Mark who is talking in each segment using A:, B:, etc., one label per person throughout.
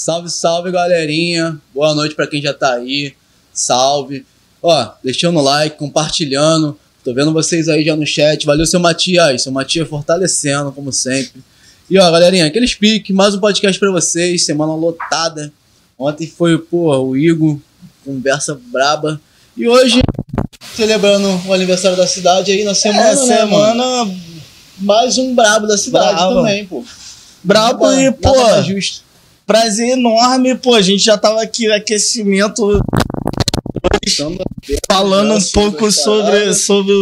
A: Salve, salve, galerinha. Boa noite para quem já tá aí. Salve. Ó, deixando o like, compartilhando. Tô vendo vocês aí já no chat. Valeu, seu Matias. Seu Matias fortalecendo, como sempre. E ó, galerinha, aquele speak, mais um podcast para vocês. Semana lotada. Ontem foi, pô, o Igor, conversa braba. E hoje, celebrando o aniversário da cidade aí na semana.
B: É, semana?
A: Mais um brabo da cidade também, pô.
B: brabo
A: Nada-
B: e,
A: nada
B: pô,
A: mais justo.
B: Prazer enorme, pô, a gente já tava aqui no aquecimento falando um pouco sobre, sobre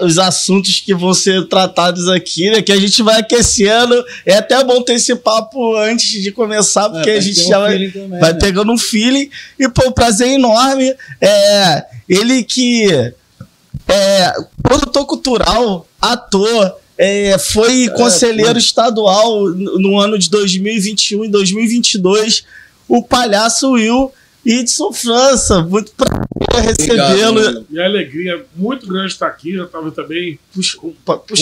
B: os assuntos que vão ser tratados aqui, né? Que a gente vai aquecendo. É até bom ter esse papo antes de começar, porque
A: É,
B: a gente
A: um
B: já vai,
A: também,
B: vai
A: né?
B: pegando um feeling. E, pô, prazer enorme. É, ele que é produtor cultural, ator, é, foi conselheiro estadual no no ano de 2021 e 2022, o palhaço Will Edson França. Muito prazer recebê-lo.
C: Minha alegria é muito grande estar aqui. Eu estava também
B: Puxa,
C: com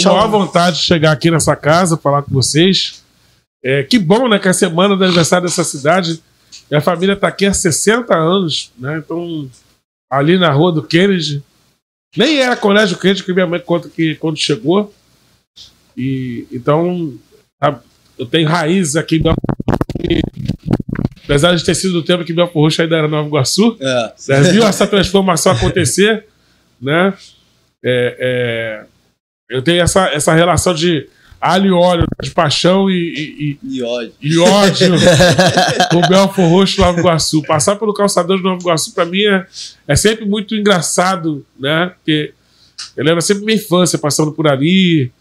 C: maior vontade de chegar aqui nessa casa, falar com vocês. É, que bom, né? Que é a semana do aniversário dessa cidade. Minha família está aqui há 60 anos, né? Então, ali na rua do Kennedy. Nem era Colégio Kennedy que minha mãe conta que quando chegou. E, então, a- eu tenho raízes aqui em Belfort Roxo. Apesar de ter sido do tempo que Belfort Roxo ainda era Nova Iguaçu.
A: É.
C: Você viu essa transformação acontecer, né? É, é, eu tenho essa, essa relação de alho e óleo, de paixão e, e-
A: E ódio.
C: e- e ódio com Belfor Roxo Nova Iguaçu. Passar pelo calçador de Nova Iguaçu, para mim, é, é sempre muito engraçado, né? Porque eu lembro sempre minha infância passando por ali,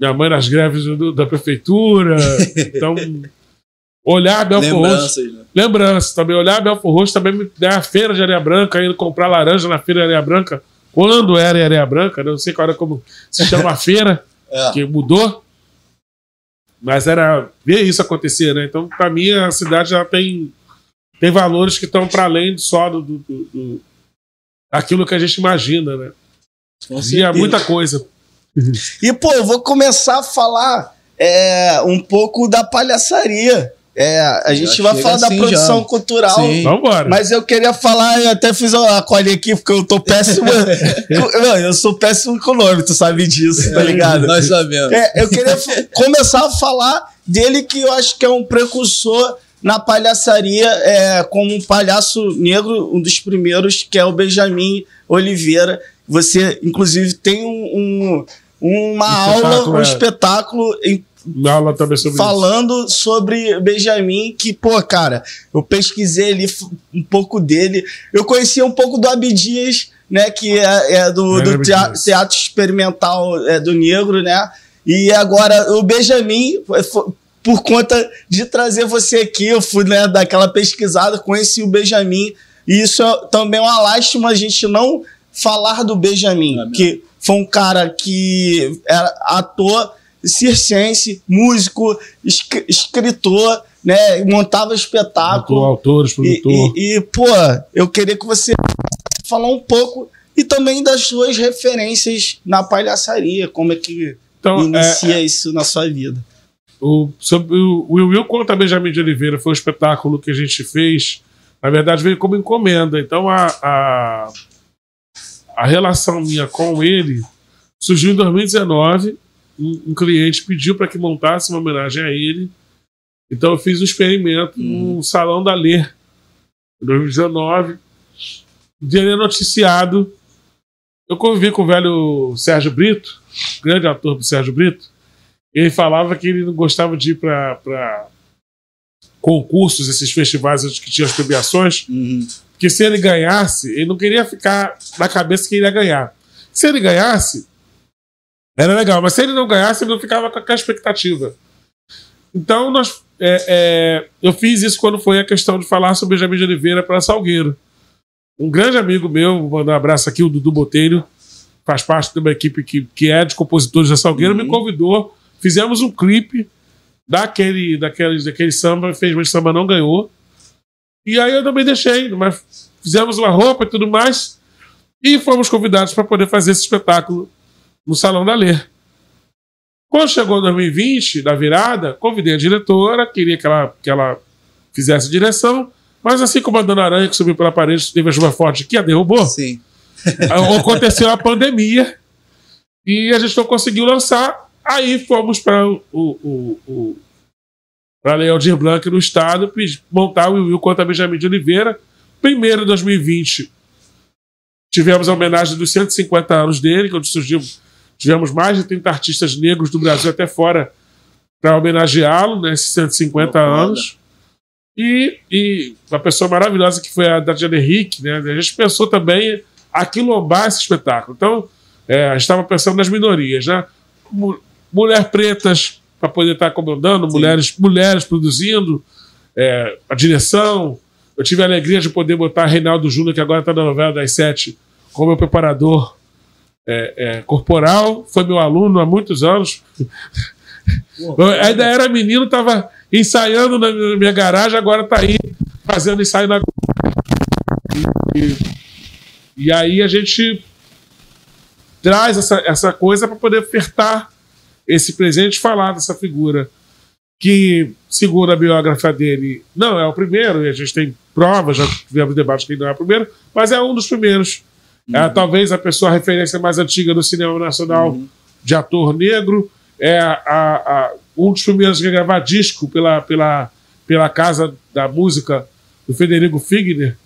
C: minha mãe nas greves do- da prefeitura. Então, olhar Belfor Roxo
A: Lembranças, né?
C: Lembrança também, olhar Belfor Roxo também me dá a feira de areia branca, indo comprar laranja na feira de areia branca. Quando era em areia branca, né? não sei qual era como se chama a feira,
A: É.
C: que mudou. Mas era ver isso acontecer, né? Então, para mim, a cidade já tem, tem valores que estão para além só do, do, do- do- daquilo que a gente imagina, né? E é muita coisa.
B: E, pô, eu vou começar a falar é, um pouco da palhaçaria. É, a gente
A: Já
B: vai falar da
A: assim
B: produção
A: já.
B: cultural.
A: Sim.
C: Vamos embora.
B: Mas eu queria falar, eu até fiz a colinha aqui, porque eu tô péssimo. eu sou péssimo com o nome, tu sabe disso, tá ligado?
A: Nós sabemos.
B: É, eu queria começar a falar dele que eu acho que é um precursor na palhaçaria, é, como um palhaço negro, um dos primeiros, que é o Benjamin Oliveira. Você, inclusive, tem um, um- uma aula,
C: espetáculo,
B: um
C: é.
B: espetáculo em
C: aula também sobre isso.
B: falando sobre Benjamin, que, pô, cara, eu pesquisei ali um pouco dele. Eu conhecia um pouco do Abdias, né, que é, é do, do tea-
C: Abdias.
B: teatro experimental é, do negro, né? E agora o Benjamin, foi- por conta de trazer você aqui, eu fui né, daquela pesquisada, conheci o Benjamin. E isso é também uma lástima a gente não falar do Benjamin,
A: É
B: que foi um cara que era ator circense, músico, esc- escritor, né? Montava
C: Autor,
B: espetáculo.
C: autores,
B: E,
C: produtor.
B: e, e, pô, eu queria que você falar um pouco e também das suas referências na palhaçaria, como é que
C: Então, é,
B: inicia isso na sua vida.
C: O, sobre o Will Will contra Benjamin de Oliveira foi um espetáculo que a gente fez. Na verdade, veio como encomenda. Então, a, a, a relação minha com ele surgiu em 2019. Um, um cliente pediu para que montasse uma homenagem a ele. Então, eu fiz um experimento no Salão da Ler, em 2019. O dia ele é noticiado. Eu convivi com o velho Sérgio Brito, grande ator do Sérgio Brito. Ele falava que ele não gostava de ir para concursos, esses festivais que tinha as premiações,
A: Uhum.
C: Porque se ele ganhasse, ele não queria ficar na cabeça que ele ia ganhar. Se ele ganhasse, era legal, mas se ele não ganhasse, ele não ficava com aquela expectativa. Então, nós, é, é, eu fiz isso quando foi a questão de falar sobre Benjamin de Oliveira para Salgueiro. Um grande amigo meu, vou mandar um abraço aqui, o Dudu Botelho, faz parte de uma equipe que, que é de compositores da Salgueiro, me convidou. Fizemos um clipe daquele, daquele, daquele samba, infelizmente o samba não ganhou. E aí eu também deixei, mas fizemos uma roupa e tudo mais. E fomos convidados para poder fazer esse espetáculo no Salão da Ler. Quando chegou 2020, da virada, convidei a diretora, queria que ela, que ela fizesse direção. Mas assim como a Dona Aranha, que subiu pela parede, teve a chuva forte que a derrubou,
A: Sim.
C: aconteceu a pandemia e a gente não conseguiu lançar. Aí fomos para o, o, o para Lei Aldir Blanc no Estado, montar o Will contra Benjamin de Oliveira. Primeiro, em 2020, tivemos a homenagem dos 150 anos dele, quando surgiu, tivemos mais de 30 artistas negros do Brasil até fora para homenageá-lo nesses 150 anos. E, e uma pessoa maravilhosa que foi a Dadiana Henrique, né? A gente pensou também aquilombar esse espetáculo. Então, é, a gente estava pensando nas minorias, né? Mulher pretas para poder estar tá comandando, mulheres, mulheres produzindo, é, a direção. Eu tive a alegria de poder botar Reinaldo Júnior, que agora está na novela das sete, como meu preparador é, é, corporal. Foi meu aluno há muitos anos. Ainda era menino, estava ensaiando na minha garagem, agora está aí fazendo ensaio na. E, e, e aí a gente traz essa, essa coisa para poder ofertar esse presente falar dessa figura que, segundo a biógrafa dele, não é o primeiro, e a gente tem provas, já tivemos debates que ele não é o primeiro, mas é um dos primeiros. Uhum. É, talvez a pessoa a referência mais antiga do cinema nacional uhum. de ator negro, é a, a, um dos primeiros a gravar disco pela, pela, pela Casa da Música do Federico Figner,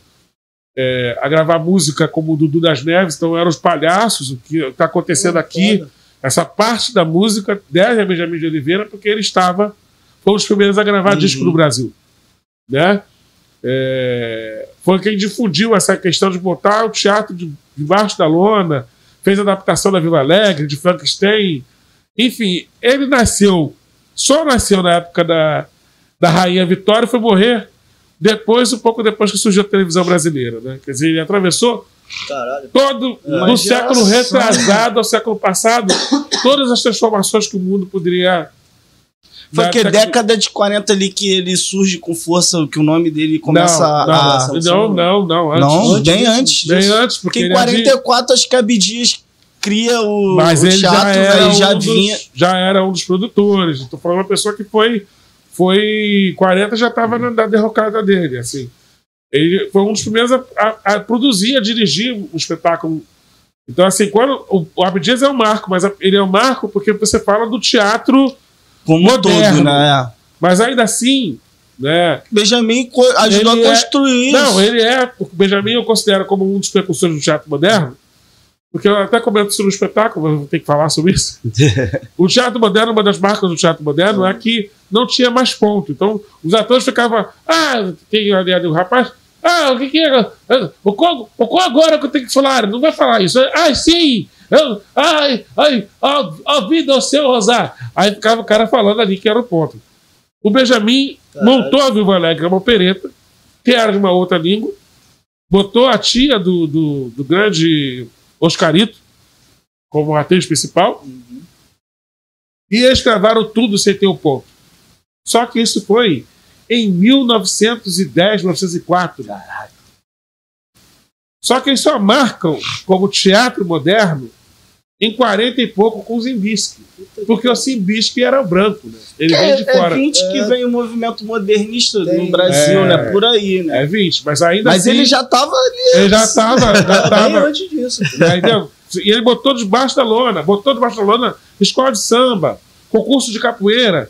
C: é, a gravar música como o Dudu das Neves, então eram os palhaços, o que está acontecendo aqui, essa parte da música deve a Benjamin de Oliveira, porque ele estava, foi um dos primeiros a gravar uhum. disco no Brasil. Né? É, foi quem difundiu essa questão de botar o teatro de, debaixo da lona, fez a adaptação da Vila Alegre, de Frankenstein. Enfim, ele nasceu, só nasceu na época da, da Rainha Vitória e foi morrer depois, um pouco depois que surgiu a televisão brasileira, né? Quer dizer, ele atravessou Caralho. todo é. do século retrasado ao século passado, todas as transformações que o mundo poderia
B: foi que década de 40 ali que ele surge com força, que o nome dele começa
C: não, não,
B: a.
C: Não, não, não.
B: Antes, não, antes bem antes.
C: Bem antes, porque.
B: Em 44 é de... acho que Abdias cria o,
C: Mas
B: o
C: ele
B: teatro,
C: já era, um
B: já
C: dos,
B: vinha.
C: já era um dos produtores. Estou falando uma pessoa que foi foi 40 já estava na derrocada dele, assim. Ele foi um dos primeiros a, a, a produzir, a dirigir um espetáculo. Então, assim, quando o, o Abdias é um marco, mas ele é um marco porque você fala do teatro
B: como moderno, todo, né?
C: Mas ainda assim, né?
B: Benjamin ajudou a é construir.
C: É, não, ele é. O Benjamin eu considero como um dos precursores do teatro moderno. Porque eu até comento isso no espetáculo, mas vou ter que falar sobre isso. o teatro moderno, uma das marcas do teatro moderno é que não tinha mais ponto. Então, os atores ficavam. Ah, tem ali, ali o rapaz. Ah, o que, que é? O qual, o qual agora que eu tenho que falar? Não vai falar isso. Ah, sim! Eu, ai, ai, a, vida ao seu Rosário. Aí ficava o cara falando ali que era o ponto. O Benjamin Caralho. montou a Viva Alegre, uma opereta, que era de uma outra língua, botou a tia do, do, do grande Oscarito como atriz principal. Uhum. E eles gravaram tudo sem ter o um ponto. Só que isso foi em 1910, 1904. Caraca. Só que eles só marcam como teatro moderno em 40 e pouco com o Zimbisky. Porque o Zimbisky era branco, né? Ele é, vem de fora.
B: É 20 é. que vem o movimento modernista Tem. no Brasil, né? é, né? Por aí, né?
C: É 20, mas ainda
B: Mas
C: assim,
B: ele já estava ali.
C: Ele já estava, já estava.
B: antes disso.
C: Entendeu? E ele botou debaixo da lona, botou debaixo da lona escola de samba, concurso de capoeira.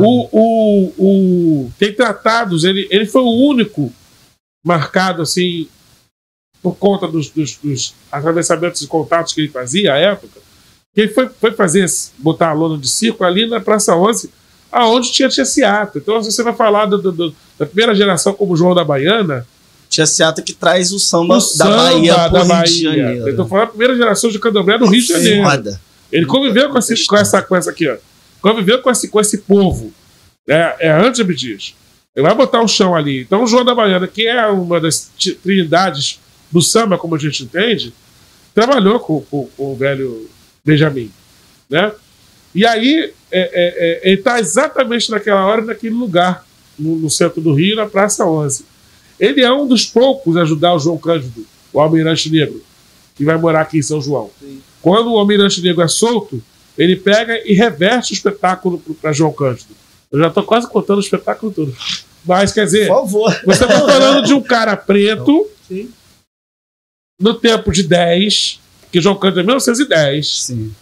C: O, o, o, tem tratados, ele, ele foi o único marcado assim por conta dos, dos, dos atravessamentos e contatos que ele fazia à época, que ele foi, foi fazer, botar a lona de circo ali na Praça 11, aonde tinha Tia Seata. Então, se você vai falar do, do, do, da primeira geração como João da Baiana...
B: Tia Seata que traz o samba, o samba da Bahia da, da Bahia.
C: Então, falando da primeira geração de candomblé do Rio de Janeiro. Ele conviveu com, esse, com, essa, com essa aqui, ó. Conviveu com esse, com esse povo. É, é antes de Abdias. Ele vai botar o chão ali. Então, o João da Baiana, que é uma das trindades do samba, como a gente entende, trabalhou com, com, com o velho Benjamin. Né? E aí, é, é, é, ele está exatamente naquela hora, naquele lugar, no, no, centro do Rio, na Praça 11. Ele é um dos poucos a ajudar o João Cândido, o Almirante Negro, que vai morar aqui em São João. Sim. Quando o Almirante Negro é solto, ele pega e reverte o espetáculo para João Cândido. Eu já estou quase contando o espetáculo todo. Mas, quer dizer,
B: Por favor.
C: você tá falando de um cara preto
A: Sim.
C: no tempo de 10, que João Cândido é 1910,
B: Sim.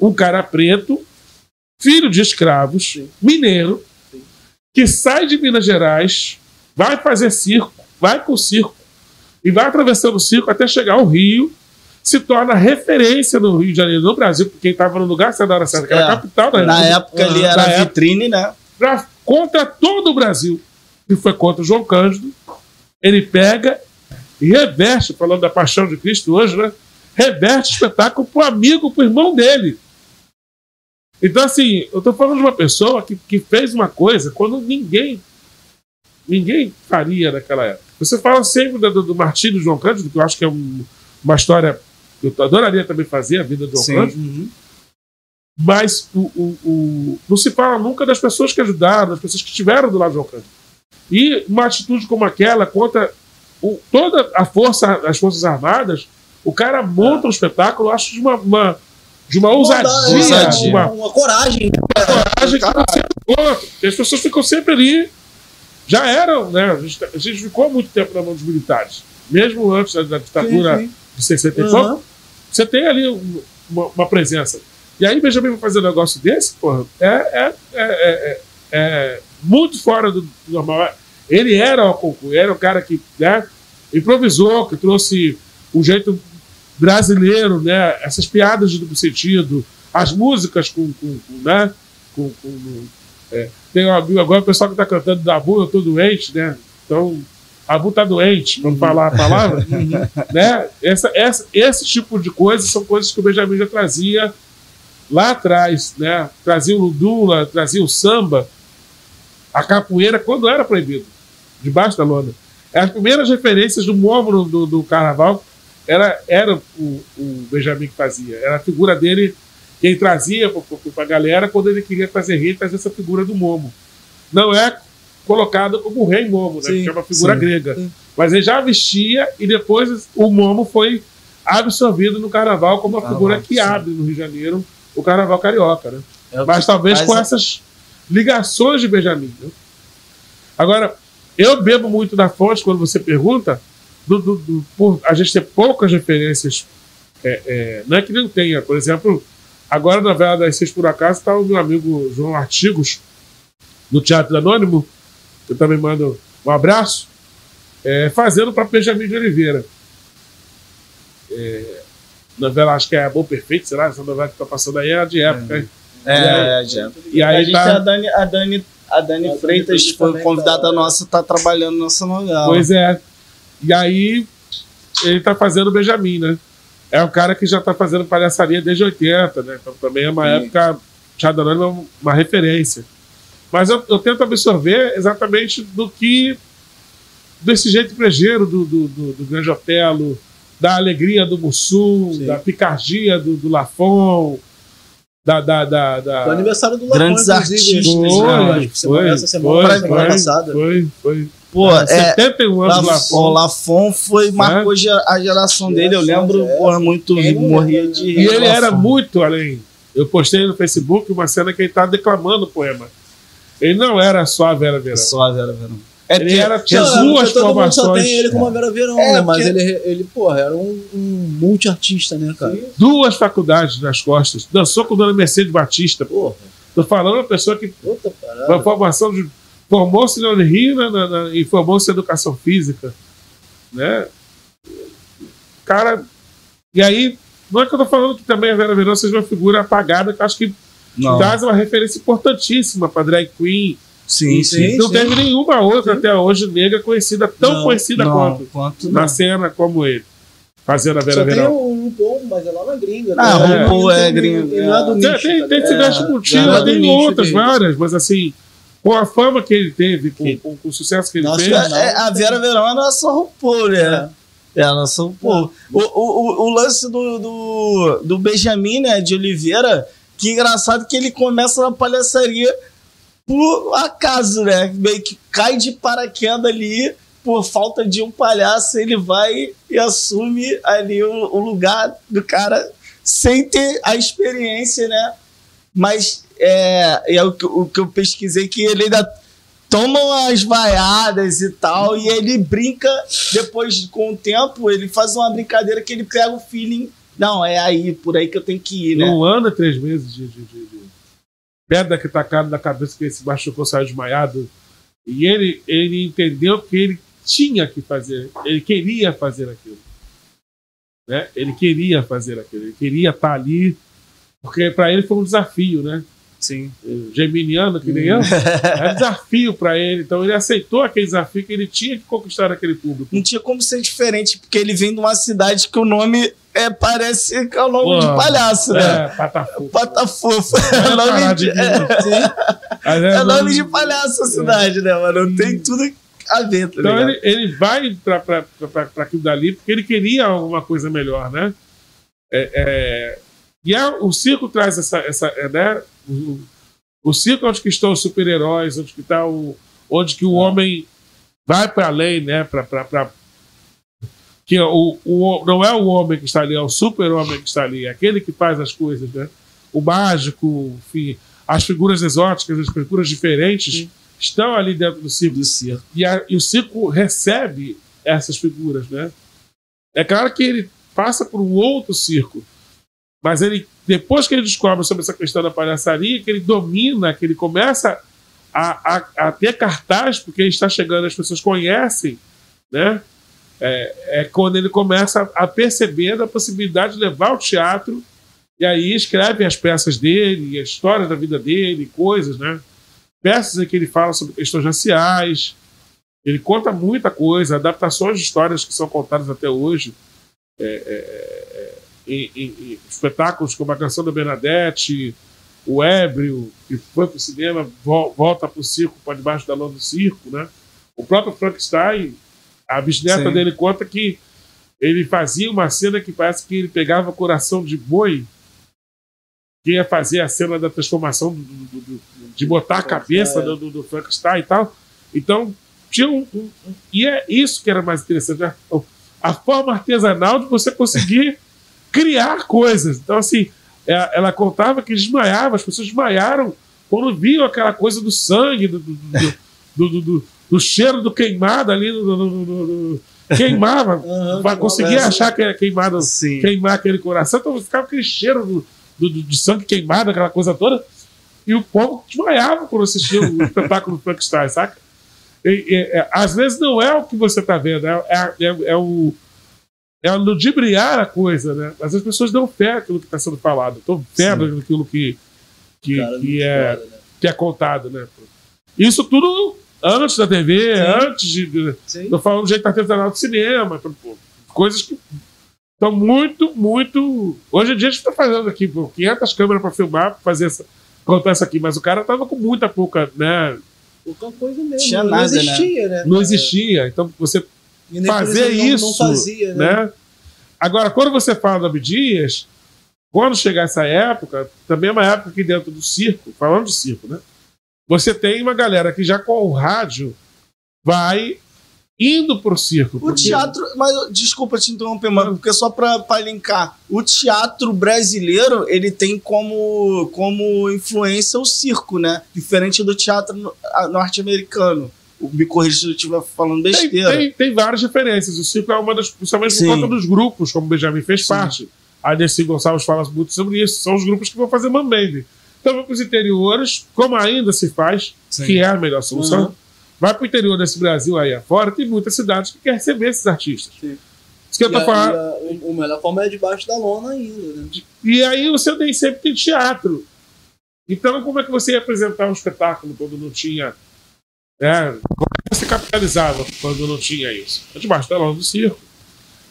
C: um cara preto, filho de escravos, mineiro, que sai de Minas Gerais, vai fazer circo, vai pro circo, e vai atravessando o circo até chegar ao Rio, se torna referência no Rio de Janeiro, no Brasil, porque quem estava no lugar certo da hora certa, que era a
B: É.
C: capital da
B: Na
C: República,
B: época ali
C: Na
B: era
C: época.
B: vitrine, né?
C: pra- contra todo o Brasil, e foi contra o João Cândido, ele pega e reverte, falando da paixão de Cristo hoje, né? Reverte o espetáculo pro amigo, pro irmão dele. Então, assim, eu tô falando de uma pessoa que, que fez uma coisa quando ninguém ninguém faria naquela época. Você fala sempre do, do martírio João Cândido, que eu acho que é um- uma história que eu adoraria também fazer, a vida
B: Sim.
C: Cândido,
A: Uhum.
C: mas o, o- o- não se fala nunca das pessoas que ajudaram, das pessoas que estiveram do lado de João Cândido. E uma atitude como aquela contra o- toda a força, as Forças Armadas, o cara monta um espetáculo, eu acho de uma, uma- de uma ousadia,
B: ousadia.
C: uma
A: Uma, uma coragem.
C: coragem que você contra. Porque as pessoas ficam sempre ali, já eram, né? A gente, a gente ficou muito tempo na mão dos militares, mesmo antes da, da ditadura
A: Sim, sim.
C: De 60 e pouco,
A: Aham.
C: você tem ali um- uma, uma presença. E aí, Benjamin vai fazer um negócio desse, porra, é, é, é, é- é muito fora do, do normal. Ele era o era o cara que né, improvisou, que trouxe um jeito brasileiro, né, essas piadas de duplo sentido, as músicas com. com, com, né, com, com- é, tem um amigo agora, o pessoal que está cantando da eu tô doente, né? Então, Abu tá doente, vamos falar a palavra né? Essa, essa, esse tipo de coisas são coisas que o Benjamin já trazia lá atrás, né? Trazia o Lundula, trazia o samba, a capoeira quando era proibido, debaixo da lona. As primeiras referências do momo no- do, do carnaval era, era o, o Benjamin que fazia, era a figura dele quem trazia para a galera quando ele queria fazer rei, trazia essa figura do momo. Não é colocado como o rei momo, né?
A: Sim,
C: Porque é uma figura
B: sim.
C: grega.
A: Sim.
C: Mas ele já vestia e depois o momo foi absorvido no carnaval como a
B: Carnaval,
C: figura que abre no Rio de Janeiro o carnaval carioca, né?
B: É
C: Mas
B: que
C: talvez
B: faz
C: com
B: a-
C: essas ligações de Benjamin. né? Agora, eu bebo muito da fonte quando você pergunta, do, do- do- por a gente ter poucas referências. é, é, não é que não tenha, por exemplo, agora na novela das seis por acaso está o meu amigo João Artigos, do Teatro Anônimo, que eu também mando um abraço, é, fazendo para Benjamin de Oliveira. É, novela, acho que é Amor Perfeito, será? Essa novela que está passando aí é a de época. hein?
B: É, já.
C: E
B: a
C: aí
B: gente
C: tá.
B: a Dani, a Dani, a Dani
A: A Dani
B: Freitas
A: Freitas
B: foi convidada
A: tá-
B: nossa, tá trabalhando nessa novela.
C: Pois é. E aí ele tá fazendo Benjamin, né? É um cara que já tá fazendo palhaçaria desde 80, né? Então também é uma
B: Sim.
C: época. Anônimo é um- uma referência. Mas eu, eu tento absorver exatamente do que. desse jeito brejeiro do, do, do, do Grande Otelo, da alegria do Mussum,
A: Sim.
C: da picardia do, do Lafon, da. da, da, da-
A: Do aniversário do Lafon,
B: Grandes artistas,
A: esse-
B: né?
A: acho que semana- essa semana,
C: foi,
A: semana
C: foi,
A: passada.
C: Foi, foi.
B: Pô, é,
C: 71 anos do
B: Lafon,
C: Lafon.
B: Lafon foi, marcou ge- a geração dele, eu lembro,
A: é.
B: porra, muito,
A: Quem não
B: morria de
A: né?
C: E ele era
B: Lafon.
C: muito além. Eu postei no Facebook uma cena que ele estava declamando o poema. Ele não era só a Vera Verão.
B: Só a Vera Verão. É
C: Ele
B: porque-
C: era- tinha
A: é
C: duas
A: todo mundo só
C: formações.
A: tem ele como a Vera Verão,
B: É,
A: né? Mas
B: porque-
A: ele, ele, porra, era um, um multiartista, né, cara?
C: Duas faculdades nas costas. Dançou com Dona Mercedes Batista.
A: Porra,
C: Tô falando uma pessoa que uma
A: parada.
C: formação de. Formou-se na Rio na, na, na, e formou-se em educação física. Né? Cara. E aí, não é que eu tô falando que também a Vera Verão seja uma figura apagada, que eu acho que
B: Não.
C: traz uma referência importantíssima para drag queen.
B: Sim, sim.
A: Sim.
C: não teve nenhuma outra até hoje negra conhecida, tão
A: Não,
C: conhecida
B: Não,
C: quanto
B: quanto
C: na
B: não.
C: cena como ele. Fazendo a Vera
A: Só tem
C: Verão.
A: o RuPaul, mas é lá na gringa.
B: Ah,
A: né?
C: o
B: RuPaul é
A: não-
B: gringo,
A: e é do
B: é.
C: Tem, tem,
A: tá
C: tem? Silvestre
A: É,
C: Coutinho,
A: é
C: tem
A: nicho
C: outras,
A: dele.
C: várias, mas assim, com a fama que ele teve, com,
B: Que-
C: com- com o sucesso que ele
A: Nossa,
C: fez.
B: É, a Vera Verão é a nossa RuPaul, né? É a nossa RuPaul. O, o, o, o lance do, do, do Benjamin, né, de Oliveira, que engraçado que ele começa na palhaçaria por acaso, né? Meio que cai de paraquedas ali, por falta de um palhaço, ele vai e assume ali o, o lugar do cara sem ter a experiência, né? Mas é, é o, que, o que eu pesquisei que ele ainda tomam as vaiadas e tal, e ele brinca, depois, com o tempo, ele faz uma brincadeira que ele pega o feeling. Não, é aí, por aí que eu tenho que ir, né?
C: Um ano, três meses de, de, de, de pedra que tacaram na cabeça que ele se machucou, saiu desmaiado. E ele, ele entendeu que ele tinha que fazer, ele queria fazer aquilo. Né? Ele queria fazer aquilo, ele queria estar ali, porque para ele foi um desafio, né?
A: Sim.
C: Geminiano, que nem eu, era um desafio para ele. Então ele aceitou aquele desafio que ele tinha que conquistar aquele público.
B: Não tinha como ser diferente, porque ele vem de uma cidade que o nome é, parece que é o nome
C: Pô,
B: de palhaço, né?
C: É, patafu.
B: Patafofo.
C: É
B: É nome
C: parar
B: de,
C: de-
B: é, é nome de palhaço a cidade, né, mano? Tem tudo a ver, tá
C: Então ele, ele vai pra, pra, pra, pra aquilo dali porque ele queria alguma coisa melhor, né? É, é, e é, o circo traz essa. essa é, né? o, o circo é onde que estão os super-heróis, onde que tá o. onde que o homem vai para além, né? Pra, pra, pra- que o, o, não é o homem que está ali, é o super-homem que está ali, é aquele que faz as coisas, né? O mágico, enfim, as figuras exóticas, as figuras diferentes estão ali dentro do circo
A: Do circo.
C: e, a- e o circo recebe essas figuras, né? É claro que ele passa por um outro circo, mas ele depois que ele descobre sobre essa questão da palhaçaria, que ele domina, que ele começa a, a, a ter cartaz, porque ele está chegando, as pessoas conhecem, né? É, é quando ele começa a perceber a possibilidade de levar o teatro e aí escreve as peças dele, a história da vida dele, coisas, né? Peças em que ele fala sobre questões raciais, ele conta muita coisa, adaptações de histórias que são contadas até hoje. É, é, é, em, em- em espetáculos como a Canção da Bernadette, o Ébrio, que foi para o cinema, vol- volta para o circo, para debaixo da lã do circo. Né? O próprio Frankenstein, a bisneta
A: Sim.
C: dele conta que ele fazia uma cena que parece que ele pegava coração de boi, que ia fazer a cena da transformação, do- do- do- de botar a cabeça do, do- do Frankenstein e tal. Então, tinha um, um- um- E é isso que era mais interessante. né? A forma artesanal de você conseguir criar coisas. Então, assim, é- ela contava que desmaiava, as pessoas desmaiaram quando viam aquela coisa do sangue, do, do, do, do cheiro do queimado ali. do- do- do- queimava.
A: Que
C: conseguir achar que é queimado
A: Sim.
C: queimar aquele coração, então ficava aquele cheiro do, do, de sangue queimado, aquela coisa toda. E o povo desmaiava quando assistia o espetáculo do Frankenstein, saca? E- e- é, às vezes não é o que você está vendo, é, é, é, é o. É o ludibriar a coisa, né? Mas as pessoas dão fé àquilo que está sendo falado, dão fé
A: Sim.
C: naquilo que, que, que é,
A: né?
C: que é contado, né? Isso tudo antes da TV,
A: Sim.
C: antes de,
A: Sim.
C: Tô falando do jeito artesanal do cinema, pô, coisas que estão muito, muito. Hoje em dia a gente está fazendo aqui pô, 500 câmeras para filmar, pra fazer essa, contar isso aqui, mas o cara tava com muita pouca, né?
A: Pouca coisa mesmo.
B: Tinha
A: não
B: nada, né?
A: existia, né?
C: Não existia. Então você fazer isso,
A: Não fazia, né?
C: né? Agora, quando você fala do Abdias, quando chegar essa época, também é uma época que dentro do circo, falando de circo, né? Você tem uma galera que já com o rádio vai indo pro circo.
B: O teatro, mas desculpa te interromper, mano, porque só pra linkar, o teatro brasileiro, ele tem como, como influência o circo, né? Diferente do teatro norte-americano. O- Me corrija se eu estiver falando
C: Tem,
B: besteira.
C: tem, tem várias referências. O circo é uma das, principalmente por
B: Sim.
C: conta dos grupos, como o Benjamin fez
B: Sim.
C: parte. A Dercy Gonçalves fala muito sobre isso. São os grupos que vão fazer mambembe. Então, para os interiores, como ainda se faz,
A: Sim.
C: que é a melhor solução.
B: Uhum.
C: Vai para o interior desse Brasil aí afora, tem muitas cidades que querem receber esses artistas.
A: Sim.
C: Isso que eu tô
A: a-
C: falando.
A: a- o melhor forma é debaixo da lona ainda, né?
C: E aí você nem sempre tem teatro. Então, como é que você ia apresentar um espetáculo quando não tinha. né? Como é que você capitalizava quando não tinha isso? É Debaixo da lona do circo.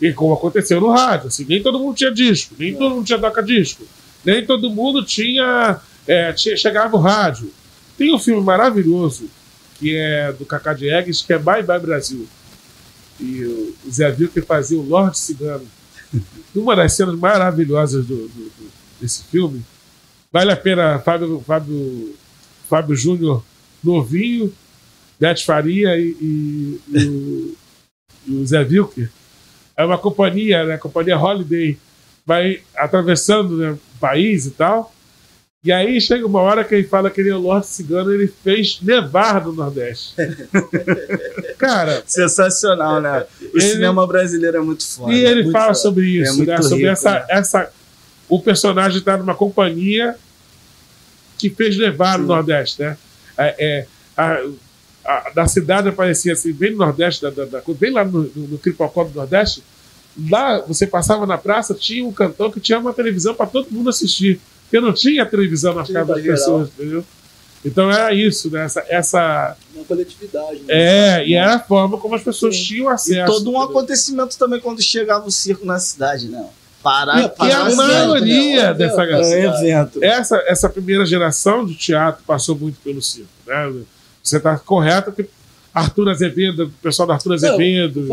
C: E como aconteceu no rádio. Assim, nem todo mundo tinha disco, nem todo mundo tinha toca-disco, nem todo mundo tinha, é. Chegava o rádio. Tem um filme maravilhoso que é do Cacá Diegues, que é Bye Bye Brasil. E o Zé Vilker fazia o Lorde Cigano. Uma das cenas maravilhosas do, do- do- desse filme. Vale a pena, Fábio, Fábio, Fábio Júnior novinho, Beth Faria e, e- e o, e o Zé Vilker. É uma companhia, né, a companhia Holiday, vai atravessando né, o país e tal. E aí chega uma hora que ele fala que ele é o Lorde Cigano, ele fez nevar no Nordeste. Cara,
B: Sensacional, né? O
C: Ele-
B: cinema brasileiro é muito foda.
C: e ele fala
B: foda.
C: sobre isso,
B: É
C: né? sobre
B: rico,
C: essa,
B: né?
C: essa. O personagem está numa companhia que fez nevar no Nordeste, né? É, é, a, a- da cidade aparecia assim, bem no Nordeste, da, da- da- bem lá no, no, no Cripocó do Nordeste. Lá, você passava na praça, tinha um cantão que tinha uma televisão para todo mundo assistir. Porque não tinha televisão na
A: Tinha
C: casa das
A: geral.
C: pessoas, entendeu? Então era isso, né? Essa, essa,
A: Uma coletividade. né?
C: é, e era a forma como as pessoas tinham
B: E
C: acesso.
B: todo um
C: entendeu?
B: acontecimento também quando chegava o circo na cidade, né? Parar,
C: E- e
B: parar
C: a
B: cidade,
C: maioria
B: né?
C: dessa
B: É
C: galera-
B: um evento.
C: essa, essa primeira geração de teatro passou muito pelo circo. Né? Você está correto que Arthur Azevedo, o pessoal do Arthur Azevedo.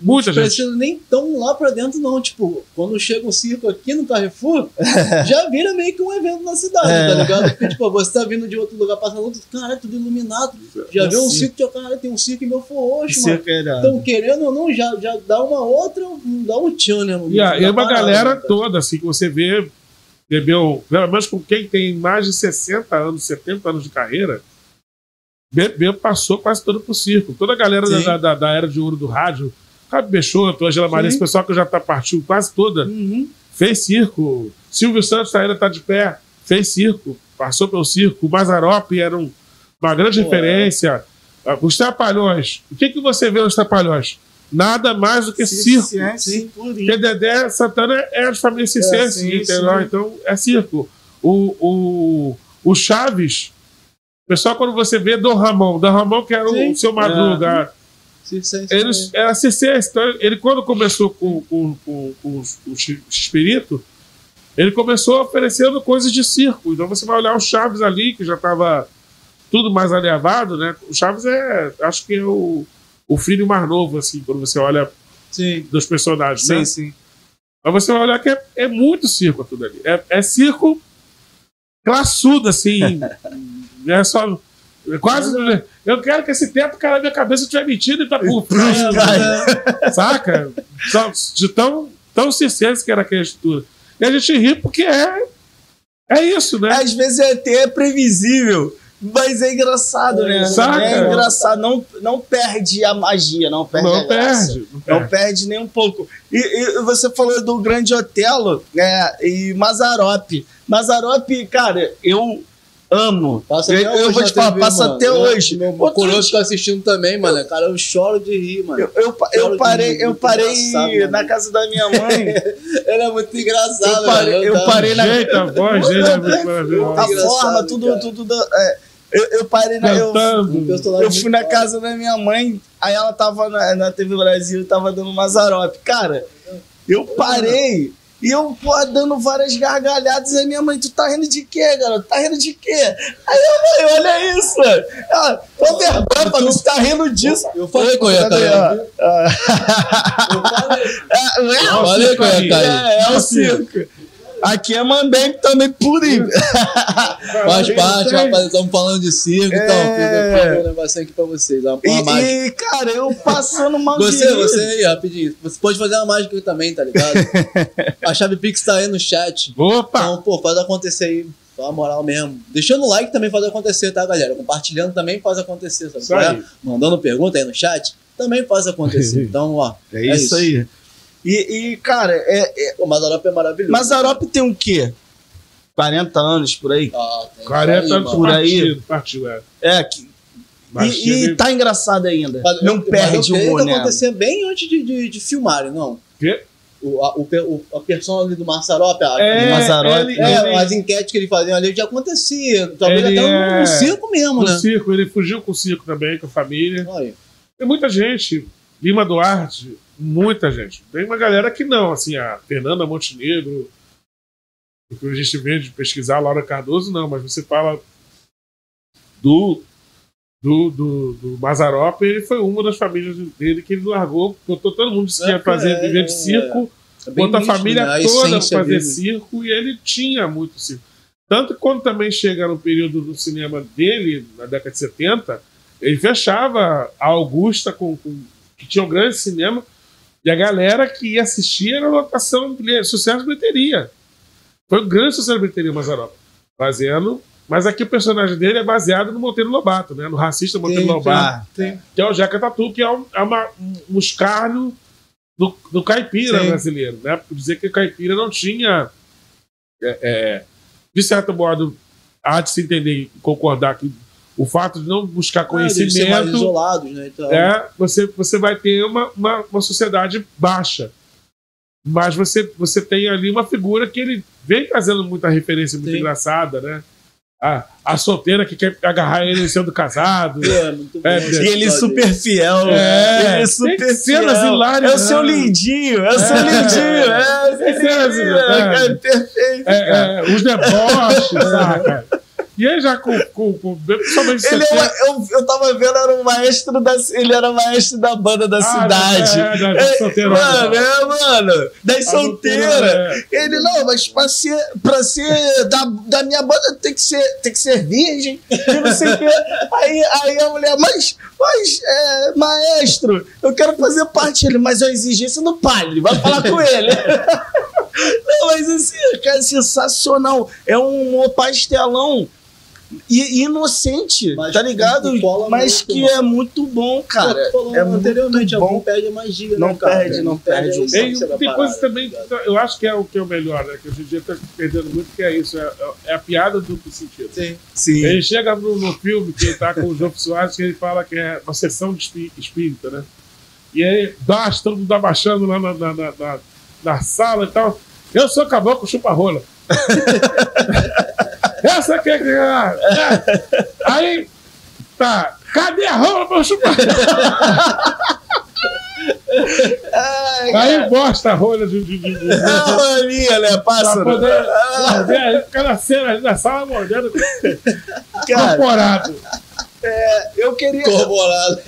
C: Muita
A: não
C: gente.
A: precisa nem tão lá pra dentro, não. Tipo, quando chega um circo aqui no Carrefour, já vira meio que um evento na cidade,
B: É.
A: tá ligado? Porque, tipo, você tá vindo de outro lugar, passando outro, caralho, tudo iluminado. Já
B: É
A: vê um
B: circo.
A: circo, já, caralho, tem um circo em meu forroxo, mano. Então, querendo ou não, já, já dá uma outra, dá um tchan, né?
C: E,
A: na
C: uma
A: parada,
C: galera
A: né?
C: toda, assim, que você vê, bebeu, pelo menos com quem tem mais de 60 anos, 70 anos de carreira, bebeu, passou quase todo pro circo. Toda a galera
A: Sim.
C: da, da, da era de ouro do rádio, Fábio Peixoto, Angela Maria,
A: Sim.
C: esse pessoal que já tá partiu quase toda,
A: Uhum.
C: fez circo. Silvio Santos ainda tá de pé, fez circo, passou pelo circo. O Mazarop era um- uma grande
A: Pô,
C: referência. Ah, Os Trapalhões. O que, que você vê nos Trapalhões? Nada mais do que circo.
B: Sim.
C: Porque Dedé Santana é de família circense,
B: sim,
C: entendeu?
B: sim.
C: Então é circo. O, o, o Chaves, pessoal, quando você vê Dom Ramon, Dom Ramon que era o,
A: Sim.
C: o seu Madruga,
A: Circense
C: ele
A: também.
C: era circense. Então ele, quando começou com, com, com, com os- Espírito, ele começou oferecendo coisas de circo. Então você vai olhar o Chaves ali, que já estava tudo mais alinhavado, né? O Chaves é, acho que é o, o filho mais novo, assim, quando você olha
A: Sim.
C: dos personagens, né?
B: Sim, sim.
C: Mas você vai olhar que é, é muito circo tudo ali. É, é circo classudo, assim. é só. é quase. Eu quero que esse tempo cara na minha cabeça estiver mentindo e tá por Saca? Só- De tão, tão circense que era aquela estrutura. E a gente ri porque é. É isso, né?
B: Às vezes é até previsível, mas é engraçado, né?
C: Saca?
B: É engraçado. Não, não perde a magia, não perde a
C: não
B: graça.
C: perde. Não
B: Não
C: perde.
B: perde nem um pouco. E, e você falou do Grande Otelo né, e Mazarop. Mazarop, cara, eu amo.
A: Passa
B: eu,
A: até
B: eu
A: hoje
B: vou te falar,
A: TV,
B: passa
A: mano.
B: até
A: Eu-
B: hoje.
A: Meu coroa
B: dia-
A: fica assistindo também, mano. Cara, eu choro de rir, mano.
B: Eu, eu, eu parei,
A: rir,
B: eu parei na casa da minha mãe.
A: Ele é muito engraçado,
B: Eu parei- eu
A: Tá-
B: parei na-
C: Gente, a voz dele é muito
B: a forma, tudo,
A: cara.
B: tudo. da- é, eu, eu parei na. Eu, eu fui na casa da minha mãe, aí ela tava na, na TV Brasil e tava dando Mazarop. Cara, eu parei e eu, pô, dando várias gargalhadas. Aí minha mãe, tu tá rindo de quê, garoto? Tá rindo de quê? Aí eu, mãe, olha isso. Ela, tô vergonha, mano, você tá rindo disso.
A: Eu falei ia
B: Cadê,
A: cair.
B: ó? Ah,
A: Eu falei.
B: é, é,
A: falei eu
C: circo
A: cair.
C: aí.
B: é, é o circo. Aqui é Mambembe também purinho.
A: Faz parte, rapaz. Estamos falando de circo, então.
B: É.
A: Fiz um negocinho aqui pra vocês. Uma, uma mágica.
B: E, e, cara, eu passando mal
A: Você, você aí, rapidinho. Você pode fazer uma mágica também, tá ligado? A chave Pix tá aí no chat.
C: Opa!
A: Então, pô, faz acontecer aí. Só a moral mesmo. Deixando o like também faz acontecer, tá, galera? Compartilhando também faz acontecer, sabe?
C: Isso
A: é? Mandando pergunta aí no chat também faz acontecer. Então, ó.
B: É isso aí. E, e, cara, é, é,
A: O Mazarop é maravilhoso.
B: Mazarop tem o quê? 40 anos por aí?
A: Ah, tem
C: 40
A: isso aí,
C: anos
B: por aí.
C: partiu, é.
B: É, que, e, e tá engraçado ainda.
A: Mas
B: não
A: eu-
B: perde o
A: que
B: boné.
A: acontecer bem antes de, de, de filmarem, não.
C: Quê?
A: O, a, o, a persona ali do Mazarop, a,
C: É,
B: Mazzaropi,
C: ele-
A: é,
C: ele-
A: as enquetes que ele fazia ali já acontecia. Talvez
C: Ele
A: até no,
C: é-
A: no circo mesmo,
C: no
A: né?
C: circo, ele fugiu com o circo também, com a família.
A: Olha.
C: Tem muita gente. Lima Duarte, muita gente. Tem uma galera que não, assim, a Fernanda Montenegro, o que a gente vê de pesquisar, a Laura Cardoso, não, mas você fala do do, do, do Mazarop, ele foi uma das famílias dele que ele largou, botou todo mundo que ia fazer,
A: É,
C: viver de
A: é,
C: circo,
A: É
C: botou a
A: nítido,
C: família
A: né?
C: Toda fazer
A: dele.
C: circo e ele tinha muito circo. Tanto que quando também chega no período do cinema dele, na década de 70, ele fechava a Augusta, com, com- que tinha um grande cinema, e a galera que ia assistir era lotação, sucesso de bilheteria. Foi um grande sucesso de bilheteria o Mazarop. fazendo. Mas aqui o personagem dele é baseado no Monteiro Lobato, né? No racista Monteiro Lobato.
B: sim.
C: Que é o Jeca Tatu, que é um, é uma, um escárnio do, do caipira
A: Sim.
C: brasileiro, né? Por dizer que o caipira não tinha, é, é, de certo modo, há de se entender e concordar que o fato de não buscar
A: Ah, eles ser mais
C: conhecimento
A: isolados, né? Então,
C: é, você, você vai ter uma, uma, uma sociedade baixa. Mas você, você tem ali uma figura que ele vem trazendo muita referência muito
A: Sim.
C: engraçada, né? A, a solteira que quer agarrar ele sendo casado.
A: É muito bom.
C: É,
B: E ele super fiel.
C: É,
B: ele super
C: tem cenas
B: fiel.
C: hilárias,
B: É o seu
C: né?
B: lindinho, é o seu
C: É.
B: lindinho. É, o seu
C: Tem cenas
B: lindinho.
C: hilárias.
B: É perfeito. cara.
C: É, é, os deboches, saca? E aí já com, com, com principalmente
B: Ele é
C: 70,
B: uma- eu, eu tava vendo, era o maestro da. Ele era maestro da banda da
C: Ah,
B: cidade.
C: é, da- da solteirona.
B: mano, é, mano. Das
C: A
B: solteiras.
C: solteira,
B: Ele, não, mas pra ser, pra ser da, da minha banda tem que ser, tem que ser virgem. E não sei o quê. Aí, aí a mulher, mas, mas, é, maestro, eu quero fazer parte dele, mas é uma exigência do padre. Vai falar com ele. Não, mas assim, cara, é sensacional. É um pastelão i- inocente,
A: Mas
B: tá ligado?
A: cola
B: Mas
A: muito,
B: que
A: mano.
B: é muito bom, cara. É
A: anteriormente,
B: muito
A: não
B: bom.
A: perde a magia,
B: Não
A: né, cara?
B: perde, não perde.
A: essência da
C: tem coisa também
A: tá
C: que
A: ligado?
C: tá- eu acho que é o que é o melhor, né? Que hoje em dia tá perdendo muito, que é isso, é, é a piada do duplo sentido.
A: Sim.
B: Sim.
C: Ele chega no, no filme que ele tá com o João Soares, que ele fala que é uma sessão de espí- espírita, né? E aí, baixa, todo mundo abaixando lá na, na, na, na- na sala e tal. Eu sou caboclo chupa-rola. Essa aqui é que é. Aí, tá. Cadê a rola pra eu chupar?
B: Ai,
C: Aí bosta a rolha de. de, de, de
B: a rolinha, né?
C: pra
B: Pássaro.
C: poder
B: Ah,
C: morder aí, cada cena ali na sala mordendo corporado.
B: eu queria,
A: Corporado.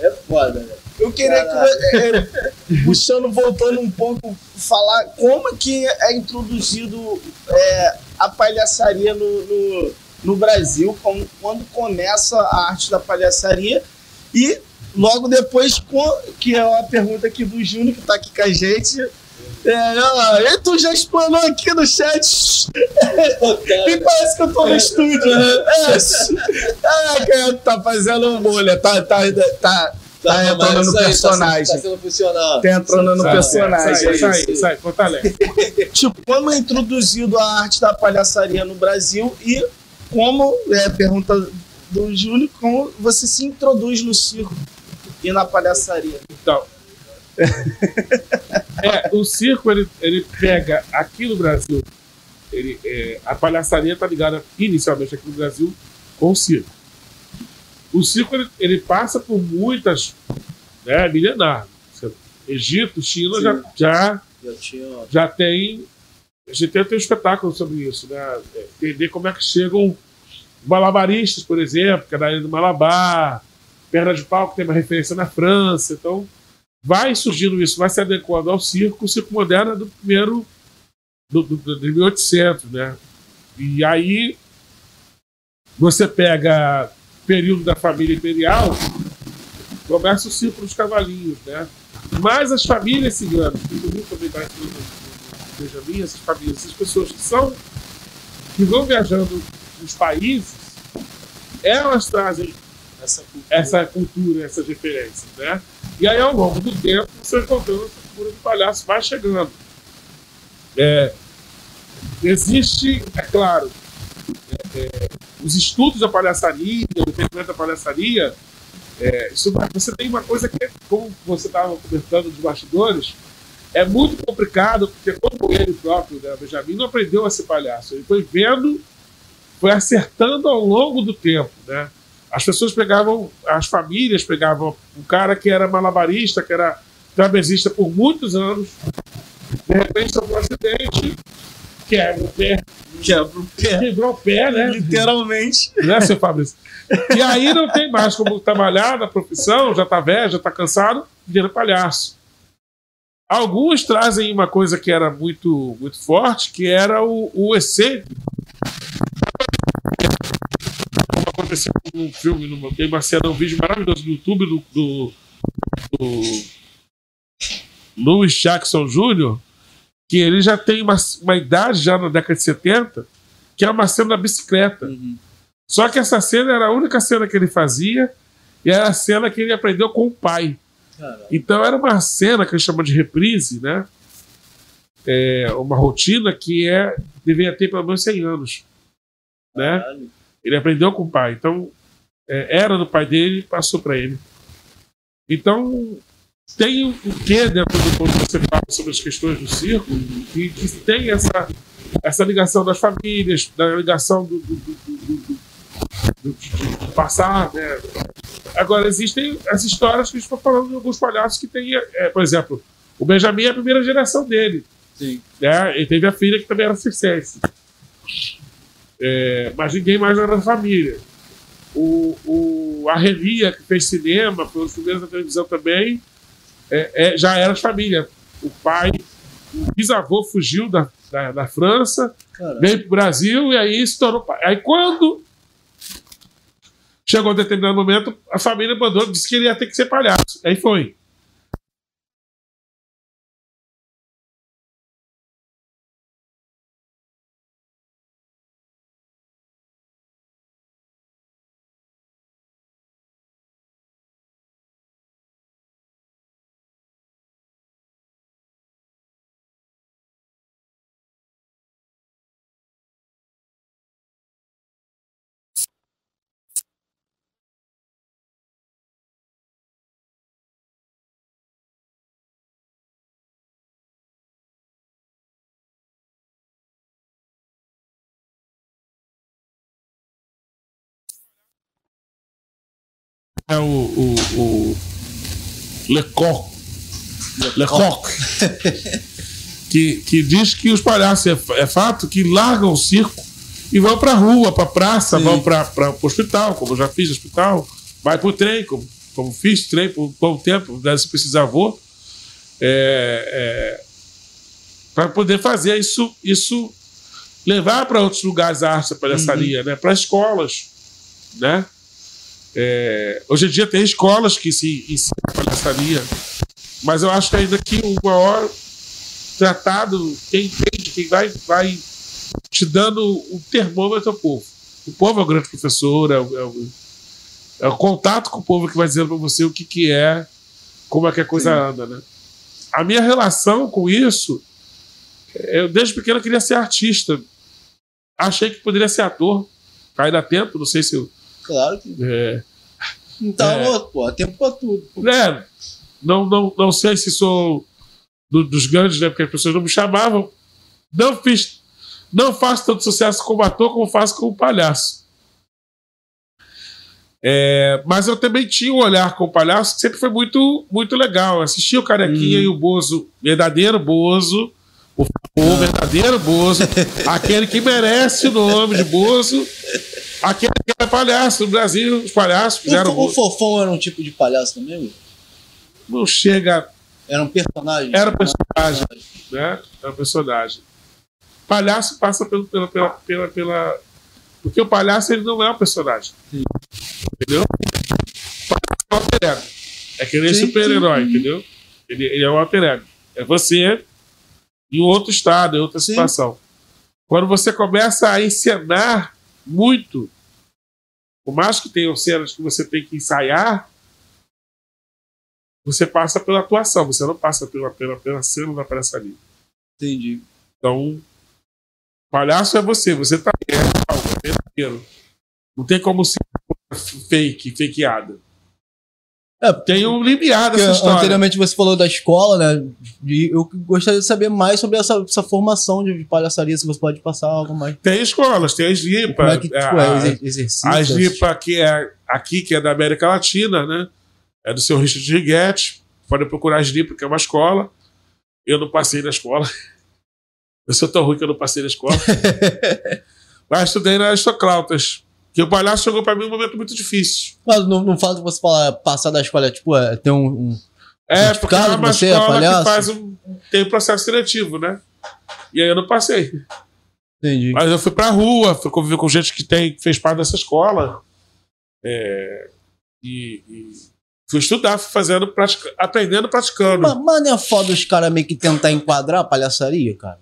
A: é foda, né?
B: Eu queria que, é, é, puxando, voltando um pouco, falar como que é introduzido é, a palhaçaria no, no, no Brasil, como, quando começa a arte da palhaçaria e logo depois, que é uma pergunta aqui do Júnior, que tá aqui com a gente. É, e tu já explanou aqui no chat. Me parece que eu tô no estúdio, né? É. Ah, cara, tá fazendo bolha, tá, tá, tá, tá
A: mas
B: entrando no
A: isso aí, tá
B: personagem.
A: Tá sendo funcional.
B: Tá entrando no
C: Sai,
B: personagem.
C: Sai, sai, fortalece.
B: Tipo, como é introduzido a arte da palhaçaria no Brasil e como, é, pergunta do Júlio, como você se introduz no circo e na palhaçaria.
C: Então. É, o circo, ele, ele pega aqui no Brasil, ele, é, a palhaçaria está ligada inicialmente aqui no Brasil com o circo. O circo, ele, ele passa por muitas, né, milenar. Egito, China, já, já,
A: Já tinha.
C: já tem. A gente tem, tem um espetáculo sobre isso, né? É, Entender como é que chegam malabaristas, por exemplo, que é da ilha do Malabar, perna de pau, que tem uma referência na França. Então, vai surgindo isso, vai se adequando ao circo. O circo moderno é do primeiro. Do, do, do- de 1800, né? E aí. Você pega período da família imperial, começa o circo dos cavalinhos, né? Mas as famílias ciganas, que todo mundo também no Benjamin, essas famílias, essas pessoas que são que vão viajando nos países, elas trazem
A: Essa cultura.
C: essa cultura, essas referências, né? E aí, ao longo do tempo, você encontrando essa figura do palhaço vai chegando. É, existe, é claro, é, os estudos da palhaçaria, o entendimento da palhaçaria, é, isso, você tem uma coisa que, é, como você estava comentando dos bastidores, é muito complicado, porque como ele próprio, né, Benjamin, não aprendeu a ser palhaço. Ele foi vendo, foi acertando ao longo do tempo, né? As pessoas pegavam, as famílias pegavam um cara que era malabarista, que era trapezista por muitos anos, de repente sofreu um acidente, quebra o pé,
B: Quebra o pé.
C: quebrou o pé, né?
B: Literalmente.
C: né, seu Fabrício? E aí não tem mais como trabalhar na profissão, já tá velho, já tá cansado, vira palhaço. Alguns trazem uma coisa que era muito, muito forte, que era o, o excêntrico. Como aconteceu num filme, numa, tem uma cena, um vídeo maravilhoso no YouTube do, do, do Louis Jackson Jr., que ele já tem uma, uma idade, já na década de 70, que é uma cena da bicicleta.
A: Uhum.
C: Só que essa cena era a única cena que ele fazia e era a cena que ele aprendeu com o pai.
A: Caralho.
C: Então era uma cena que ele chama de reprise, né? É uma rotina que é deveria ter pelo menos 100 anos, né? Ele aprendeu com o pai. Então é, era do pai dele e passou para ele. Então tem o quê dentro do quando você fala sobre as questões do circo que, que tem essa essa ligação das famílias, da ligação do, do, do, do- passar, né? Agora, existem as histórias que a gente está falando de alguns palhaços que tem, é, por exemplo, o Benjamin é a primeira geração dele.
A: Sim.
C: Né? Ele teve a filha que também era circense. É, mas ninguém mais era da família. O, o, a Relia, que fez cinema, foi um dos primeiros da televisão também, é, é, já era de família. O pai, o bisavô fugiu da, da, da França,
A: Caralho.
C: veio para o Brasil e aí se tornou pai. Aí quando chegou um determinado momento, a família mandou, disse que ele ia ter que ser palhaço. Aí foi. É o, o, o Lecoq. Lecoq. que, que diz que os palhaços é, é fato que largam o circo e vão pra rua, pra praça,
A: Sim.
C: vão pra, pro hospital, como eu já fiz no hospital, vai pro trem, como, como fiz trem por um bom tempo, se precisar vou. É, é, para poder fazer isso, isso levar para outros lugares a arte, a palhaçaria, né? para escolas. Né? É, hoje em dia tem escolas que se ensinam palhaçaria, mas eu acho que ainda que o maior tratado, quem entende, quem vai, vai te dando um termômetro ao povo. O povo é o grande professor, é o, é o- é o contato com o povo que vai dizendo para você o que, que é, como é que a coisa anda, né? A minha relação com isso, eu desde pequeno eu queria ser artista. Achei que poderia ser ator. Ainda tento, não sei se eu.
A: Claro que.
C: é,
A: Então,
C: É.
A: pô, há tempo pra tudo.
C: né, não, não, não sei se sou do- dos grandes, né? Porque as pessoas não me chamavam. Não fiz. Não faço tanto sucesso como ator como faço como palhaço. É, mas eu também tinha um olhar com palhaço que sempre foi muito, muito legal. Eu Assistia o Carequinha
A: Hum.
C: e o Bozo, verdadeiro Bozo, o, o verdadeiro Bozo, aquele que merece o nome de Bozo, aquele que era palhaço no Brasil. Os palhaços
A: O,
C: fizeram.
A: fo- o Fofão era um tipo de palhaço também? Will?
C: Não chega
A: Era um personagem?
C: Era um personagem. né? É um personagem. Palhaço passa pelo, pela, pela, pela, pela- Porque o palhaço ele não é um personagem. Entendeu? O palhaço é um alter. É que nem
A: Sim,
C: super-herói,
A: sim.
C: entendeu? Ele, ele é um alter ego. É você em outro estado, em outra
A: Sim.
C: situação. Quando você começa a encenar muito, por mais que tenham cenas que você tem que ensaiar, você passa pela atuação, você não passa pela, pela, pela cena da palhaçaria.
A: Entendi.
C: Então, palhaço é você, você tá real, verdadeiro. Não tem como ser fake, fakeada.
A: É,
C: Tem um limiar dessa história.
A: anteriormente você falou da escola, né? E eu gostaria de saber mais sobre essa, essa formação de palhaçaria, se você pode passar algo mais.
C: Tem escolas, tem as lipas.
A: Como é que tipo,
C: a-
A: é, exer- exercício?
C: a Slipa, que é aqui, que é da América Latina, né? É do seu Richard Riguetti. Pode procurar a Slipa, que é uma escola. Eu não passei na escola. Eu sou tão ruim que eu não passei na escola. Mas estudei na Aristocrautas. Que o palhaço chegou para mim num momento muito difícil.
A: Mas não, não fala de você falar, passar da escola, tipo, é, ter um. um-
C: É, porque é uma
A: você,
C: escola
A: palhaço?
C: que faz um, tem um processo seletivo, né? E aí eu não passei.
A: Entendi.
C: Mas eu fui pra rua, fui conviver com gente que tem, que fez parte dessa escola. É, e, e fui estudar, fui fazendo, pratica, aprendendo, praticando.
A: Mas, mas não é foda os caras meio que tentar enquadrar a palhaçaria, cara?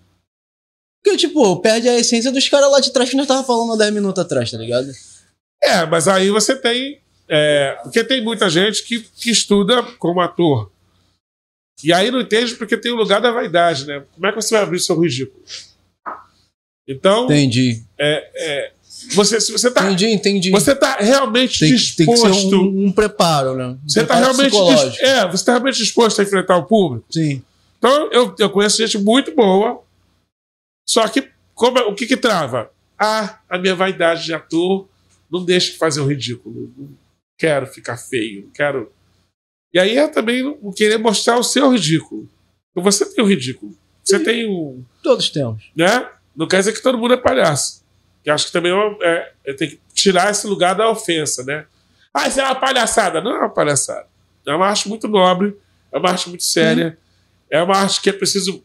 A: Porque tipo, perde a essência dos caras lá de trás que nós tava falando há 10 minutos atrás, tá ligado?
C: É, mas aí você tem. é, porque tem muita gente que, que estuda como ator. E aí não entende porque tem o lugar da vaidade, né? Como é que você vai abrir seu ridículo? Então,
A: Entendi.
C: é, é, você, se você tá,
A: Entendi, entendi.
C: você tá realmente
A: tem, que- tem que
C: disposto.
A: ser um, um preparo, né? Um
C: Você tá
A: preparo
C: realmente, dis-
A: psicológico.
C: é, você tá realmente disposto a enfrentar o público.
A: Sim.
C: Então, eu, eu conheço gente muito boa, só que como, é- o que que trava? Ah, a minha vaidade de ator não deixa de fazer o ridículo. Não quero ficar feio, não quero. E aí é também não querer mostrar o seu ridículo. Porque Você tem o ridículo. Você tem o.
A: Todos temos.
C: Né? Não quer dizer que todo mundo é palhaço. Que acho que também é, é, é tem que tirar esse lugar da ofensa, né? Ah, isso é uma palhaçada. Não é uma palhaçada. É uma arte muito nobre, é uma arte muito séria, é uma arte que é preciso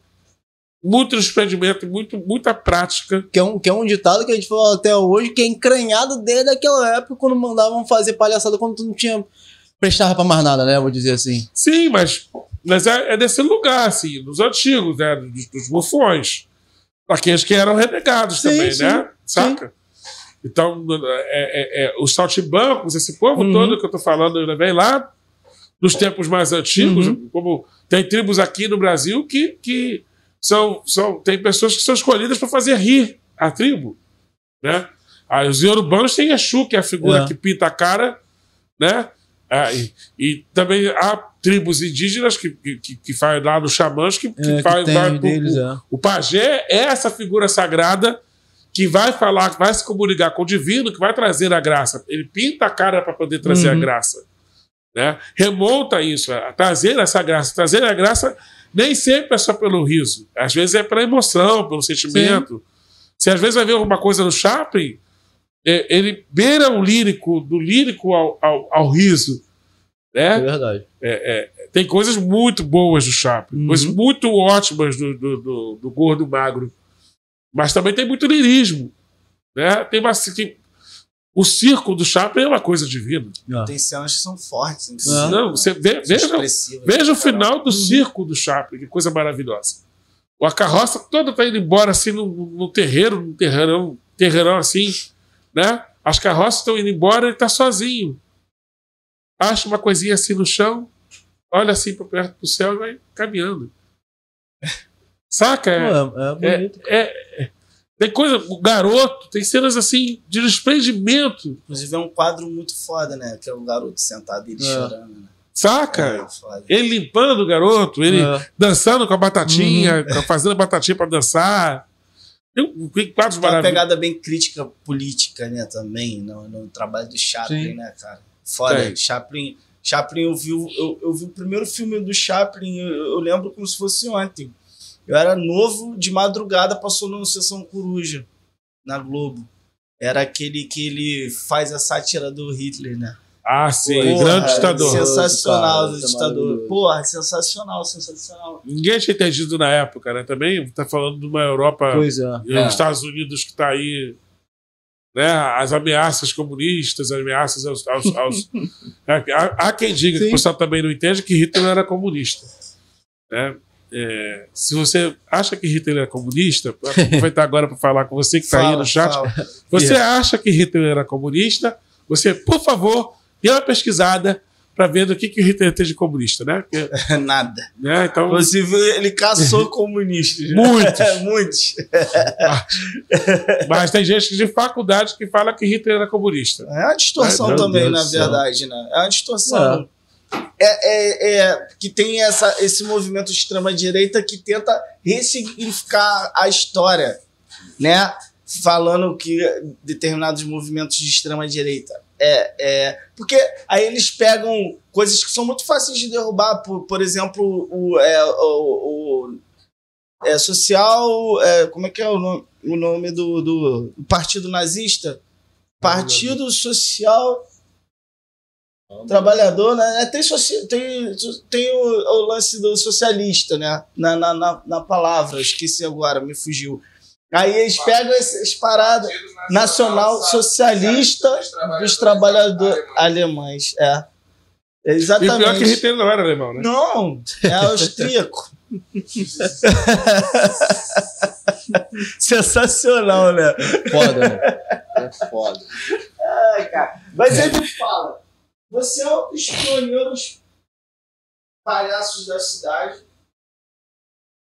C: muito desprendimento, muito, muita prática.
A: Que é, um, que é um ditado que a gente fala até hoje, que é encranhado desde aquela época, quando mandavam fazer palhaçada, quando tu não tinha. prestava pra mais nada, né? Vou dizer assim.
C: Sim, mas, mas é, é desse lugar, assim, dos antigos, né? Dos, dos bufões. Aqueles que eram renegados
A: Sim,
C: também,
A: sim,
C: né? Saca? Então, é, é- é, os saltimbancos, esse povo
A: Uhum.
C: todo que eu tô falando, eu levei lá nos tempos mais antigos,
A: Uhum.
C: como tem tribos aqui no Brasil que, que são, são. Tem pessoas que são escolhidas para fazer rir a tribo. Né? Aí os iorubanos têm Exu, que é a figura
A: É.
C: que pinta a cara, né? Ah, e, e também há tribos indígenas que, que, que, que faz lá nos xamãs que, que,
A: É, que
C: vai, pro-
A: deles,
C: o,
A: é.
C: o pajé é essa figura sagrada que vai falar, que vai se comunicar com o divino, que vai trazer a graça. Ele pinta a cara para poder trazer
A: Uhum.
C: a graça. Né? Remonta isso, a trazer essa graça. Trazer a graça nem sempre é só pelo riso. Às vezes é pela emoção, pelo sentimento. Se às vezes vai ver alguma coisa no Chaplin, é, ele beira o lírico, do lírico ao, ao, ao riso.
A: É
C: Né?
A: verdade.
C: É, é, tem coisas muito boas do Chaplin,
A: Uhum.
C: coisas muito ótimas do, do, do, do Gordo Magro. Mas também tem muito lirismo. Né? Tem uma, tem- o circo do Chaplin é uma coisa divina.
A: É.
B: Tem cenas que são fortes.
A: Ah.
C: Não, você vê, veja, veja o final do circo do Chaplin, que coisa maravilhosa. A carroça toda tá indo embora assim no, no terreiro, no terreirão, terreirão assim, né? As carroças estão indo embora, ele tá sozinho. Acha uma coisinha assim no chão, olha assim para perto do céu e vai caminhando. Saca? É,
A: Pô, é, é bonito.
C: é- é- tem coisa, o garoto, tem cenas assim de desprendimento,
B: Inclusive é um quadro muito foda, né? Que é o garoto sentado e ele
A: É.
B: chorando, né?
C: saca?
B: É, foda.
C: Ele limpando o garoto, ele
A: É.
C: dançando com a batatinha, fazendo a batatinha pra dançar. Tem, tem quadros
B: Tem uma pegada bem crítica política, né, também, no, no trabalho do Chaplin,
A: Sim.
B: né, cara? Foda.
C: Tem.
B: Chaplin, Chaplin eu vi, o- eu, eu vi o primeiro filme do Chaplin, eu, eu lembro como se fosse ontem. Eu era novo, de madrugada, passou numa sessão coruja, na Globo. Era aquele que ele faz a sátira do Hitler, né?
C: Ah, sim,
B: Porra,
C: grande ditador.
B: Sensacional
A: Cara,
B: do ditador. Porra, sensacional, sensacional.
C: Ninguém tinha entendido na época, né? Também tá falando de uma Europa
A: Pois é.
C: e
B: É.
C: os Estados Unidos que tá aí. Né, as ameaças comunistas, as ameaças aos. aos, aos- É, há, há quem diga que
A: Sim.
C: o pessoal também não entende que Hitler era comunista. né? É, se você acha que Hitler era comunista, vou aproveitar agora para falar com você que está aí no chat.
B: fala.
C: Você acha que Hitler era comunista? Você, por favor, dê uma pesquisada para ver do que, que o Hitler tem de comunista, né? Porque,
B: Nada.
C: né? Então,
B: Inclusive, ele caçou comunistas.
C: Muitos.
B: Muitos.
C: mas tem gente de faculdade que fala que Hitler era comunista.
B: É uma distorção também,
A: Deus
B: na verdade, né? É uma distorção. É, é, é que tem essa, esse movimento de extrema-direita que tenta ressignificar a história, né? Falando que determinados movimentos de extrema-direita. É, é, porque aí eles pegam coisas que são muito fáceis de derrubar, por, por exemplo, o, é, o, o- é, social. é, como é que é o nome, o nome do, do partido nazista? Partido Social Trabalhador, né? É, Tem, tem, tem o, o lance do socialista, né? Na, na, na, na palavra, esqueci agora, me fugiu. Aí eles pegam essas paradas. Nacional Socialista dos Trabalhadores Alemães. É.
C: E
B: Exatamente.
C: pior que Hitler não era alemão, né?
B: Não, é austríaco. Sensacional, né?
A: Foda, né? É foda.
B: Ai, cara. Mas ele fala: você é um dos pioneiros palhaços da cidade.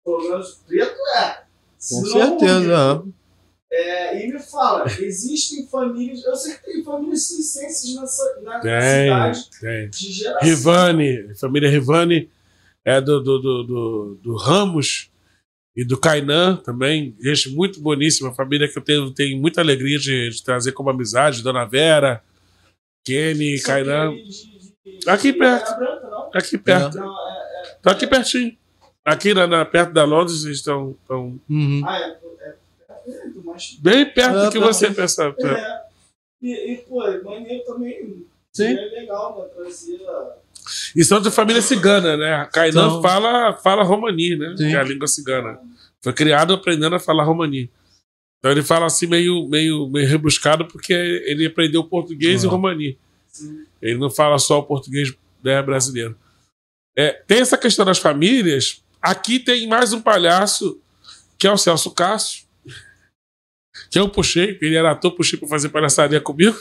B: Pelo menos preto é.
A: Com
B: não,
A: certeza.
B: É, e me fala, existem famílias. Eu sei que tem famílias circenses nessa, na
C: Tem,
B: cidade
C: tem.
B: de geração.
C: Rivane, família Rivane é do, do, do, do, do Ramos e do Kainan também. Gente muito boníssima, família que eu tenho, tenho muita alegria de, de trazer como amizade. Dona Vera, Kenny, Kainan.
B: de-
C: Aqui perto. Aqui perto.
B: É, é-
C: Tá aqui pertinho. Aqui na, na- perto da Londres, eles estão, estão
A: Uhum.
B: Ah, é, é, é perto, mas.
C: bem perto
A: É,
C: do que
A: tá.
C: você pensa.
B: É. E, e, pô, maneiro também.
A: Sim.
B: É legal, né? Trazer.
C: E são de família cigana, né? A Kainan
A: São.
C: fala, fala romani, né?
A: Sim.
C: Que é a língua cigana. Foi criado aprendendo a falar romani. Então ele fala assim meio, meio, meio rebuscado porque ele aprendeu português e
A: Ah.
C: romani.
B: Sim.
C: Ele não fala só o português né, brasileiro. É, tem essa questão das famílias. Aqui tem mais um palhaço, que é o Celso Cássio, que eu puxei, ele era ator, puxei para fazer palhaçaria comigo.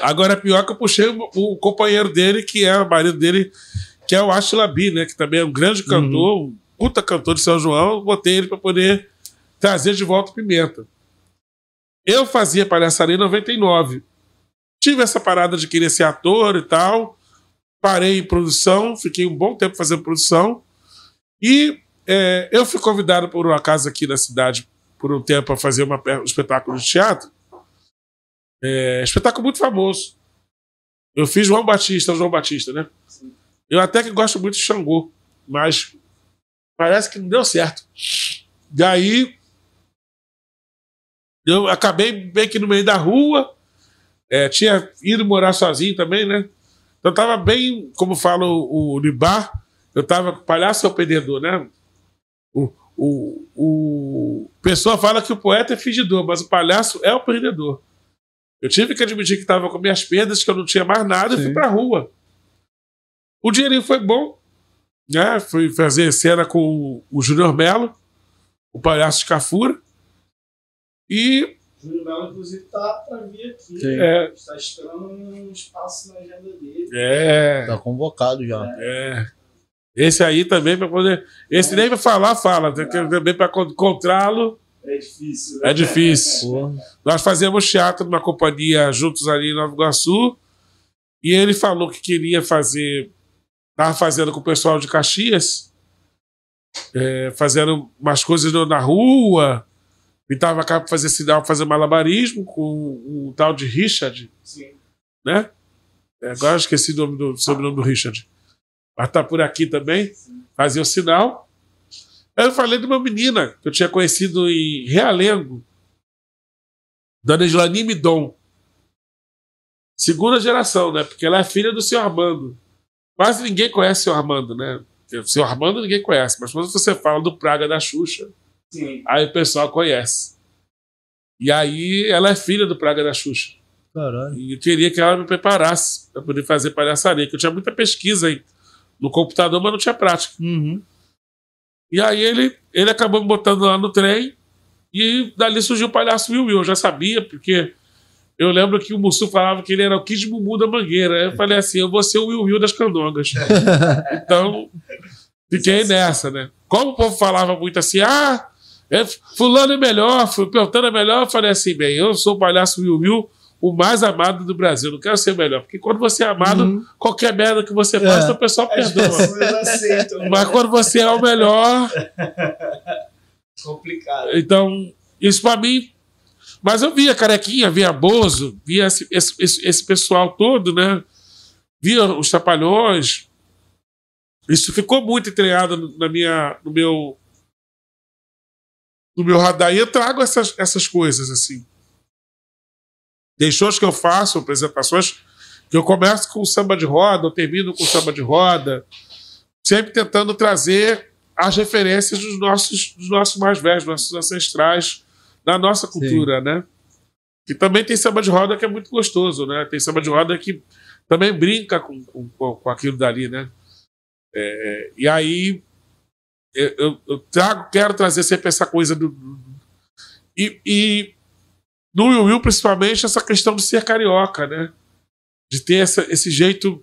C: Agora, pior que eu puxei o, o companheiro dele, que é o marido dele, que é o Ashla Bi, né? Que também é um grande cantor, um puta cantor de São João. Botei ele para poder trazer de volta o Pimenta. Eu fazia palhaçaria em 99. Tive essa parada de querer ser ator e tal. Parei em produção, fiquei um bom tempo fazendo produção. E é, eu fui convidado por uma casa aqui na cidade por um tempo a fazer uma, um espetáculo de teatro. É, espetáculo muito famoso. Eu fiz João Batista, João Batista, né? Eu até que gosto muito de Xangô, mas parece que não deu certo. Daí eu acabei bem que no meio da rua, é, tinha ido morar sozinho também, né? Então eu tava bem, como fala o, o Libar, eu tava palhaço é o perdedor, né? O, o, o pessoa fala que o poeta é fingidor, mas o palhaço é o perdedor. Eu tive que admitir que estava com minhas perdas, que eu não tinha mais nada, e fui pra rua. O dinheirinho foi bom, né? Fui fazer cena com o- o Júnior Melo, o palhaço de Cafura. E
B: Júlio Melo, inclusive, tá pra vir aqui.
C: É,
B: Está esperando um espaço na agenda dele.
C: é,
A: Tá convocado já.
C: é. Esse aí também para poder. Esse nem para falar, fala. Tem que- Também para encontrá-lo
B: É difícil. né?
C: é difícil.
A: Porra.
C: Nós fazíamos teatro numa companhia juntos ali em Nova Iguaçu. E ele falou que queria fazer. Estava fazendo com o pessoal de Caxias. é, fazendo umas coisas na rua. Pintava a cara para fazer sinal, fazer malabarismo com o tal de Richard,
B: Sim.
C: né? É, agora eu esqueci o nome do, sobrenome do Richard. Mas tá por aqui também. Fazia o sinal. Aí eu falei de uma menina que eu tinha conhecido em Realengo. Dona Islani Midon. Segunda geração, né? Porque ela é filha do senhor Armando. Quase ninguém conhece o senhor Armando, né? O senhor Armando ninguém conhece, mas quando você fala do Praga da Xuxa,
B: Sim.
C: aí o pessoal conhece. E aí ela é filha do Praga da Xuxa.
A: Caralho.
C: E eu queria que ela me preparasse para poder fazer palhaçaria, que eu tinha muita pesquisa aí no computador, mas não tinha prática.
A: Uhum.
C: E aí ele, ele acabou me botando lá no trem e dali surgiu o palhaço Will Will. Eu já sabia, porque eu lembro que o Mussu falava que ele era o Kid Mumu da Mangueira. Aí eu falei assim: eu vou ser o Will Will das Candongas. então, fiquei nessa, né? Como o povo falava muito assim, ah, é, Fulano é melhor, Peltano é melhor, eu falei assim: bem, eu sou o palhaço Will Will. O mais amado do Brasil, não quero ser melhor, porque quando você é amado,
A: Uhum.
C: qualquer merda que você faz,
A: É.
C: o pessoal perdoa.
B: aceitam. né?
C: Mas quando você é o melhor,
B: Complicado.
C: então, isso pra mim. Mas eu via Carequinha, via Bozo, via esse, esse, esse- esse pessoal todo, né? Via os Trapalhões. Isso ficou muito entranhado na minha, no meu. No meu radar. E eu trago essas, essas coisas, assim. Tem shows que eu faço, apresentações, que eu começo com samba de roda, eu termino com samba de roda, sempre tentando trazer as referências dos nossos, dos nossos mais velhos, nossos ancestrais, da nossa cultura, né? Que também tem samba de roda que é muito gostoso, né? Tem samba de roda que também brinca com, com, com com aquilo dali, né? É, e aí eu, eu, eu trago, quero trazer sempre essa coisa do. e, e no Will Will, principalmente, essa questão de ser carioca, né? De ter essa, esse jeito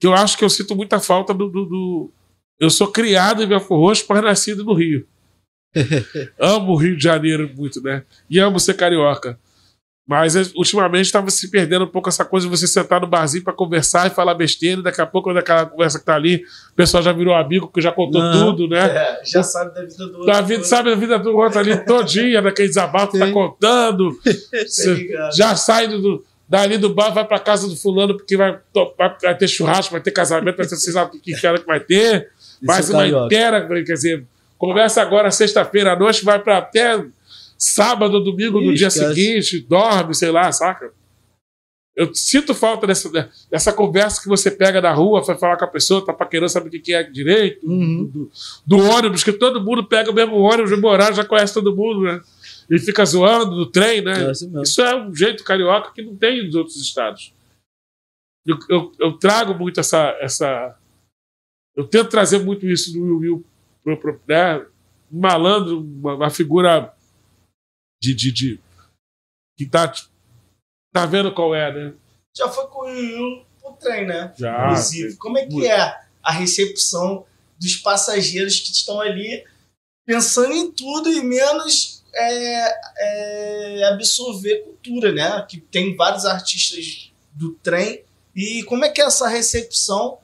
C: que eu acho que eu sinto muita falta do. do- do- eu sou criado em Belfor Roxo, mas nascido no Rio. amo o Rio de Janeiro muito, né? E amo ser carioca. Mas eh, ultimamente estava se perdendo um pouco essa coisa de você sentar no barzinho para conversar e falar besteira. Daqui a pouco, daquela conversa que tá ali, o pessoal já virou amigo, que já contou
A: Aham.
C: tudo, né?
B: É, já sabe da vida do outro.
C: Da vida, sabe a vida do outro ali todinha, daquele desabafo que tá contando. Já sai do, dali do bar, vai pra casa do fulano, porque vai, to- vai, vai ter churrasco, vai ter casamento, vai ter, você sabe o que era que vai ter. Mais
A: Isso é
C: uma
A: carioca.
C: inteira, quer dizer, começa agora sexta-feira à noite, vai pra até sábado, domingo, no
A: Ih,
C: dia
A: esquece.
C: seguinte, dorme, sei lá, saca? Eu sinto falta dessa, dessa conversa que você pega na rua, vai falar com a pessoa, tá paquerando, sabe o que é direito,
A: Uhum.
C: do, do ônibus, que todo mundo pega o mesmo ônibus, o mesmo horário, já conhece todo mundo, né? E fica zoando no trem, né?
A: É assim.
C: Isso é um jeito carioca que não tem nos outros estados. Eu, eu, eu trago muito essa, essa. Eu tento trazer muito isso do Will Will. Né? Malandro, uma, uma figura de, de, de. que tá, tá vendo qual é, né?
B: Já foi com o trem, né?
C: Já.
B: Inclusive, como é que é a recepção dos passageiros que estão ali pensando em tudo e menos é, é, absorver cultura, né? Que tem vários artistas do trem. E como é que é essa recepção?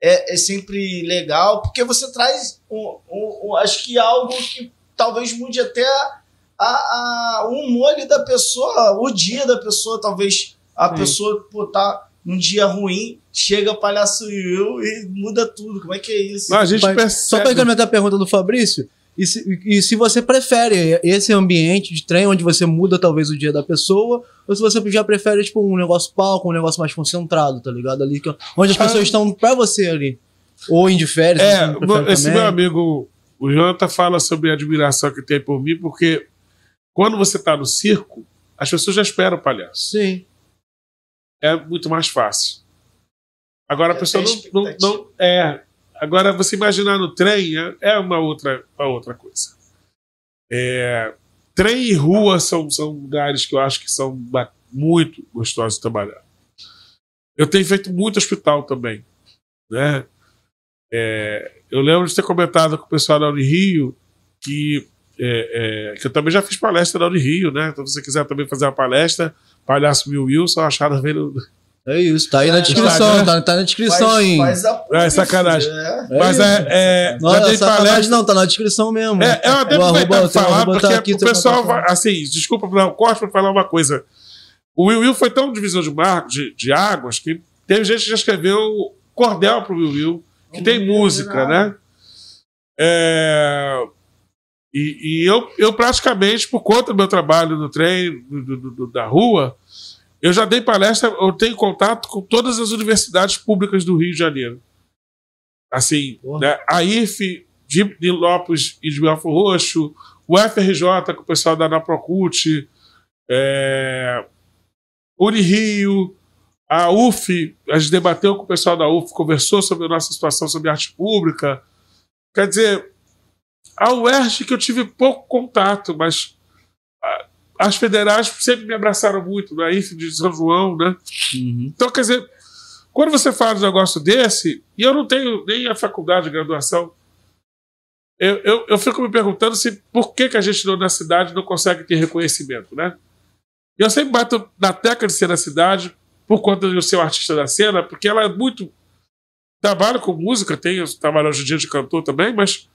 B: É, é sempre legal, porque você traz, um, um- um- acho que algo que talvez mude até a, a- o humor ali da pessoa, o dia da pessoa, talvez a
A: Sim.
B: pessoa pô, tá num dia ruim, chega palhaço eu e muda tudo. Como é que é isso?
C: Mas a gente percebe.
A: Só para complementar a pergunta do Fabrício, e se, e se você prefere esse ambiente de trem onde você muda talvez o dia da pessoa, ou se você já prefere tipo um negócio palco, um negócio mais concentrado, tá ligado? Ali que- onde as
C: Ah.
A: pessoas estão pra você ali. Ou em de férias,
C: É,
A: prefere
C: esse
A: também.
C: meu amigo, o Jonathan, fala sobre a admiração que tem por mim, porque quando você tá no circo, as pessoas já esperam o palhaço.
A: Sim.
C: É muito mais fácil. Agora a
B: É,
C: pessoa não, não, não- É. Agora, você imaginar no trem é, é uma, outra, uma outra coisa. É, trem e rua são, são lugares que eu acho que são muito gostosos de trabalhar. Eu tenho feito muito hospital também. Né? É, eu lembro de ter comentado com o pessoal da Unirio que, é, é, que eu também já fiz palestra da Unirio, né? Então, se você quiser também fazer uma palestra, Palhaço Mil Wilson, acharam no,
A: É isso, tá aí na
B: É,
A: descrição, tá, tá na descrição
B: faz,
A: aí.
B: faz a
C: É sacanagem.
B: É.
A: É
C: Mas é, é,
A: Não,
C: já
A: é sacanagem
C: palestra.
A: não, tá na descrição mesmo.
C: É, eu até
A: o
C: falar,
A: arroba
C: porque
A: tá aqui,
C: o pessoal vai, assim, desculpa um corte pra falar uma coisa. O Will Will foi tão divisor de marco, de, de águas, que teve gente que já escreveu cordel pro Will Will, que tem música, né? É, e e eu, eu praticamente, por conta do meu trabalho no trem, do- do- do- da rua, eu já dei palestra, eu tenho contato com todas as universidades públicas do Rio de Janeiro. Assim, né, a IF, de, de Lopes e de Belfor Roxo, o FRJ com o pessoal da Naprocult, é, Unirio, a UF, a gente debateu com o pessoal da UF, conversou sobre a nossa situação sobre arte pública. Quer dizer, a UERJ que eu tive pouco contato, mas a- as federais sempre me abraçaram muito, na IF de São João, né?
A: Uhum.
C: Então, quer dizer, quando você fala de um negócio desse, e eu não tenho nem a faculdade de graduação, eu, eu, eu fico me perguntando se por que, que a gente não, na cidade não consegue ter reconhecimento, né? Eu sempre bato na tecla de ser na cidade por conta de eu ser um artista da cena, porque ela é muito. Trabalho com música, tenho trabalho hoje em dia de cantor também, mas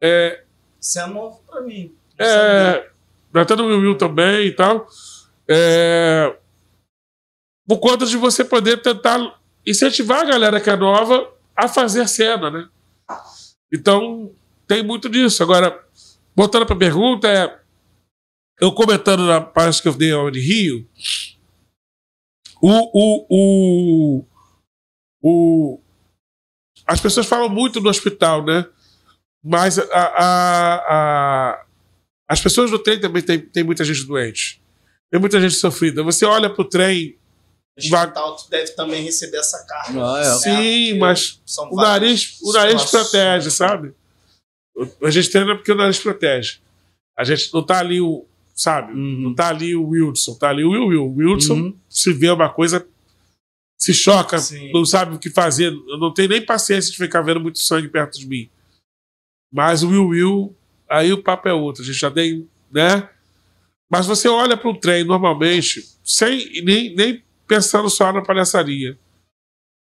C: é,
B: Isso é novo pra mim.
C: É, até no Will também e tal. É, por conta de você poder tentar incentivar a galera que é nova a fazer cena, né? Então, tem muito disso. Agora, voltando para a pergunta, é, eu comentando na palestra que eu dei ao de Rio, o, o, o, o, as pessoas falam muito no hospital, né? Mas a, a, a, as pessoas do trem também tem, tem muita gente doente. Tem muita gente sofrida. Você olha pro trem,
B: O hospital tu deve também receber essa carga.
A: Ah, é.
B: né?
C: sim,
B: Porque
C: mas o nariz, o nariz protege, sabe? A gente treina porque o nariz protege. A gente não tá ali o. Sabe?
A: Uhum.
C: Não tá ali o Wilson, tá ali o Will Will. O Wilson,
A: Uhum.
C: se vê uma coisa, se choca,
B: Sim.
C: não sabe o que fazer. Eu não tenho nem paciência de ficar vendo muito sangue perto de mim. Mas o Will Will, aí o papo é outro. A gente já tem, né? Mas você olha para o trem normalmente, sem nem, nem pensando só na palhaçaria.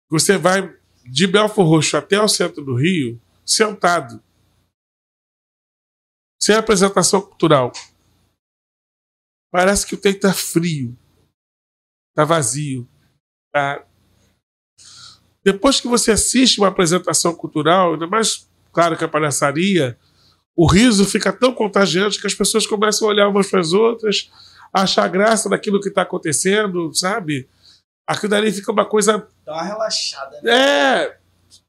C: Você vai de Belfor Roxo até o centro do Rio, sentado. Sem apresentação cultural. Parece que o trem tá frio. Tá vazio. Tá... Depois que você assiste uma apresentação cultural, ainda mais claro que a palhaçaria, o riso fica tão contagiante que as pessoas começam a olhar umas para as outras, a achar graça daquilo que está acontecendo, sabe? Aquilo dali fica uma coisa
B: Dá uma relaxada, né?
C: é.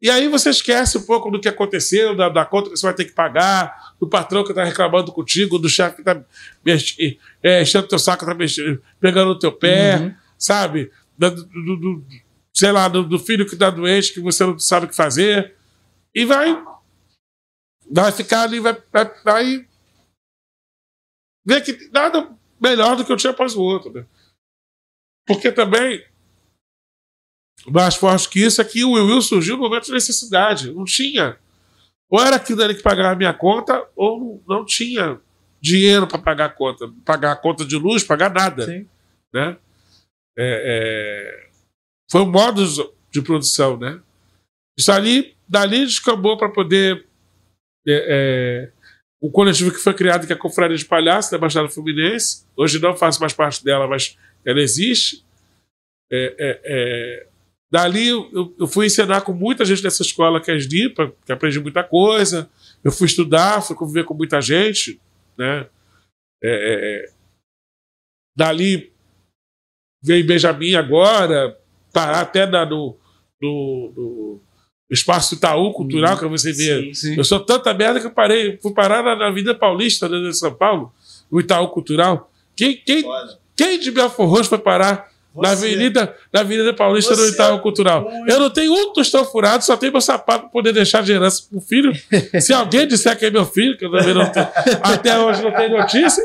C: E aí você esquece um pouco do que aconteceu, da, da conta que você vai ter que pagar, do patrão que tá reclamando contigo, do chefe que tá mex- é, enchendo teu saco, tá mex- pegando no teu pé,
A: Uhum.
C: sabe? Do, do- do- sei lá, do, do filho que tá doente, que você não sabe o que fazer. E vai. Vai ficar ali, vai, vai, vai ver que nada melhor do que o dia após o outro, né? Porque também mais forte que isso é que o Will Will surgiu no momento de necessidade. Não tinha. Ou era aquilo ali que pagava a minha conta, ou não tinha dinheiro para pagar a conta. Pagar a conta de luz, pagar nada.
A: Sim.
C: Né? É, é, Foi um modo de produção, né? Isso ali, dali descambou para poder. É, é, um coletivo que foi criado, que é a Confraria de Palhaços, da Baixada Fluminense. Hoje não faço mais parte dela, mas ela existe. É, é, Dali eu, eu fui ensinar com muita gente dessa escola que é a SDIPA, que aprendi muita coisa. Eu fui estudar, fui conviver com muita gente. Né? Dali veio Benjamin agora, parar até na- no, no, no Espaço Itaú Cultural, que você vê.
B: Sim.
A: Sim.
C: Eu sou tanta merda que eu parei, fui parar na, na Avenida Paulista, né, em São Paulo, no Itaú Cultural. Quem, quem,
B: Olha,
C: quem de Belfor Roxo foi parar na
B: Você.
C: Avenida, na Avenida Paulista do
B: Você
C: Itaú Cultural?
B: muito-
C: Eu não tenho um tostão furado, só tenho meu sapato para poder deixar de herança pro filho. Se alguém disser que é meu filho, que eu também não tenho, até hoje não tenho notícia,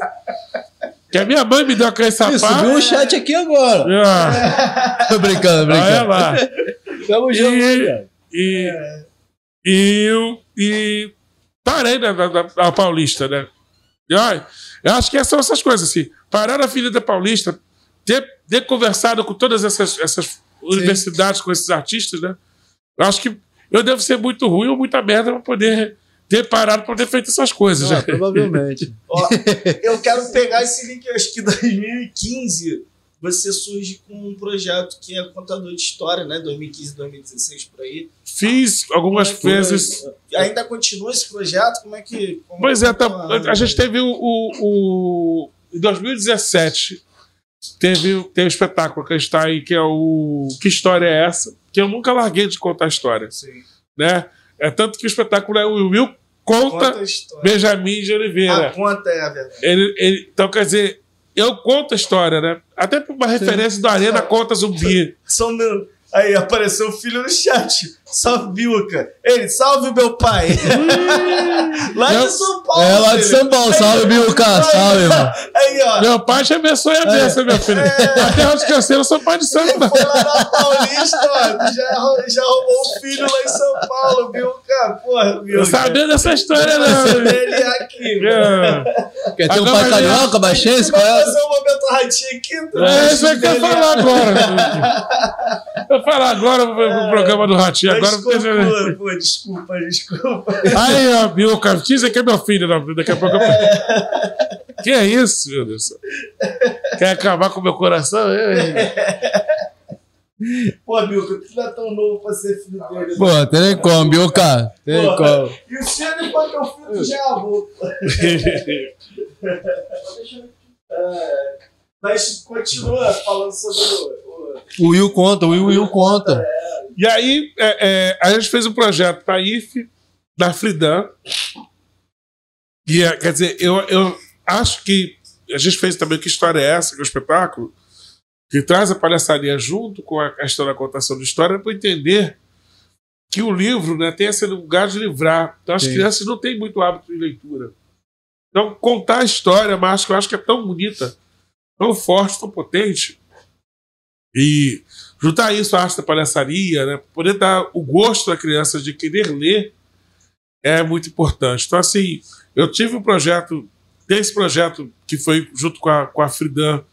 C: que a minha mãe me deu aquele sapato.
A: subiu um chat aqui agora.
C: Ah,
A: Tô brincando,
C: é
A: brincando.
C: lá.
A: Tamo junto,
C: E- E, e, eu- e parei na, na- na- na Paulista, né? Eu acho que são essas coisas, assim. Parar na Avenida Paulista, ter, ter conversado com todas essas, essas universidades, com esses artistas, né? Eu acho que eu devo ser muito ruim ou muita merda para poder ter parado para ter feito essas coisas.
A: Ah,
C: né?
A: provavelmente.
B: Ó, eu quero pegar esse link, acho que 2015 você surge com um projeto que é contador de história, né? 2015, 2016 por aí.
C: Fiz algumas
B: Como é
C: vezes.
B: Ainda continua esse projeto? Como é que. como
C: Pois é,
B: que
C: tá-
B: tá-
C: a gente teve o, o, Em 2017, teve, tem um espetáculo que a gente tá aí, que é o Que História é Essa? Que eu nunca larguei de contar a história.
B: Sim.
C: Né? É tanto que o espetáculo é o Will Conta,
B: Conta.
C: Benjamin de Oliveira.
B: A conta é a verdade.
C: Ele, ele- então, quer dizer, eu conto a história, né? Até por uma referência do Arena Conta Zumbi.
B: Um minuto. Aí apareceu o filho no chat. Salve, Bilca. Ele, salve meu pai. lá de São Paulo.
A: É lá de
B: filho.
A: São Paulo. Salve, Bilca.
B: Aí,
A: Salve, irmão.
B: Aí, ó.
C: Meu pai te abençoe a bênção, meu filho. Até onde canseiro, eu sou pai de santo.
B: Foi lá na Paulista, ó. Já, já arrumou um filho lá em São Paulo, Bilca. Porra, Bilca.
C: Eu sabia dessa história, não.
B: Ele aqui, mano.
C: É.
A: Quer ter um pai carioca, baixense? Qual
B: Vai
A: é?
B: fazer um momento ratinho aqui.
C: É isso aí que eu ia falar agora. Eu vou falar agora pro pro programa do Ratinho. Agora
B: desculpa, pô, desculpa, desculpa.
C: Aí, ó, Bilca, dizem que é meu filho, não. Daqui a pouco eu... Que é isso, meu Deus? do céu? Quer acabar com o meu coração? Eu, hein?
B: Pô, Bilca, tu não é tão novo pra ser filho dele.
A: Pô, tem nem como, Bilca. Tem nem
B: Pô,
A: como.
B: E o senhor depois que eu filho do diabo. É, mas continua falando sobre o. o-
A: O Will conta, o Will, Will conta.
C: E aí, é, é, a gente fez um projeto para a IF, da Fridan. E, é, quer dizer, eu, eu acho que a gente fez também Que História é Essa, que é o espetáculo, que traz a palhaçaria junto com a questão da contação de história para entender que o livro né, tenha esse lugar de livrar. Então as
A: Sim.
C: crianças não têm muito hábito de leitura. Então, contar a história, mas que eu acho que é tão bonita, tão forte, tão potente, e juntar isso à arte da palhaçaria, né, poder dar o gosto da criança de querer ler, é muito importante. Então, assim, eu tive um projeto, tem esse projeto que foi junto com a, com a Fridan,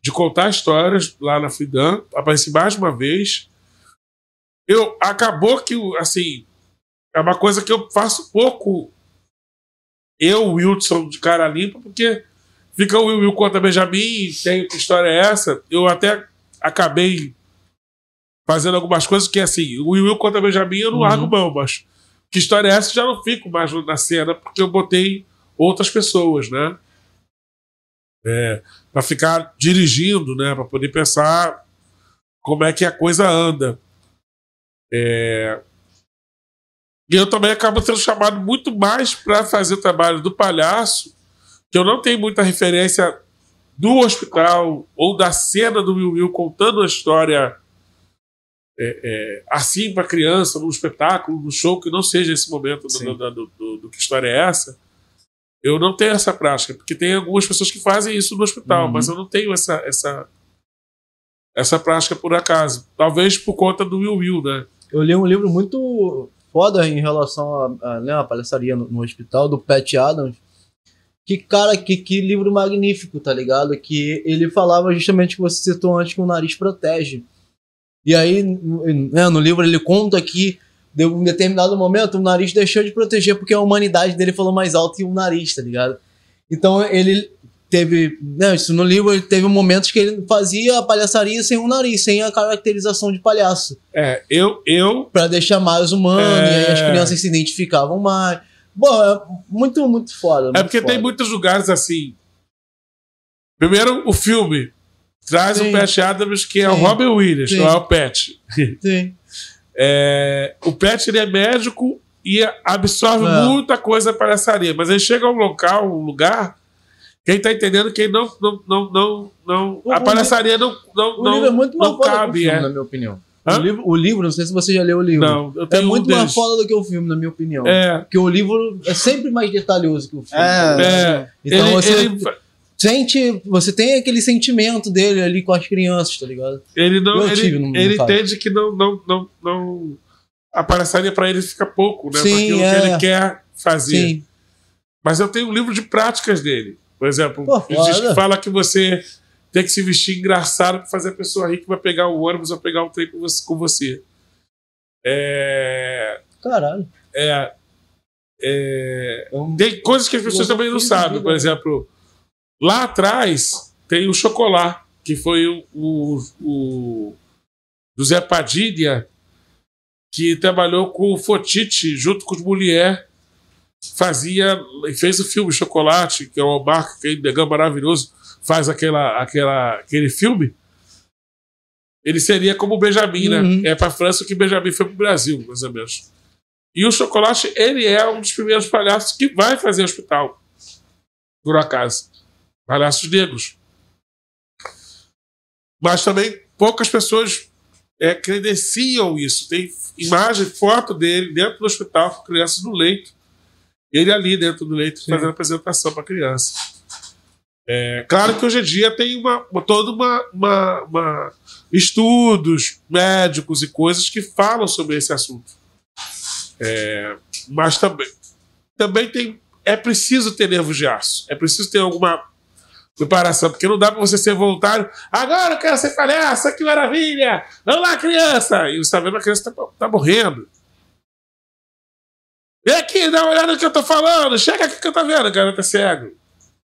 C: de contar histórias lá na Fridan, apareci mais uma vez. Eu, acabou que, assim, é uma coisa que eu faço pouco, eu, Wilson, de cara limpa, porque fica o Will, Will conta Benjamin, tem que história é essa? Eu até acabei fazendo algumas coisas que, assim, o Will, conta Benjamin, eu não
A: Uhum.
C: largo mão, mas que história é essa? Já não fico mais na cena, porque eu botei outras pessoas, né? É, para ficar dirigindo, né? Para poder pensar como é que a coisa anda. É, e eu também acabo sendo chamado muito mais para fazer o trabalho do palhaço, que eu não tenho muita referência do hospital ou da cena do Will Will contando a história é, é, assim para criança, num espetáculo, num show, que não seja esse momento do, do, do- do- que história é essa. Eu não tenho essa prática, porque tem algumas pessoas que fazem isso no hospital,
A: Uhum.
C: mas eu não tenho essa, essa, essa prática por acaso. Talvez por conta do Will Will, né?
A: Eu li um livro muito foda em relação a, a, né, a palhaçaria no, no hospital, do Pat Adams. Que, cara, que, que livro magnífico, tá ligado? Que ele falava justamente que você citou antes que o nariz protege. E aí, né, no livro ele conta que de um determinado momento o nariz deixou de proteger porque a humanidade dele falou mais alto que o nariz, tá ligado? Então ele teve, né, isso no livro ele teve momentos que ele fazia a palhaçaria sem o nariz, sem a caracterização de palhaço.
C: É, eu, eu
A: Pra deixar mais humano,
C: É.
A: e aí as crianças se identificavam mais. Bom, é muito, muito foda.
C: É
A: muito
C: porque tem
A: foda.
C: muitos lugares assim. Primeiro, o filme traz
A: Sim.
C: o Pat Adams, que é o. Robin Williams,
A: Sim.
C: não é o Pat.
A: Sim.
C: É, o Pat ele é médico e absorve
A: É.
C: muita coisa da palhaçaria, mas ele chega a um local, um lugar, quem tá entendendo que ele não, não, não, não, não
A: O-
C: a palhaçaria não, não, não,
A: livro é muito
C: não cabe.
A: filme,
C: é.
A: na minha opinião. O livro, o livro, não sei se você já leu o livro.
C: Não, eu
A: é
C: tenho
A: muito
C: um
A: mais foda do que o filme, na minha opinião.
C: É,
A: Porque o livro é sempre mais detalhoso que o filme.
B: É.
C: é.
A: Então
C: ele,
A: você
C: ele,
A: sente, você tem aquele sentimento dele ali com as crianças, tá ligado?
C: ele não,
A: Eu tive
C: ele,
A: no- no
C: ele entende que não, não, não, não a palhaçaria para ele fica pouco, né?
A: Sim,
C: Pra aquilo
A: é.
C: que ele quer fazer.
A: Sim.
C: Mas eu tenho um livro de práticas dele. Por exemplo,
A: Pô,
C: ele diz que fala que você tem que se vestir engraçado para fazer a pessoa rir que vai pegar o ônibus ou pegar o trem com você. Com você. É,
A: Caralho.
C: é, é, tem coisas que as pessoas também não sabem. Por exemplo, lá atrás tem o chocolate, que foi o, o, o José Padilha, que trabalhou com o Fotite junto com os Mulher. Fazia e fez o filme Chocolate, que é o que é negão maravilhoso, faz aquela, aquela, aquele filme. Ele seria como o Benjamin,
A: Uhum.
C: né? É para França o que Benjamin foi para o Brasil, mais ou menos. E o Chocolate, ele é um dos primeiros palhaços que vai fazer hospital. Por acaso. Palhaços negros. Mas também poucas pessoas é, credenciam isso. Tem imagem, foto dele dentro do hospital com crianças no leito. Ele ali dentro do leito fazendo apresentação para criança. É, claro que hoje em dia tem uma, uma- toda uma, uma- uma- estudos médicos e coisas que falam sobre esse assunto. É, mas também, também tem, é preciso ter nervos de aço. É preciso ter alguma preparação, porque não dá para você ser voluntário. Agora eu quero ser palhaço, que maravilha! Vamos lá, criança! E você está vendo a criança tá, tá morrendo. Vem aqui, dá uma olhada no que eu tô falando. Chega aqui que eu tô vendo, o cara tá cego.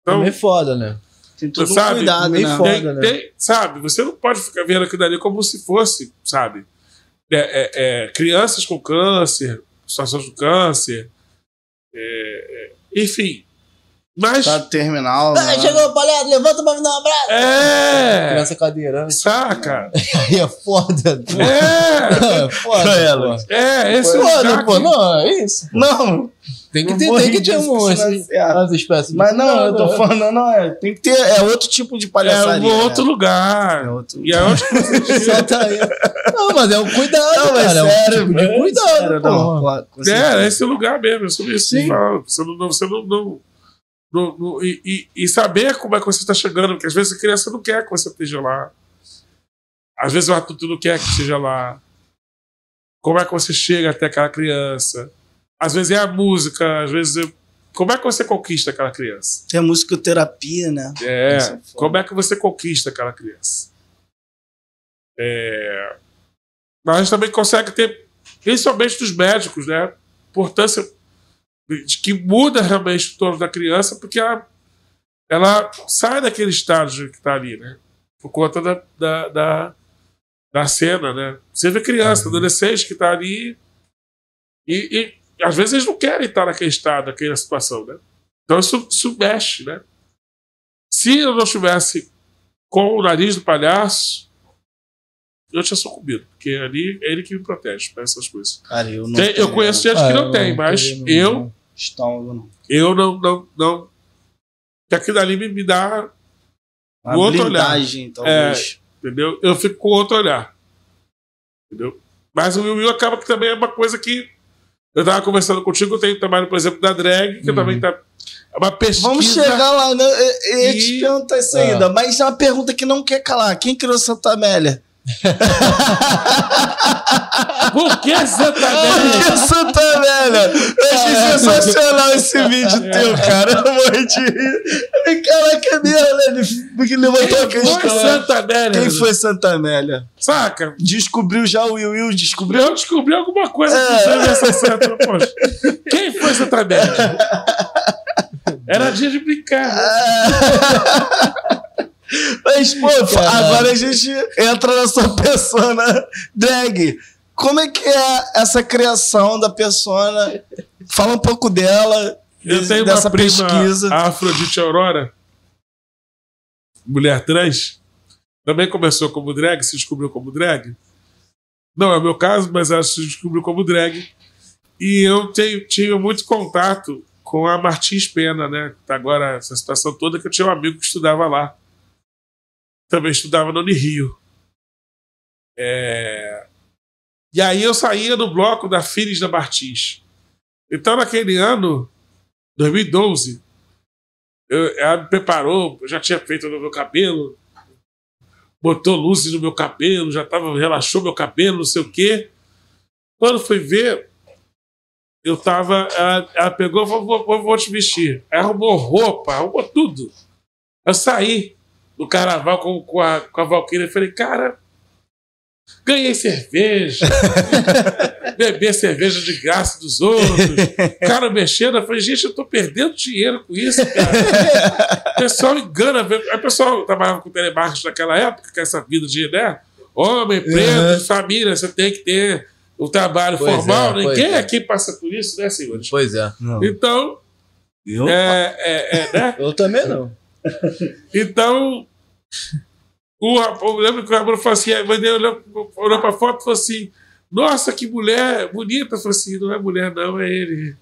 C: Então,
A: Também foda, né?
B: Tem todo um
C: sabe,
B: cuidado,
A: meio
B: né?
A: foda.
C: tem,
A: né?
C: tem- sabe, você não pode ficar vendo aquilo dali como se fosse, sabe? É, é, é, crianças com câncer, situações de câncer, é, é, enfim. Mas.
B: Tá terminal.
A: Ah,
B: né?
A: chegou o palhaço, levanta pra me dar um abraço.
C: É!
A: Criança cadeirante.
C: Saca?
A: Aí é foda. pô.
C: É!
A: É foda.
B: Ela.
C: É, esse
A: Foda,
C: lugar
A: pô.
C: que-
A: Não, é isso.
B: Não,
A: Tem que
B: Não
A: ter, tem que ter um,
B: é certo.
A: umas espécies
B: mas não, eu tô falando, não, é. Tem que ter. É outro tipo de
C: É
B: palhaçaria.
C: um outro
B: né?
C: lugar.
B: É outro-
C: E é você
A: Solta aí. Não, mas é um cuidado,
B: Não,
A: cara. É um
B: sério,
A: tipo de
B: é
A: cuidado,
B: sério, não, claro,
C: É, é esse lugar mesmo, é sobre isso. Você não, não- você não, não- não- não- e, e- saber como é que você está chegando, porque às vezes a criança não quer que você esteja lá. Às vezes o adulto não quer que esteja lá. Como é que você chega até aquela criança? Às vezes é a música, às vezes é... Como é que você conquista aquela criança?
B: Tem a musicoterapia, né?
C: É, como é que você conquista aquela criança? É, mas a gente também consegue ter, principalmente dos médicos, né? Importância que muda realmente o torno da criança, porque ela, ela sai daquele estágio que está ali, né? Por conta da, da, da, da cena, né? Você vê criança, adolescente que está ali e, e às vezes eles não querem estar naquele estado, naquela situação, né? Então isso, isso mexe, né? Se eu não estivesse com o nariz do palhaço, eu tinha sucumbido, porque ali é ele que me protege para essas coisas.
B: Cara, eu não.
C: Tem- eu conheço gente
A: Ah,
C: que não tem, mas
A: não-
C: eu,
B: Estômago, não.
C: eu não, não, não. Que aquilo ali me, me dá,
B: Uma
C: O outro
B: blindagem, talvez.
C: entendeu? Eu fico com outro olhar. Entendeu? Mas o Will Will acaba que também é uma coisa que. Eu tava conversando contigo, eu tenho trabalho, por exemplo, da drag, que
A: Uhum.
C: também tá. É uma pesquisa.
B: Vamos chegar lá, né? Eu eu ia te
C: E-
B: perguntar isso
A: Ah.
B: ainda, mas é uma pergunta que não quer calar. Quem criou Santa Amélia?
C: Por que Santa
B: Por
C: Amélia?
B: que Santa Amélia? Eu achei sensacional esse vídeo teu, cara. Eu morri de rir. Caraca, é mesmo, né? Porque levantou a
C: Quem foi
B: questão.
C: Santa Amélia?
B: Quem foi Santa Amélia?
C: Saca?
B: Descobriu já o Will Will? Descobriu?
C: Eu descobri alguma coisa
B: É.
C: que teve essa Santa. Poxa, quem foi Santa Amélia? Era dia de brincar. né?
B: Mas, pô,
A: Caralho.
B: agora a gente entra na sua persona drag. Como é que é essa criação da persona? Fala um pouco dela,
C: Eu tenho
B: dessa
C: uma prima,
B: pesquisa.
C: a Afrodite Aurora, mulher trans, também começou como drag, se descobriu como drag. Não é o meu caso, mas ela se descobriu como drag. E eu tenho, tive muito contato com a Martins Pena, né? Tá Agora, essa situação toda, que eu tinha um amigo que estudava lá. Também estudava no Unirio. É... E aí eu saía no bloco da Filhos da Martins. Então, naquele ano, 2012, eu, ela me preparou, eu já tinha feito no meu cabelo, botou luzes no meu cabelo, já tava, relaxou meu cabelo, não sei o quê. Quando fui ver, eu tava. Ela, ela pegou e falou: vou, vou, vou te vestir. Aí arrumou roupa, arrumou tudo. Eu saí do carnaval com, com, a, com a Valkyria e falei: cara, ganhei cerveja, beber cerveja de graça dos outros, cara mexendo. Eu falei: gente, eu tô perdendo dinheiro com isso, cara. O pessoal engana. Aí o pessoal trabalhava com telemarketing naquela época, com essa vida de, né? Homem, preto, de família, você tem que ter o trabalho
A: Pois
C: formal.
A: é,
C: Ninguém
A: é.
C: aqui passa por isso, né, senhores?
A: Pois é.
B: Não.
C: Então,
B: Eu?
C: é, é, é, né?
A: Eu também não.
C: Então, o, rap- eu lembro que o Ramon falou assim, a mãe dele olhou, olhou pra foto e falou assim, nossa, que mulher bonita. Eu falei assim, não é mulher não, é ele.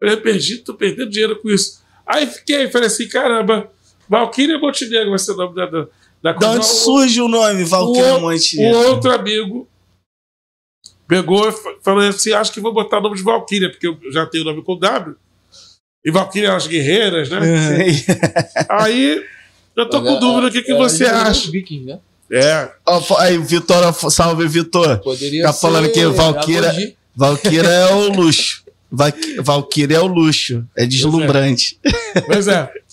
C: Eu perdi, tô perdendo dinheiro com isso. Aí fiquei, falei assim, caramba, Valkyria Montenegro vai ser o nome da, da, da
B: De onde
C: O-
B: surge o nome Valkyria
C: o-
B: Montenegro?
C: o outro amigo pegou e fa- falou assim: acho que vou botar o nome de Valkyria, porque eu já tenho o nome com W. E Valkyria é as guerreiras, né? Aí eu tô com dúvida o que, que
A: É,
C: você
A: é,
C: acha.
A: Vikings, né?
C: É.
B: Aí, Vitor, salve, Vitor.
A: Poderia
B: Tá falando
A: ser
B: que Valkyria-
A: Abogi.
B: Valkyria é o luxo. Va- Valkyria é o luxo. É deslumbrante.
C: Pois é.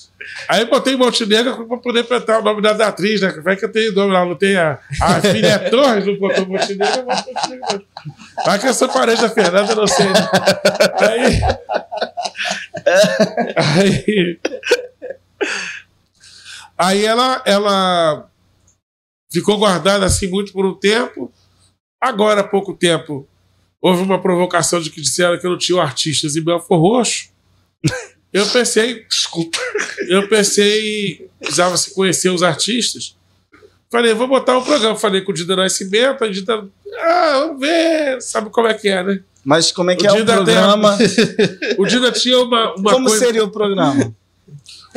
C: Aí botei Montenegro pra poder botar o nome da, da atriz, né? Vai que eu tenho nome lá, não tem a, a filha é Torres, não botou Montenegro, eu boto Montenegro. Vai que eu sou parente da Fernanda, eu não sei. Né? Aí. Aí. Aí ela, ela ficou guardada assim muito por um tempo. Agora, há pouco tempo, houve uma provocação de que disseram que eu não tinha artistas em Belfor Roxo. Eu pensei, desculpa, eu pensei, precisava se conhecer os artistas. Falei, vou botar um programa. Falei com o Dida Nascimento, a Dida, ah, vamos ver, sabe como é que é, né?
B: Mas como é que
C: O
B: é o
C: Dida tem-
B: programa?
C: O Dida tinha uma, uma
B: Como
C: coisa.
B: seria o programa?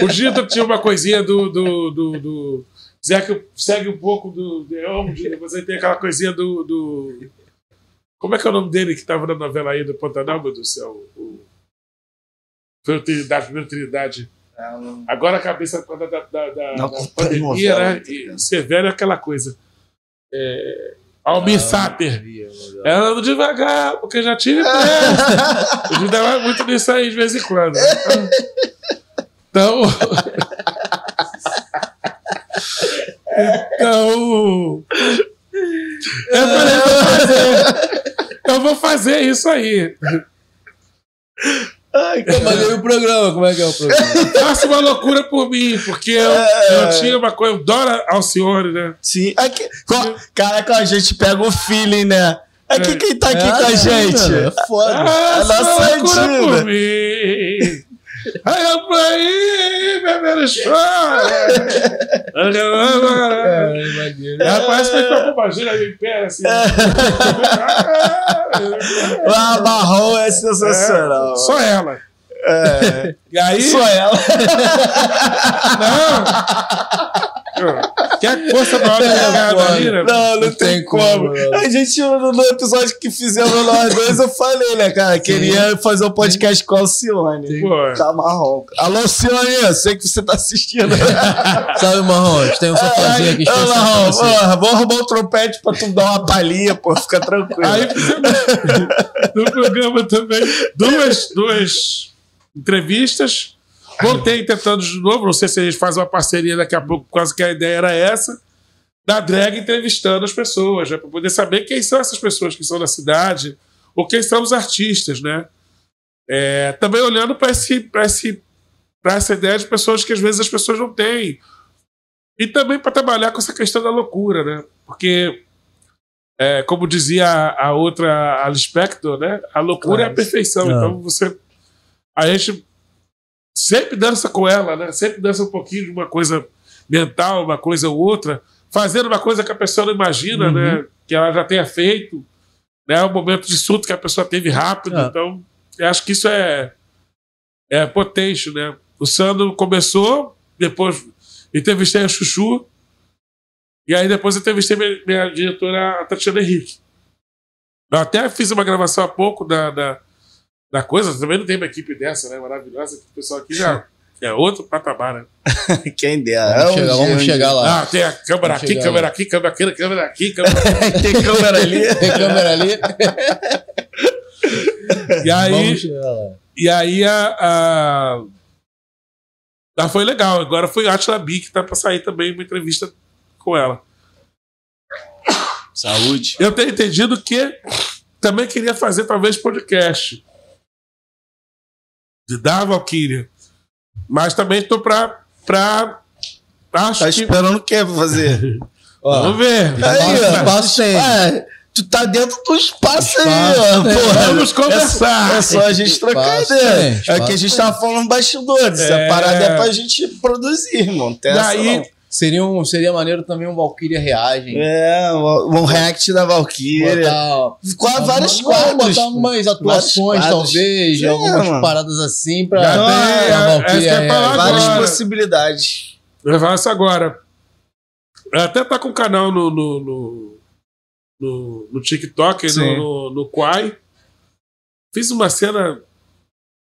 C: O Dida tinha uma coisinha do. do, do, do Zé que segue um pouco do Leão, Dida, mas aí tem aquela coisinha do, do. Como é que é o nome dele que estava na novela aí do Pantanal, meu Deus do céu? O... Trindade, primeiro Trindade. Agora a cabeça da, da, da, da,
B: Não
C: da pandemia, né? E ser velho é aquela coisa. É... Almir Sater. Ela anda devagar, porque já tive pressa. O Dida vai muito nisso aí de vez em quando. Então. Então. Eu falei, vou fazer. Eu vou fazer isso aí.
B: Ai,
A: Mas aí o programa, como é que é o programa?
C: Faça uma loucura por mim, porque eu, eu tinha uma coisa. Eu adoro Alcione, né?
B: Sim. Aqui, co- caraca, a gente pega o feeling, né? Aqui quem tá aqui
A: É,
B: com a
A: né,
B: gente?
A: É foda.
B: a
C: Faça
B: nossa
C: uma loucura por mim. Aí eu aí, bebendo chora.
A: É,
C: que foi com imagina em pé, assim.
B: Ah, marrom é sensacional.
C: Só ela.
B: É.
C: E aí.
B: Só ela.
C: Não. Quer força maior que a ali, né?
B: Não, não,
A: Não
B: tem,
A: tem
B: como. A gente, no, no episódio que fizemos nós dois, eu falei, né, cara? Queria fazer um podcast com a Alcione. Tá marrom. Alô, Alcione, eu sei que você tá assistindo.
A: Sabe, Marrons? Tem um sofazinho aqui
B: Ô, Marrom, porra, vou arrumar um trompete pra tu dar uma palhinha, pô, fica tranquilo.
C: Aí no programa também duas, duas entrevistas. Voltei tentando de novo, não sei se a gente faz uma parceria daqui a pouco, quase que a ideia era essa, da drag entrevistando as pessoas, né, para poder saber quem são essas pessoas que são da cidade, ou quem são os artistas, né? É, também olhando para esse, pra esse, pra essa ideia de pessoas que às vezes as pessoas não têm. E também para trabalhar com essa questão da loucura, né? Porque é, como dizia a, a outra, a Lispector, né? A loucura é a perfeição.
A: Ah.
C: Então você. A gente sempre dança com ela, né? Sempre dança um pouquinho de uma coisa mental, uma coisa ou outra, fazendo uma coisa que a pessoa não imagina, né? Que ela já tenha feito. Né? Um momento de surto que a pessoa teve rápido.
A: Ah.
C: Então, eu acho que isso é, é potente, né? O Sandro começou, depois entrevistei a Chuchu, e aí depois entrevistei minha, minha diretora, a Tatiana Henrique. Eu até fiz uma gravação há pouco da, da, da coisa, também não tem uma equipe dessa, né? Maravilhosa, que o pessoal aqui já é outro patamar, né?
B: Quem dera.
A: Vamos, chegar, vamos chegar lá.
C: Ah, tem a câmera
A: Vamos
C: aqui, câmera
A: lá.
C: aqui, câmera aqui, câmera aqui, câmera
B: dia. Tem câmera ali.
A: Tem câmera ali?
C: E aí, e aí a, a... Ah, foi legal. Agora foi a Atila B que tá pra sair também uma entrevista com ela.
B: Saúde.
C: Eu tenho entendido que também queria fazer talvez podcast. De da Valkyria. Mas também tô pra. pra acho
B: Tá
C: que.
B: esperando o que pra fazer?
A: Ó,
C: Vamos ver.
B: Aí, ó.
A: espaço tem.
B: É, tu tá dentro do espaço, aí,
A: Espaço
B: ó.
A: tem.
B: Porra,
C: Vamos conversar.
B: É só a gente trocar ideia. É que a gente tava falando bastidores.
C: É.
B: A parada é pra gente produzir, irmão. Não tem essa,
C: aí-
B: não.
A: Seria, um, seria maneiro também um Valkyria reagem.
B: É, o um react da Valkyria.
A: Botar,
B: Com vários quadros.
A: Botar umas atuações, talvez,
B: É,
A: algumas
B: mano.
A: paradas assim pra.
C: Já
B: tem,
A: pra
C: é- é
A: Valkyria reagir.
B: Várias
C: agora.
B: possibilidades.
C: Eu agora. Até tá com um canal no, no, no, no, no TikTok,
B: Sim.
C: no, no, no Quai. Fiz uma cena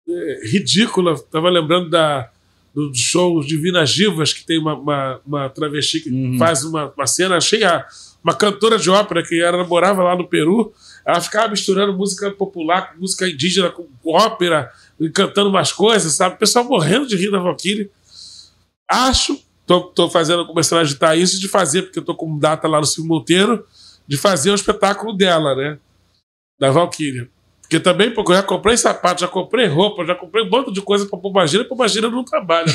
C: é, ridícula. Tava lembrando da, do show Divinas Divas, que tem uma, uma, uma travesti que
A: Uhum.
C: faz uma, uma cena. Achei a, uma cantora de ópera que era, morava lá no Peru. Ela ficava misturando música popular com música indígena, com, com ópera, e cantando umas coisas, sabe? O pessoal morrendo de rir da Valkyrie. Acho, tô, tô fazendo, começando a agitar isso, de fazer, porque eu tô com data lá no Silvio Monteiro, de fazer o espetáculo dela, né? Da Valkyria. Porque também, porque eu já comprei sapato, já comprei roupa, já comprei um bando de coisa pra Pombagira, e Pombagira não trabalha, né?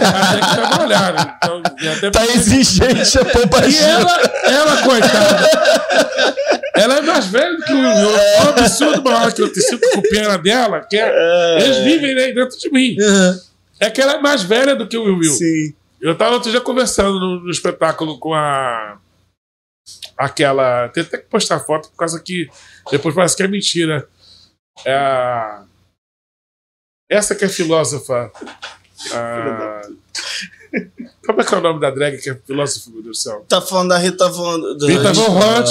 C: Ela tem que trabalhar, né? Então, e até
B: Tá
C: porque-
B: exigente a
C: E
B: Pombagira.
C: ela, ela, coitada, ela é mais velha do que o Will. É um absurdo maior que eu te sinto com pena dela, que é, eles vivem né, dentro de mim. É que ela é mais velha do que o Will.
B: Sim.
C: Eu tava outro dia conversando no, no espetáculo com a. Aquela. Tem até que postar foto, por causa que depois parece que é mentira. É. Essa que é filósofa. Como é que é o nome da drag que é filósofa, meu Deus do céu?
B: Tá falando da Rita Von... da-
C: Rita Von Hunt.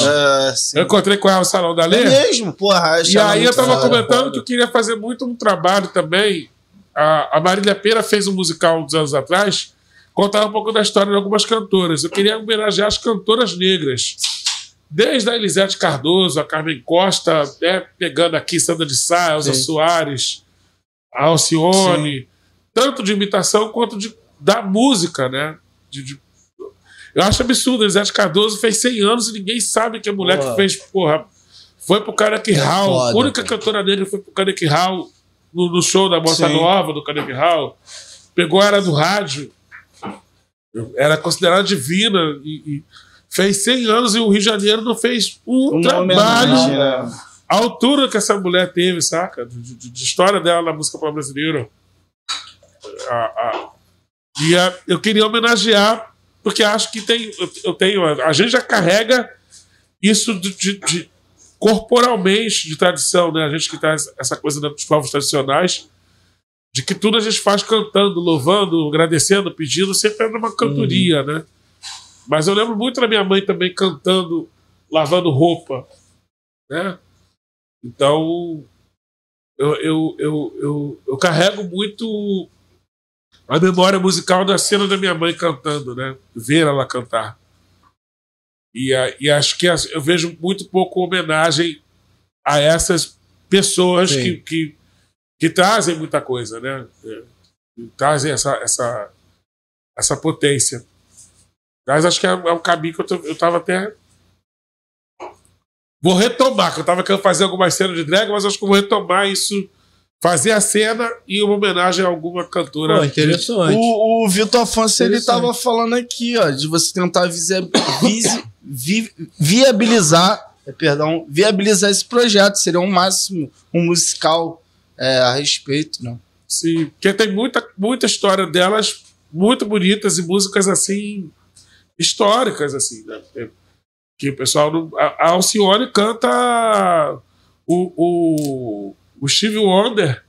B: É.
C: Eu encontrei com ela no Salão da
B: É
C: Lê.
B: mesmo, porra.
C: E aí eu tava comentando que eu queria fazer muito um trabalho também. A, a Marília Pera fez um musical uns anos atrás, contava um pouco da história de algumas cantoras. Eu queria homenagear as cantoras negras. Desde a Elisete Cardoso, a Carmen Costa, né, pegando aqui Sandra de Sá, Elza
A: Sim.
C: Soares, a Alcione, tanto de imitação quanto de, da música, né? De- de- eu acho absurdo, a Elisete Cardoso fez 100 anos e ninguém sabe que a mulher que fez, porra, foi pro Carnegie Hall.
A: foda,
C: a única cantora negra foi pro Carnegie Hall no, no show da Bossa
B: Sim.
C: Nova, do Carnegie Hall. Pegou ela do rádio. Era considerada divina e, e fez 100 anos e o Rio de Janeiro não fez um
B: Uma
C: trabalho
B: né?
C: a altura que essa mulher teve, saca? De, de- de história dela na música pop brasileira. A- a- e a- eu queria homenagear, porque acho que tem, eu, eu tenho. A gente já carrega isso de, de- de- corporalmente de tradição, né? A gente que traz essa coisa dos povos tradicionais, de que tudo a gente faz cantando, louvando, agradecendo, pedindo, sempre é numa cantoria, né? Mas eu lembro muito da minha mãe também cantando, lavando roupa, né? Então, eu, eu, eu, eu, eu carrego muito a memória musical da cena da minha mãe cantando, né? Ver ela cantar. E, e acho que eu vejo muito pouco homenagem a essas pessoas
A: Sim.
C: que, que, que trazem muita coisa, né? É, trazem essa, essa, essa potência. Mas acho que é, é um caminho que eu, tô, eu tava até. Vou retomar, que eu tava querendo fazer algumas cenas de drag, mas acho que eu vou retomar isso. Fazer a cena e uma homenagem a alguma cantora.
A: Pô, interessante.
B: O, o Vitor Afonso, ele tava falando aqui, ó, de você tentar visi- visi- vi- viabilizar, é, perdão, viabilizar esse projeto. Seria um máximo, um musical é, a respeito, né?
C: Sim, porque tem muita, muita história delas muito bonitas e músicas assim históricas assim, né? É, Que o pessoal não, a, Alcione canta o, o, o Steve Wonder.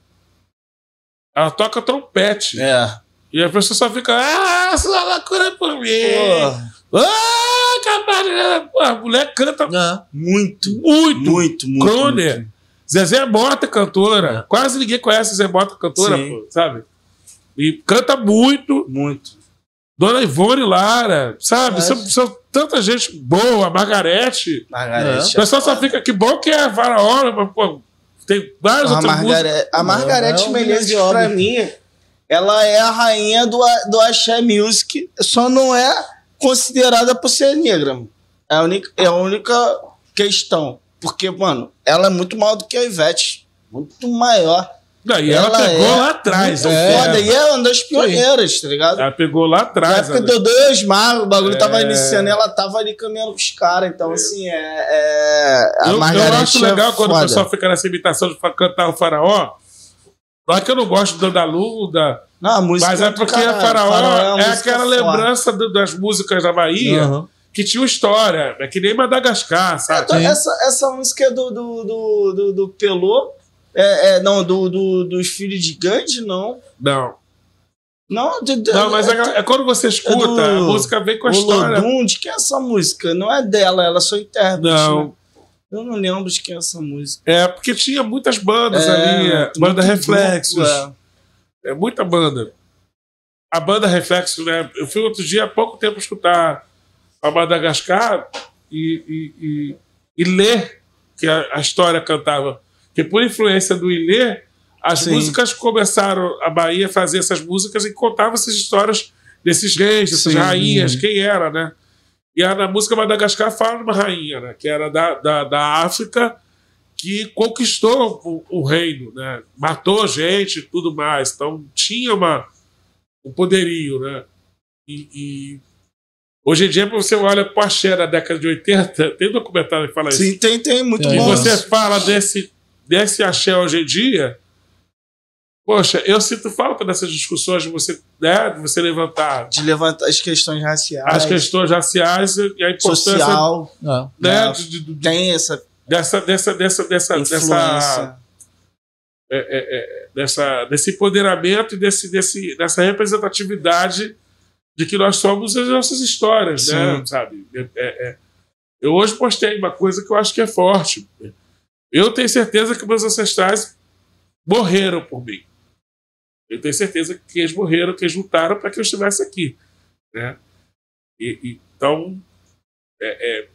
C: Ela toca trompete.
B: É.
C: E a pessoa só fica, ah, sua loucura por mim.
B: Pô,
C: Ah, a mulher canta
A: Ah,
B: muito,
C: muito.
B: muito, muito.
C: Croner.
B: muito.
C: Zezé Mota é cantora. Quase ninguém conhece Zezé Mota cantora, pô, sabe? E canta muito.
B: Muito.
C: Dona Ivone Lara, sabe?
A: É.
C: São, são tanta gente boa. A Margarete. O
B: Margarete.
C: pessoal só fica, que bom que é a Faraó, mas, pô, tem outras músicas.
B: Margare... a
A: Não,
B: Margarete
A: é um
B: Menezes, pra mim, ela é a rainha do, do Axé Music, só não é considerada por ser negra. mano. É a única, é a única questão. Porque, mano, ela é muito maior do que a Ivete. Muito maior.
C: Não, e ela,
B: Ela
C: pegou
B: é
C: lá atrás. Né?
B: foda. E é uma das pioneiras, tá ligado?
C: Ela pegou lá
B: Na
C: atrás.
B: época
C: né?
B: do Dodô e Osmar, o bagulho tava
C: É.
B: iniciando e ela tava ali caminhando com os caras. Então, assim, é. é a
C: Eu, eu acho
B: é
C: legal quando o pessoal fica nessa imitação de cantar o faraó. Não é que eu não gosto do Andalu, da,
B: Não, a música
C: mas é
B: do
C: porque
B: caralho.
C: a faraó,
B: uma
C: é
B: música
C: aquela
B: forte.
C: lembrança do- das músicas da Bahia
A: aham.
C: que tinham história. É que nem Madagascar, sabe?
A: Sim.
B: essa, essa música é do, do, do, do, do Pelô. É, é, não, do, do, dos filhos de Gandhi, não.
C: Não.
B: Não, de, de-
C: Não, mas é, é quando você escuta,
B: do-
C: a música vem com a
B: o
C: história.
B: Lodum, de quem é essa música? Não é dela, ela só intérprete.
C: Não.
B: né? Eu não lembro de quem é essa música.
C: É, porque tinha muitas bandas
B: É,
C: ali. é, banda Reflexos.
B: é.
C: É muita banda. A banda Reflexos, né? Eu fui outro dia há pouco tempo escutar a Madagascar e, e, e, e ler que a, a história cantava. Porque por influência do Ilê, as
B: Sim.
C: músicas começaram, a Bahia a fazer essas músicas e contava essas histórias desses reis, dessas
B: Sim.
C: rainhas, quem era, né? E a, na música Madagascar fala de uma rainha, né? Que era da, da, da África, que conquistou o, o reino, né? Matou gente e tudo mais. Então tinha uma, um poderio, né? E, e hoje em dia, você olha para o Axé da década de 80, tem um documentário que fala isso.
B: Sim, tem, tem, muito.
C: E
B: bom.
C: você fala desse, desse axé hoje em dia, poxa, eu sinto falta dessas discussões de você, né, de você levantar
B: De levantar as questões raciais,
C: as questões raciais e a importância
B: social,
A: É.
C: né,
B: né,
C: de- de- de-
B: tem essa
C: dessa, dessa, dessa, dessa, dessa, é, é, é, dessa, desse empoderamento e desse, desse, dessa representatividade de que nós somos as nossas histórias, né?
B: Sim.
C: Sabe? É, é, é. Eu hoje postei uma coisa que eu acho que é forte. Eu tenho certeza que meus ancestrais morreram por mim. Eu tenho certeza que eles morreram, que eles lutaram para que eu estivesse aqui, né? E- e- então, é, é,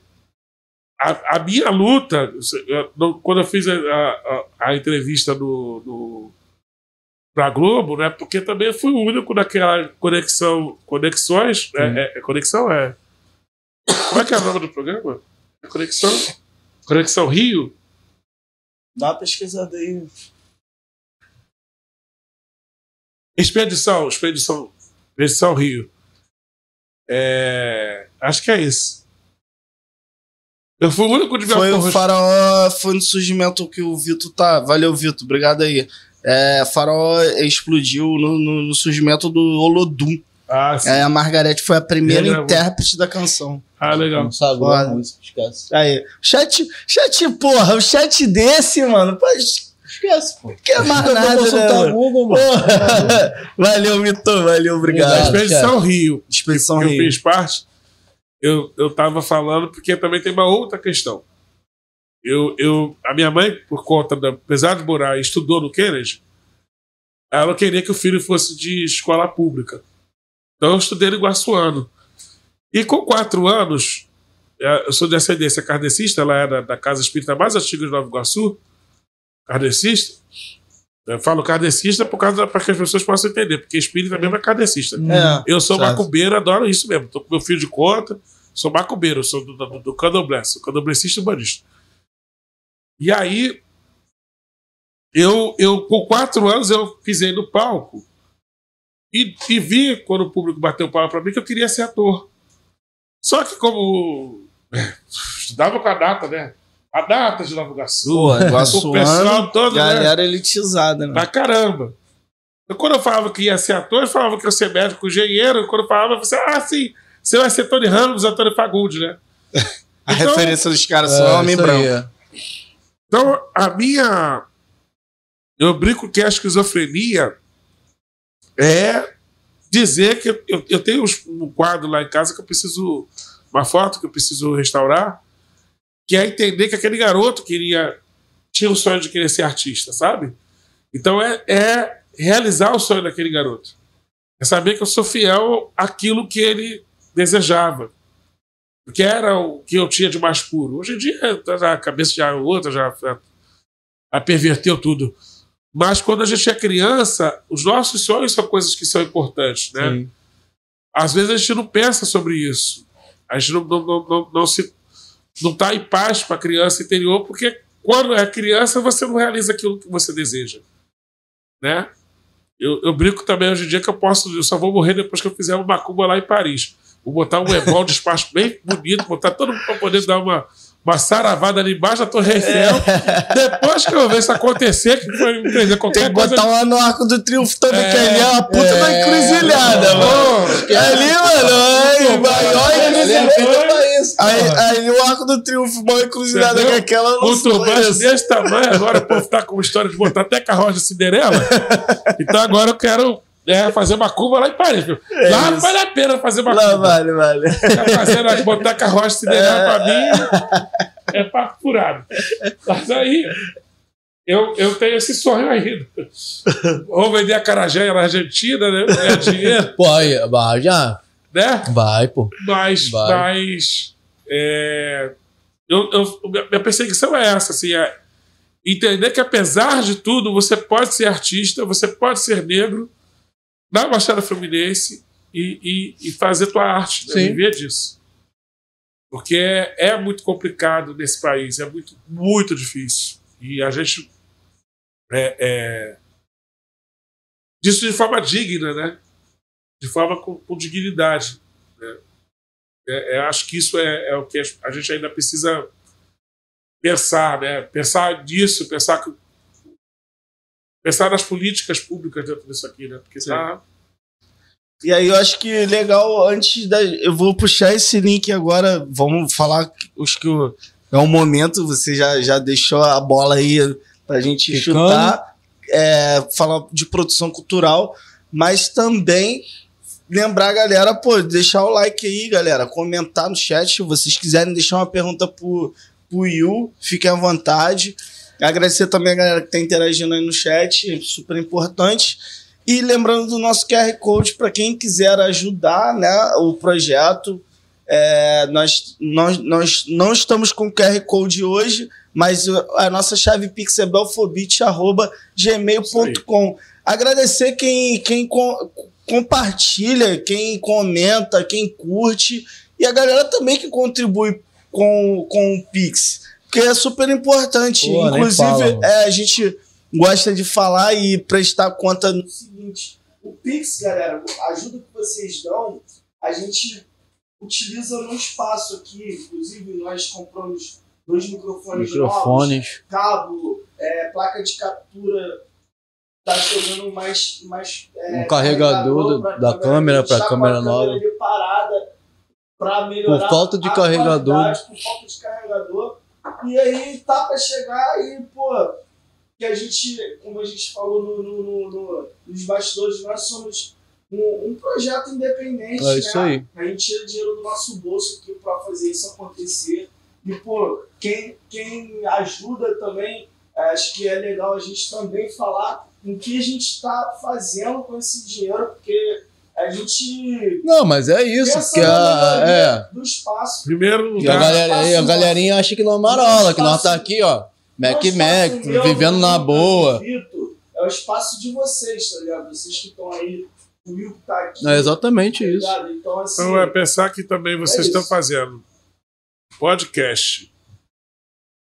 C: a, a minha luta, eu- quando eu fiz a, a- a entrevista no, no, pra Globo, né? Porque também fui o único naquela conexão, conexões, né? É, é conexão é. Como é que é o nome do programa? É Conexão, Conexão Rio.
B: Dá uma pesquisada aí.
C: Expedição, Expedição, Expedição Rio. É, acho que é isso. Eu fui o único de
B: Foi o
C: Roxo.
B: faraó, foi no surgimento que o Vitor tá. Valeu, Vitor, obrigado aí. É, faraó explodiu no, no- no surgimento do Olodum.
C: Ah, sim.
B: Aí a Margarete foi a primeira
C: Ele gravou.
B: intérprete da canção.
C: Ah, legal.
A: Não sabe a música, esquece.
B: Aí, chat, chat, porra, o chat desse, mano, pô,
A: Esquece, pô.
B: quer mais
A: Eu
B: nada, né?
A: Google, mano.
B: Porra. Valeu, Vitor, valeu, obrigado.
A: Obrigado.
C: Expedição Rio.
B: Expedição
C: que eu
B: Rio.
C: fiz parte, eu, eu tava falando porque também tem uma outra questão. Eu, eu, a minha mãe, por conta da. Apesar de morar, estudou no Kennedy, ela queria que o filho fosse de escola pública. Então eu estudei no Iguaçuano. E com quatro anos, eh, eu sou de ascendência kardecista, ela era da casa espírita mais antiga de Nova Iguaçu, kardecista. Eu falo kardecista por causa para que as pessoas possam entender, porque espírita mesmo é kardecista.
B: É,
C: Eu sou
B: certo.
C: macumbeiro, adoro isso mesmo. Tô com meu filho de conta, sou macumbeiro, sou do, do, do candomblé, sou candomblessista e banista. E aí, eu, eu, com quatro anos, eu pisei no palco e, e vi, quando o público bateu palma pra mim, que eu queria ser ator. Só que como é, estudava com a data, né? A data de Nova Iguaçu, o pessoal todo, né?
B: galera elitizada, né?
C: Pra caramba. Eu, quando eu falava que ia ser ator, eu falava que ia ser médico, engenheiro. Quando eu falava, você, ah, sim, você vai ser Tony Ramos, Antônio Fagundes, né?
B: A
C: Então-
B: referência dos caras são homem
A: isso aí,
B: branco.
A: é.
C: Então, a minha. Eu brinco que a esquizofrenia é dizer que eu, eu tenho um quadro lá em casa que eu preciso. Uma foto que eu preciso restaurar, que é entender que aquele garoto queria. tinha o sonho de querer ser artista, sabe? Então é, é realizar o sonho daquele garoto. É saber que eu sou fiel àquilo que ele desejava. Que era o que eu tinha de mais puro. Hoje em dia, já a cabeça já é outra, já, já perverteu tudo. Mas quando a gente é criança, os nossos sonhos são coisas que são importantes, né?
A: Sim.
C: Às vezes a gente não pensa sobre isso. A gente não, não, não, não, não se não está em paz com a criança interior, porque quando é criança você não realiza aquilo que você deseja, né? Eu, eu brinco também hoje em dia que eu posso, eu só vou morrer depois que eu fizer uma macumba lá em Paris. Vou botar um ebol de espaço bem bonito, botar todo mundo para poder dar uma, uma saravada ali embaixo da Torre Eiffel. Depois que eu ver isso acontecer, que foi entender
B: Tem
C: qualquer
B: que
C: coisa.
B: botar lá no arco do triunfo também,
C: É,
B: que ali é uma puta da
A: é,
B: encruzilhada, mano. Ali, mano, aí, maior
C: é,
B: encruzilhada.
A: isso.
B: Aí, aí o arco do triunfo, maior encruzilhada que aquela, não
C: Um turbante
B: esse.
C: desse tamanho, agora o povo tá com uma história de botar até carroça de Cinderela. Então agora eu quero né, fazer uma curva lá em Paris. viu? lá
B: isso.
C: vale a pena fazer uma
B: Lá,
C: curva.
B: vale, vale.
C: Tá fazendo, botar carroça de Cinderela pra mim é papo furado. Mas aí eu, eu tenho esse sonho ainda. Ou vender a carajé na Argentina, né? Ganhar dinheiro,
A: Pô, aí, vai já.
C: né?
A: Vai, pô.
C: Mas,
A: Vai.
C: mas é, eu, eu- minha perseguição é essa, assim, é entender que apesar de tudo, você pode ser artista, você pode ser negro na Baixada Fluminense e, e, e fazer tua arte, né? Viver disso. Porque é, é muito complicado nesse país, é muito, muito difícil. E a gente. É, é, disso de forma digna, né? De forma com, com dignidade. Né? É, é, acho que isso é, é, o que a gente ainda precisa pensar, né? Pensar nisso, pensar que, pensar nas políticas públicas dentro disso aqui, né? Porque tá,
B: e aí eu acho que legal, antes da. Eu vou puxar esse link agora. Vamos falar os que é o momento, você já, já deixou a bola aí pra gente Ficando. chutar. É, falar de produção cultural, mas também lembrar a galera, pô, deixar o like aí, galera. Comentar no chat. Se vocês quiserem deixar uma pergunta pro, pro Yu, fiquem à vontade. Agradecer também a galera que tá interagindo aí no chat, super importante. E lembrando do nosso QR Code para quem quiser ajudar né, o projeto. É, nós, nós, nós não estamos com QR Code hoje, mas a nossa chave Pix é belfobit.gmail.com. Agradecer quem, quem com, compartilha, quem comenta, quem curte e a galera também que contribui com, com o Pix, porque é super importante. Pô, Inclusive, é, a gente gosta de falar e prestar conta no seguinte: o Pix, galera, a ajuda que vocês dão, a gente utiliza no espaço aqui. Inclusive, nós compramos dois microfones,
A: microfones.
B: novos, cabo, é, placa de captura. Tá chegando mais. mais
A: é, um carregador, carregador da câmera para a câmera nova.
B: parada para melhorar.
A: Por falta de carregador.
B: Por falta de carregador. E aí tá para chegar e, pô, que a gente, como a gente falou no, no, no, no nos bastidores, nós somos um, um projeto independente.
A: É isso
B: né?
A: aí.
B: A gente tira dinheiro do nosso bolso aqui para fazer isso acontecer. E, pô, quem, quem ajuda também, acho que é legal a gente também falar o que a gente está fazendo com esse dinheiro, porque a gente.
A: Não, mas é isso. Que a, é.
B: Do espaço.
C: Primeiro
A: lugar. A, galera, a galerinha acha que não é marola, que nós tá aqui, ó. Mac Mac, vivendo na boa.
B: é o espaço de vocês, tá ligado? Vocês que estão aí, o Will que tá aqui.
A: É exatamente
B: tá
A: isso.
B: Então, assim,
C: então é pensar que também vocês é estão fazendo podcast.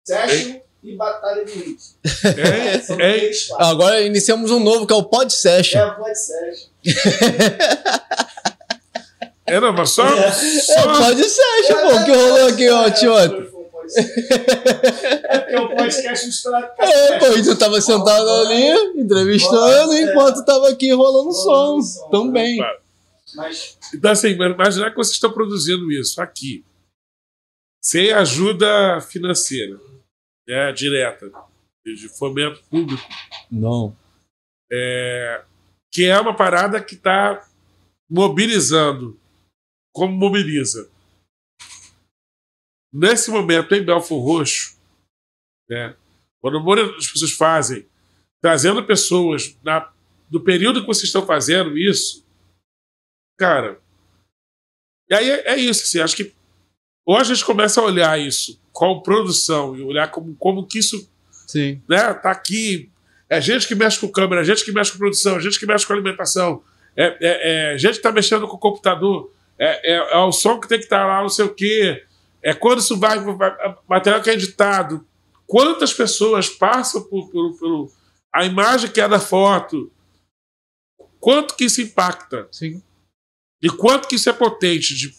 B: Session e Batalha de Link.
C: É, é,
A: Agora iniciamos um novo que é o Pod Session.
B: É o Pod Session.
C: é, não, mas só.
A: É,
C: só...
A: é o Pod Session, pô, que rolou aqui, ó, tio.
B: É porque o podcast misturado com
A: É, pô, e tu tava sentado ali, entrevistando, Nossa, enquanto é. tava aqui rolando, som, som também.
C: Né? Mas... Então, assim, imaginar que vocês estão produzindo isso aqui, sem ajuda financeira, né, direta, de fomento público.
A: Não.
C: É, que é uma parada que está mobilizando, como mobiliza Nesse momento, em Belfor Roxo, né, quando as pessoas fazem, trazendo pessoas na, do período que vocês estão fazendo isso, cara. E aí é, é isso, assim, acho que ou a gente começa a olhar isso com produção e olhar como, como que isso
A: Sim.
C: Né, tá aqui. É gente que mexe com câmera, é gente que mexe com produção, é gente que mexe com alimentação, é, é, é gente que tá mexendo com o computador, é, é, é o som que tem que estar tá lá, não sei o quê. É quando isso vai, vai material que é editado, quantas pessoas passam por, por, por, a imagem que é da foto, quanto que isso impacta?
A: Sim.
C: E quanto que isso é potente de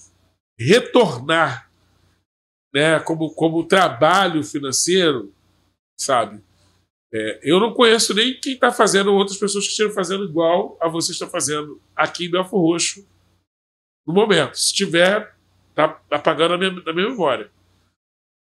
C: retornar, né, como como trabalho financeiro, sabe? É, eu não conheço nem quem está fazendo outras pessoas que estejam fazendo igual a vocês estão fazendo aqui em Belfor Roxo no momento. Se tiver, tá apagando a minha, a minha memória.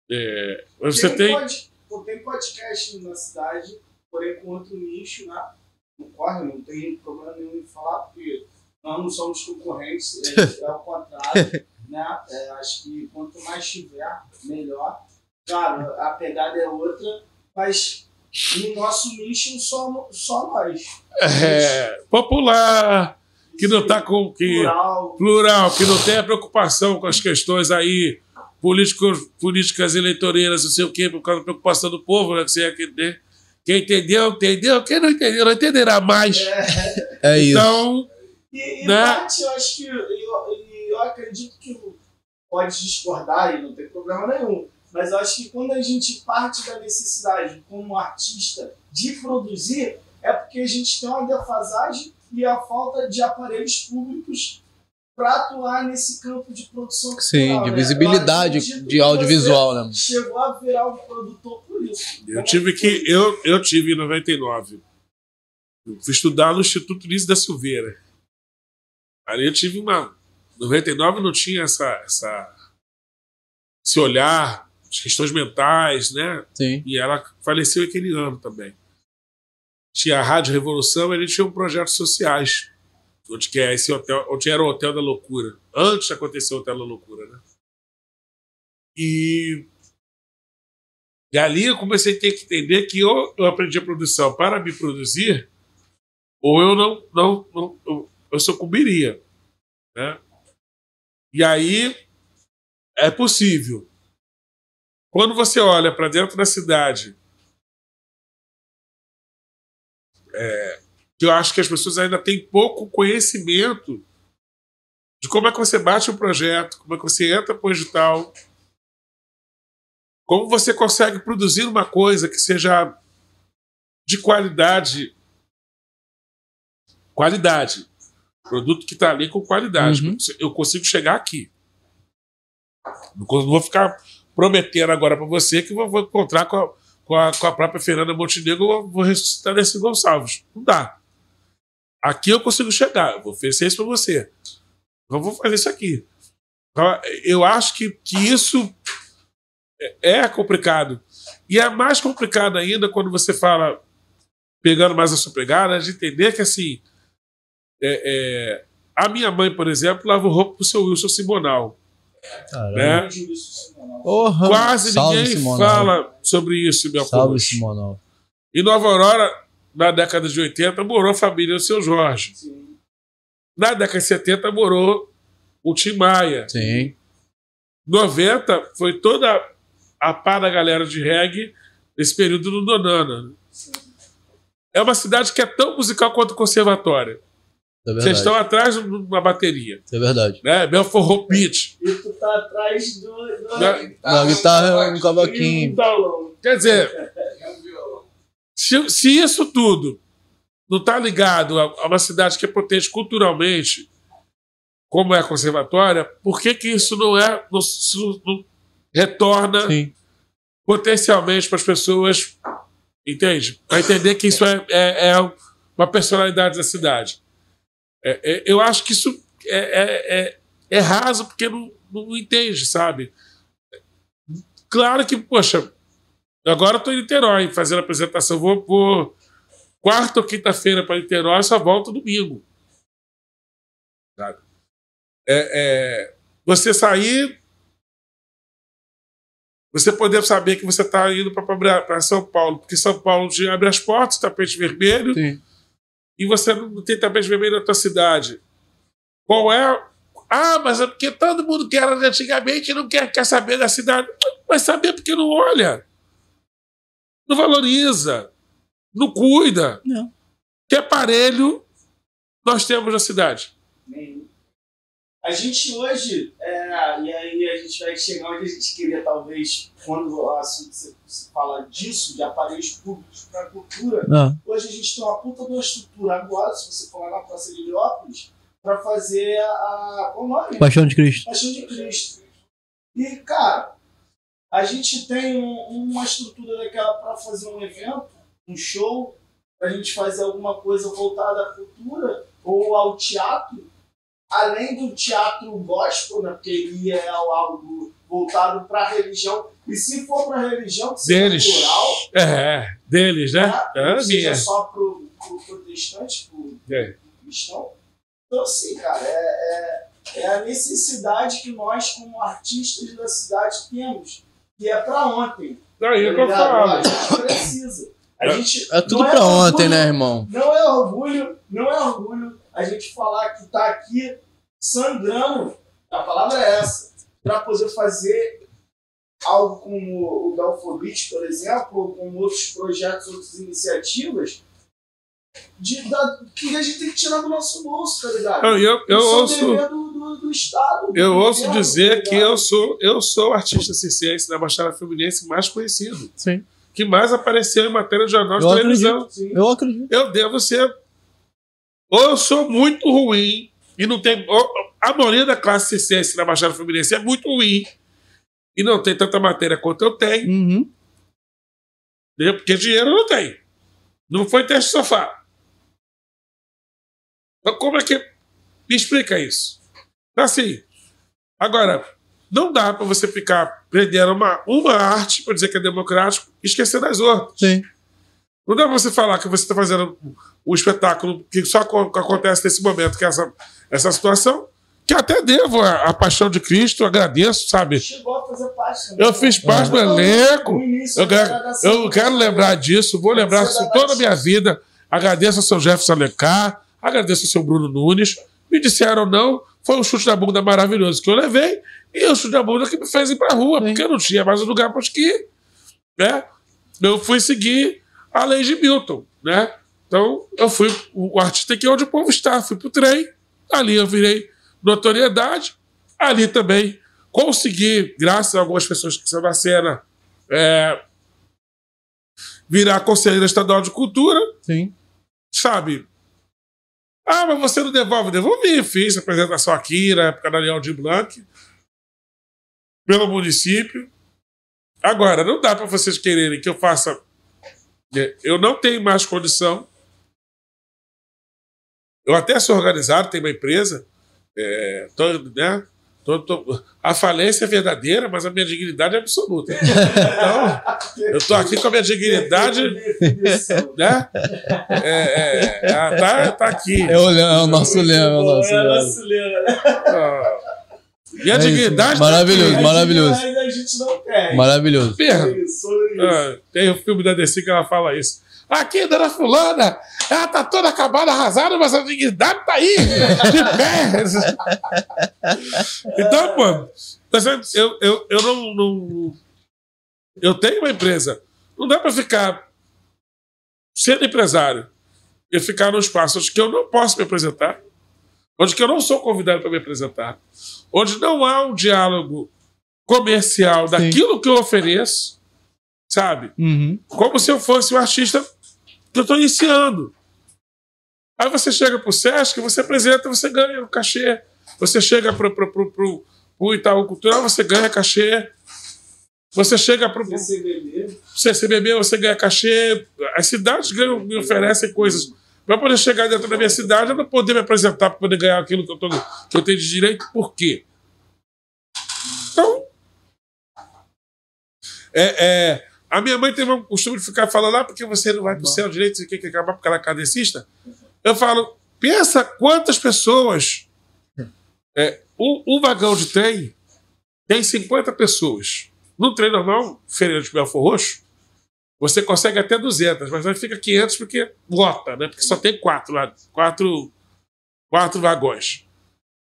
C: É, você tem.
B: Pod, tem podcast na cidade, porém com outro nicho, né? Não corre, não tem problema nenhum em falar, porque nós não somos concorrentes, é, é o contrário. né? É, acho que quanto mais tiver, melhor. Claro, a pegada é outra, mas no nosso nicho só, só nós.
C: É, popular, que não está com. Que,
B: plural.
C: plural, que não tem a preocupação com as questões aí políticos, políticas eleitoreiras, não sei o quê, por causa da preocupação do povo, né? Que você entender. Quem entendeu, entendeu. Quem não entendeu, não entenderá mais.
A: É, é isso.
C: Então.
B: E, e né? parte, eu acho que. Eu, eu acredito que pode discordar e não tem problema nenhum. Mas eu acho que quando a gente parte da necessidade, como artista, de produzir, é porque a gente tem uma defasagem e a falta de aparelhos públicos para atuar nesse campo de produção
A: Sim,
B: cultural,
A: de
B: né?
A: visibilidade de audiovisual, né?
B: Chegou a virar um produtor por isso.
C: Eu tive que. Eu, eu tive em 99. Eu fui estudar no Instituto Lício da Silveira. Ali eu tive uma. 99 não tinha essa, essa esse olhar, as questões mentais, né?
A: Sim.
C: E ela faleceu aquele ano também. Tinha a Rádio Revolução e a gente tinha um projetos sociais. Onde, que é esse hotel, onde era o Hotel da Loucura. Antes de acontecer o Hotel da Loucura, né? E, e ali eu comecei a ter que entender que ou eu aprendi a produção para me produzir, ou eu não, não, não eu, eu sucumbiria. Né? E aí é possível. Quando você olha para dentro da cidade, é, eu acho que as pessoas ainda têm pouco conhecimento de como é que você bate um projeto, como é que você entra para o digital, como você consegue produzir uma coisa que seja de qualidade. Qualidade. Produto que está ali com qualidade.
A: Uhum.
C: Eu consigo chegar aqui. Não vou ficar prometendo agora para você que vou, vou encontrar com a, com, a, com a própria Fernanda Montenegro, eu vou ressuscitar nesse Gonçalves. Não dá. Aqui eu consigo chegar, eu vou oferecer isso para você. Eu vou fazer isso aqui. Então, eu acho que, que isso é complicado. E é mais complicado ainda quando você fala, pegando mais a sua pegada, de entender que assim. É, é, a minha mãe, por exemplo, lava roupa pro seu Wilson Simonal. Né?
A: Porra.
C: Quase
A: Salve,
C: ninguém
A: Simonal.
C: fala sobre isso, meu
A: Salve,
C: povo.
A: Simonal.
C: Em Nova Aurora, na década de 80, morou a família do seu Jorge. Na década de 70, morou o Tim Maia.
A: Sim.
C: 90 foi toda a pá da galera de reggae nesse período do Donana. É uma cidade que é tão musical quanto o conservatório.
A: Isso é
C: Vocês estão atrás de uma bateria.
A: É verdade.
C: Né? Belfort Roupit.
B: E tu tá atrás do. do?
A: Na guitarra é um
B: um
A: cavaquinho.
B: violão.
C: Quer dizer, se, se isso tudo não está ligado a, a uma cidade que é potente culturalmente, como é a conservatória, por que, que isso não é. Não, não retorna
A: Sim.
C: potencialmente para as pessoas, entende? Para entender que isso é, é, é uma personalidade da cidade. É- é- eu acho que isso é, é, é, é raso porque não, não entende, sabe? Claro que, poxa, agora estou em Niterói fazendo apresentação, vou, vou quarta ou quinta-feira para Niterói, só volto domingo. Sabe? É, é, você sair você poder saber que você está indo para São Paulo, porque São Paulo te abre as portas, tapete vermelho,
A: Sim.
C: E você não tem tapete vermelho na tua cidade. Qual é? Ah, mas é porque todo mundo que era antigamente não quer, quer saber da cidade. Mas saber porque não olha. Não valoriza. Não cuida.
A: Não.
C: Que aparelho nós temos na cidade?
B: Nenhum. A gente hoje, é, e aí a gente vai chegar onde a gente queria, talvez, quando o assunto se, se fala disso, de aparelhos públicos para a cultura.
A: Ah,
B: Hoje a gente tem uma puta de uma estrutura agora, se você for lá na Praça de Heliópolis, para fazer a. Qual o nome?
A: Paixão de Cristo.
B: Paixão de Cristo. E, cara, a gente tem um- uma estrutura daquela para fazer um evento, um show, para a gente fazer alguma coisa voltada à cultura ou ao teatro, além do teatro gospel, né, porque ele é algo voltado para a religião. E se for para a religião, que seja
C: Deles.
B: plural,
C: É, deles, né?
B: tá?
C: É,
B: não seja
C: minha.
B: só para o protestante, para
C: É.
B: cristão. Então, assim, cara, é, é, é a necessidade que nós, como artistas da cidade, temos. Que é para ontem.
C: Daí é
B: tá
C: que eu falo.
B: A gente precisa. A
C: É-
B: gente,
A: É tudo
B: não
A: pra ontem, né, irmão?
B: Não é orgulho, não é orgulho a gente falar que tá aqui sangrando, a palavra é essa, para poder fazer algo como o Dalfobit, por exemplo, ou como outros projetos, outras iniciativas, de, da, que a gente tem que tirar do nosso bolso, tá ligado?
C: Eu, eu
B: Isso é o
C: ouço.
B: dever do, do, do, do Estado.
C: Eu ouço
B: governo,
C: dizer
B: tá
C: que eu sou, eu sou o artista circense da Baixada Fluminense mais conhecido.
A: Sim.
C: Que mais apareceu em matéria de jornal de
A: Eu
C: televisão.
A: acredito. Eu acredito.
C: Eu devo ser. Ou eu sou muito ruim e não tem. a maioria da classe circense da Baixada Fluminense é muito ruim e não tem tanta matéria quanto eu tenho,
A: Uhum.
C: porque dinheiro não tem. Não foi teste de sofá. Então, como é que. Me explica isso. Então, assim. Agora, não dá para você ficar prendendo uma, uma arte para dizer que é democrático e esquecer das outras.
A: Sim.
C: Não dá pra você falar que você está fazendo um espetáculo que só co- acontece nesse momento, que é essa, essa situação, que até devo a, a paixão de Cristo, agradeço, sabe?
B: Chegou a fazer parte.
C: Eu fiz parte do elenco. Eu quero,
B: da
C: eu quero lembrar disso, vou lembrar
B: Você
C: isso
B: da
C: toda a minha vida. Agradeço ao seu Jefferson Alencar, agradeço ao seu Bruno Nunes. Me disseram não, foi um chute na bunda maravilhoso que eu levei, e o chute na bunda que me fez ir pra rua,
A: Sim.
C: porque eu não tinha mais um lugar para ir. Né? Eu fui seguir a lei de Milton. Né? Então, eu fui o artista que é onde o povo está. Fui pro trem, ali eu virei notoriedade, ali também consegui, graças a algumas pessoas que são da cena, é, virar conselheira estadual de cultura,
A: Sim.
C: sabe? Ah, mas você não devolve? Devolvi. Fiz apresentação aqui na época da Leão de Blanc, pelo município. Agora, não dá para vocês quererem que eu faça. Né, Eu não tenho mais condição. Eu até sou organizado, tenho uma empresa. É, tô, né, tô- tô- a falência é verdadeira, mas a minha dignidade é absoluta. Então, eu tô aqui com a minha dignidade né? É, é, tá, tá aqui.
A: É o, é o nosso lema, é o nosso
B: É
A: lema.
C: E a
A: É isso,
C: dignidade.
A: maravilhoso,
C: tá
A: maravilhoso.
B: Mas a gente não.
A: Maravilhoso.
C: Perra.
B: É isso, é isso.
C: Ah, tem o filme da DC que ela fala isso. Aqui, dona Fulana, ela tá toda acabada, arrasada, mas a dignidade tá aí, de pé. então, pô, mas eu, eu, eu não, não. Eu tenho uma empresa. Não dá pra ficar sendo empresário e ficar num espaço onde que eu não posso me apresentar, onde que eu não sou convidado para me apresentar, onde não há um diálogo comercial
A: Sim.
C: daquilo que eu ofereço, sabe?
A: Uhum.
C: Como se eu fosse um artista que eu estou iniciando. Aí você chega pro Sesc, você apresenta, você ganha o cachê. Você chega pro, pro Itaú Cultural, você ganha cachê. Você chega pro, pro
B: CCBB.
C: CCBB, você ganha cachê. As cidades ganham, me oferecem coisas. Para poder chegar dentro da minha cidade, eu não poder me apresentar para poder ganhar aquilo que eu, tô, que eu tenho de direito. Por quê? Então, é, é, a minha mãe teve um costume de ficar falando lá porque você não vai para o céu direito, você quer que acabar porque ela é cadecista. Eu falo, pensa quantas pessoas. É, um, um vagão de trem tem 50 pessoas. Num trem normal, Feira de Belfor Roxo, você consegue até 200, mas aí fica 500 porque lota, né? Porque só tem quatro lá, quatro, quatro vagões.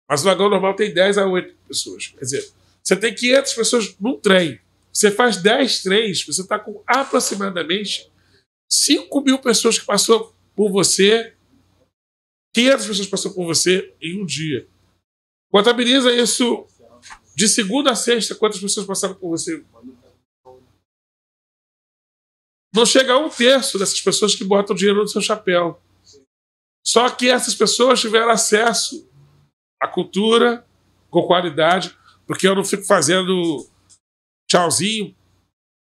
C: Mas o vagão normal tem 10 a 8 pessoas. Quer dizer, você tem 500 pessoas num trem. Você faz 10 trens, você está com aproximadamente 5 mil pessoas que passou por você, 500 pessoas passou por você em um dia. Contabiliza isso de segunda a sexta, quantas pessoas passaram por você? Não chega a um terço dessas pessoas que botam dinheiro no seu chapéu. Só que essas pessoas tiveram acesso à cultura com qualidade, porque eu não fico fazendo tchauzinho,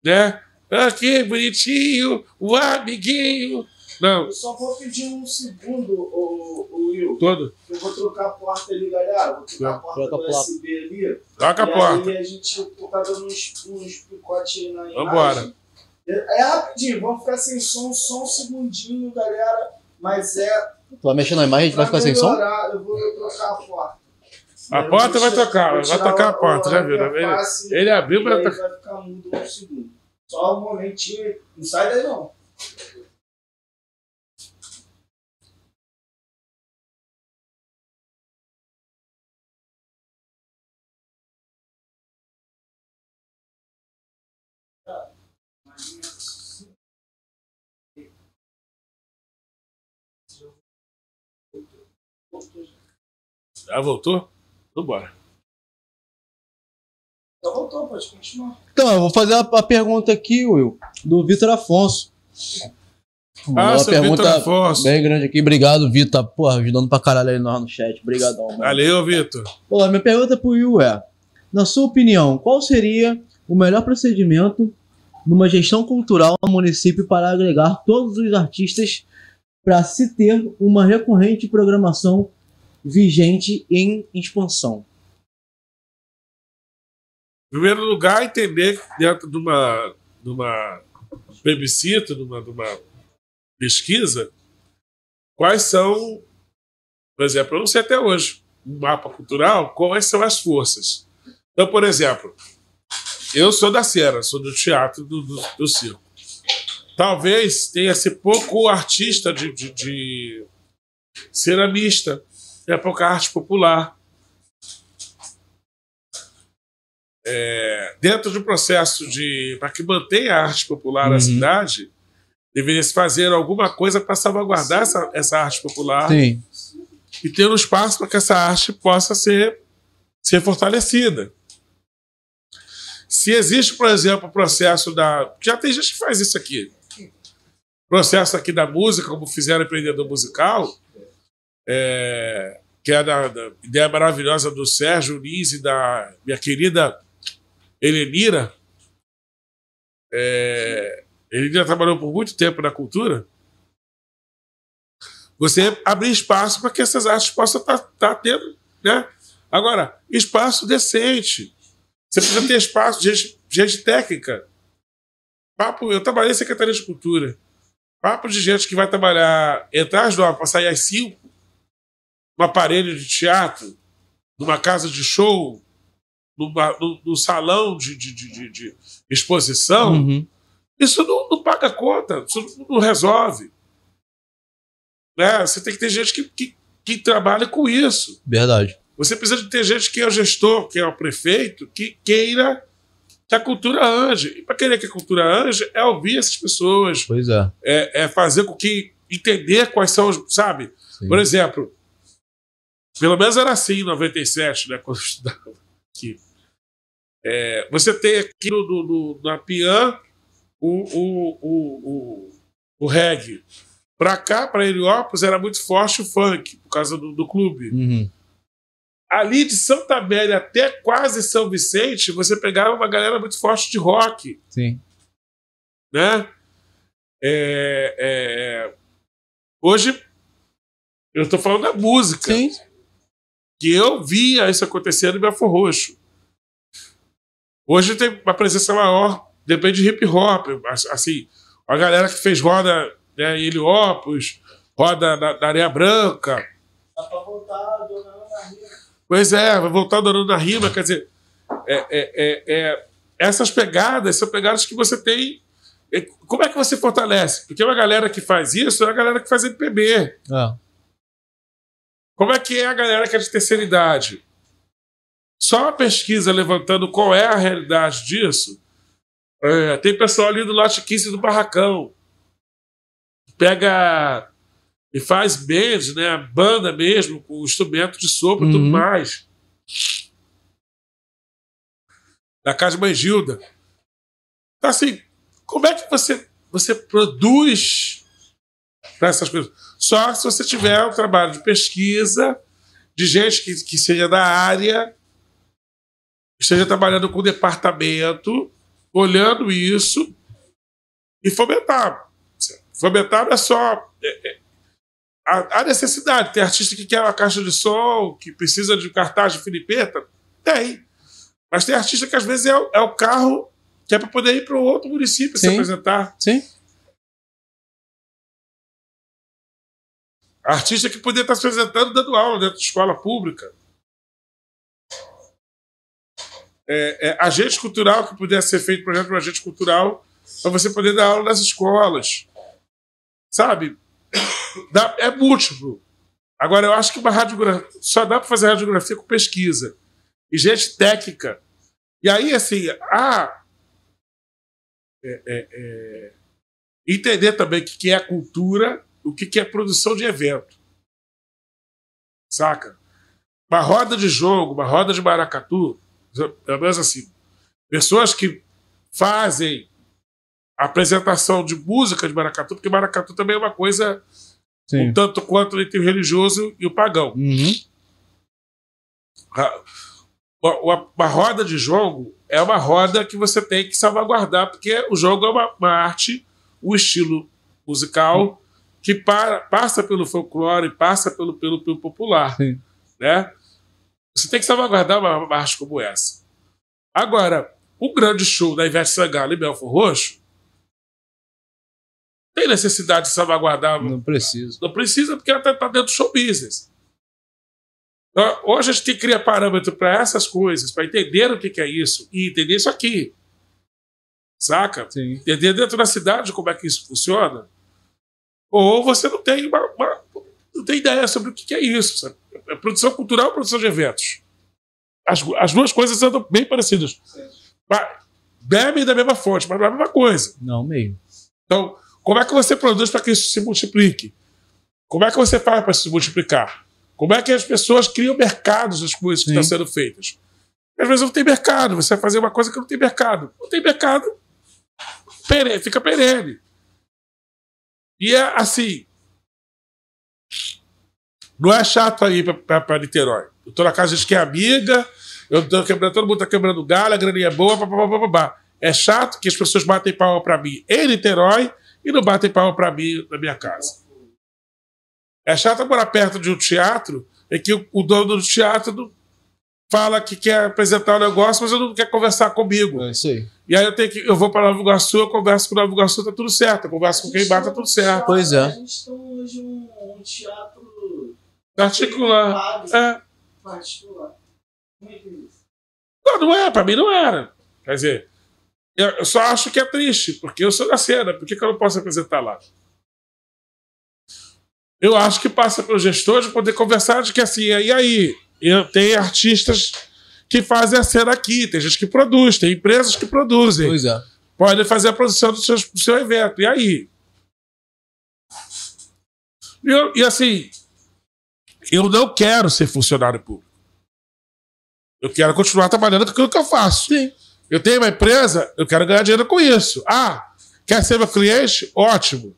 C: né? Aqui, bonitinho, o amiguinho. Não,
B: Eu só vou pedir um segundo, o, o Will.
C: todo.
B: Eu vou trocar a porta ali, galera. Vou trocar a porta
A: Troca
B: do
A: porta.
B: USB ali.
C: Toca a
B: e
C: porta.
B: aí a gente tá dando uns, uns picotes aí na imagem.
C: Vambora.
B: É, é rapidinho, vamos ficar sem som, só um segundinho, galera. Mas é.
A: Tu vai mexer na imagem, a gente vai ficar sem som?
B: Eu vou trocar a porta.
C: A
B: Eu
C: porta vai
B: tirar-
C: tocar, vai tocar a porta, já viu, né?
B: interface
C: Ele abriu,
B: aí
C: tocar.
B: vai ficar mudo um segundo. Só um momentinho. Não sai daí não.
C: Já voltou? Vambora.
B: Já voltou, pode continuar.
A: Então, eu vou fazer a, a pergunta aqui, Will, do Vitor Afonso.
C: Ah,
A: uma
C: Afonso.
A: bem grande aqui. Obrigado, Vitor. Pô, ajudando pra caralho aí nós no chat. Obrigadão, mano.
C: Valeu, Vitor.
A: Pô, minha pergunta pro Will é: na sua opinião, qual seria o melhor procedimento numa gestão cultural no município para agregar todos os artistas para se ter uma recorrente programação vigente em expansão?
C: Em primeiro lugar, entender que dentro de uma, de uma plebiscito, de uma, de uma pesquisa, quais são, por exemplo, eu não sei até hoje, um mapa cultural, quais são as forças. Então, por exemplo, eu sou da Sierra, sou do teatro do, do, do circo. Talvez tenha-se pouco artista de, de, de ceramista, é pouca arte popular. É, dentro do processo de. para que mantenha a arte popular na
A: Uhum.
C: cidade, deveria se fazer alguma coisa para salvaguardar essa, essa arte popular
A: Sim.
C: e ter um espaço para que essa arte possa ser, ser fortalecida. Se existe, por exemplo, o processo da. Já tem gente que faz isso aqui. Processo aqui da música, como fizeram o empreendedor musical, é, que é da, da ideia maravilhosa do Sérgio Lins e da minha querida Helenira. É, Helenira trabalhou por muito tempo na cultura você abrir espaço para que essas artes possam estar tendo, né? Agora, espaço decente. Você precisa ter espaço de gente, gente técnica. Papo, eu trabalhei em Secretaria de Cultura. Papo de gente que vai trabalhar, entrar às nove para sair às cinco, num aparelho de teatro, numa casa de show, numa, num, num salão de, de, de, de- exposição.
A: Uhum.
C: Isso não, não paga conta, isso não, não resolve. Né? Você tem que ter gente que, que, que trabalha com isso.
A: Verdade.
C: Você precisa de ter gente que é o gestor, que é o prefeito, que queira que a cultura ande. E para querer que a cultura ande, é ouvir essas pessoas,
A: Pois é.
C: é, é fazer com que entender quais são os. Sabe?
A: Sim.
C: Por exemplo, pelo menos era assim em 97, né, quando eu estudava aqui. É, você tem aqui no, no, na Pian o, o, o, o, o reggae. Para cá, para Heliópolis, era muito forte o funk, por causa do, do clube.
A: Uhum.
C: Ali de Santa Amélia até quase São Vicente, você pegava uma galera muito forte de rock
A: Sim.
C: né? É, é, hoje eu estou falando da música
A: Sim.
C: que eu via isso acontecendo em Belfor Roxo. Hoje tem uma presença maior, depende de hip hop, assim, a galera que fez roda né, em Heliópolis, roda na, na Areia Branca,
B: Dá pra voltar, dona.
C: Pois é, vai voltar adorando na rima, quer dizer, é, é, é, é, essas pegadas são pegadas que você tem. é, Como é que você fortalece? Porque uma galera que faz isso é a galera que faz MPB.
A: É.
C: Como é que é a galera que é de terceira idade? Só a pesquisa levantando qual é a realidade disso. é, tem pessoal ali do lote 15 do Barracão. Pega e faz band, né? Banda mesmo, com instrumento de sopro e tudo
A: Uhum.
C: mais. Da Casa Mãe Gilda. Então, assim, como é que você, você produz para essas coisas? Só se você tiver um trabalho de pesquisa, de gente que, que seja da área, esteja trabalhando com o departamento, olhando isso e fomentar. Fomentar não é só é, é, a, a necessidade. Tem artista que quer uma caixa de som, que precisa de cartaz de filipeta? Tem. Mas tem artista que às vezes é, o- é o carro que é para poder ir para outro município se
A: Sim.
C: apresentar.
A: Sim.
C: Artista que poderia estar se apresentando dando aula dentro de escola pública. É, é, agente cultural que pudesse ser feito, por exemplo, um agente cultural para você poder dar aula nas escolas. Sabe? Dá- é múltiplo. Agora, eu acho que uma radiografia só dá para fazer radiografia com pesquisa e gente técnica. E aí, assim, a, é, é, é, entender também o que é cultura, o que é produção de evento. Saca? uma roda de jogo, uma roda de maracatu, pelo menos assim, pessoas que fazem apresentação de música de maracatu, porque maracatu também é uma coisa
B: Sim.
C: um tanto quanto entre o religioso e o pagão.
B: Uhum.
C: A- Uma, uma roda de jogo é uma roda que você tem que salvaguardar, porque o jogo é uma, uma arte, um estilo musical que para- passa pelo folclore, passa pelo, pelo, pelo popular.
B: Sim.
C: Né? Você tem que salvaguardar uma, uma arte como essa. Agora, um grande show da Ivete Sangalo e Belfor Roxo tem necessidade de salvaguardar
A: Não preciso.
C: não precisa, porque ela está dentro do show business. Então, Hoje a gente cria parâmetro para essas coisas, para entender o que, que é isso e entender isso aqui. Saca?
B: Sim.
C: Entender dentro da cidade como é que isso funciona. Ou você não tem, uma, uma- não tem ideia sobre o que, que é isso. Sabe? É produção cultural ou produção de eventos. As, as duas coisas são bem parecidas. Bebem da mesma fonte, mas não é a mesma coisa.
A: Não, meio.
C: Então, como é que você produz para que isso se multiplique? Como é que você faz para se multiplicar? Como é que as pessoas criam mercados das coisas que
A: Sim.
C: estão sendo feitas? Às vezes não tem mercado, você vai fazer uma coisa que não tem mercado. Não tem mercado, perene, fica perene. E é assim. Não é chato aí para Niterói. Eu tô na casa de quem é amiga, eu tô quebrando, todo mundo tá quebrando galho, a graninha é boa, papapá, papapá. É chato que as pessoas batem palma para mim em Niterói e não batem palma para mim na minha casa. É chato morar perto de um teatro em que o, dono do teatro não fala que quer apresentar o negócio, mas ele não quer conversar comigo.
A: É isso aí.
C: E aí eu tenho que eu vou para Nova Iguaçu, eu converso com Nova Iguaçu, tá tudo certo. Eu converso com quem bate, tá tudo certo.
A: Pois é.
B: A gente tem hoje um, um teatro
C: Particular. É.
B: particular. Como é que é isso?
C: Não, não é, pra mim não era. Quer dizer, eu, só acho que é triste, porque eu sou da cena, por que, que eu não posso apresentar lá? Eu acho que passa pelo gestor de poder conversar de que assim, e aí? Eu tenho artistas que fazem a cena aqui, tem gente que produz, tem empresas que produzem.
A: Pois é.
C: podem fazer a produção do seu, do seu evento. E aí? E, eu- e assim, eu não quero ser funcionário público. Eu quero continuar trabalhando com aquilo que eu faço.
A: Sim.
C: Eu tenho uma empresa, eu quero ganhar dinheiro com isso. Ah, quer ser meu cliente? Ótimo.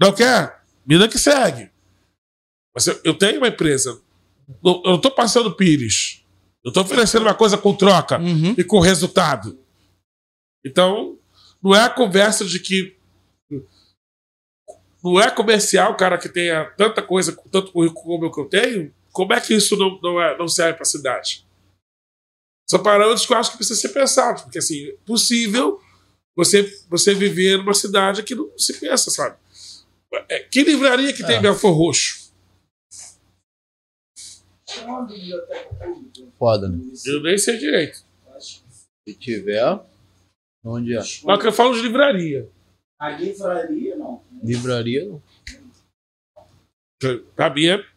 C: Não quer? Vida que segue. Mas eu, eu tenho uma empresa. Eu não estou passando pires. Eu estou oferecendo uma coisa com troca
A: Uhum.
C: e com resultado. Então, não é a conversa de que. Não é comercial o cara que tenha tanta coisa, com tanto currículo como o que eu tenho. Como é que isso não, não, é, não serve para a cidade? São parâmetros que eu acho que precisam ser pensados, porque assim, é possível você, você viver numa cidade que não se pensa, sabe? É, que livraria que tem
A: É.
C: Belfor Roxo?
A: Foda, né?
C: Eu nem sei direito.
A: Se tiver, onde é?
C: Mas que eu falo de livraria.
B: A livraria, não.
A: Livraria, não.
C: Pra mim é.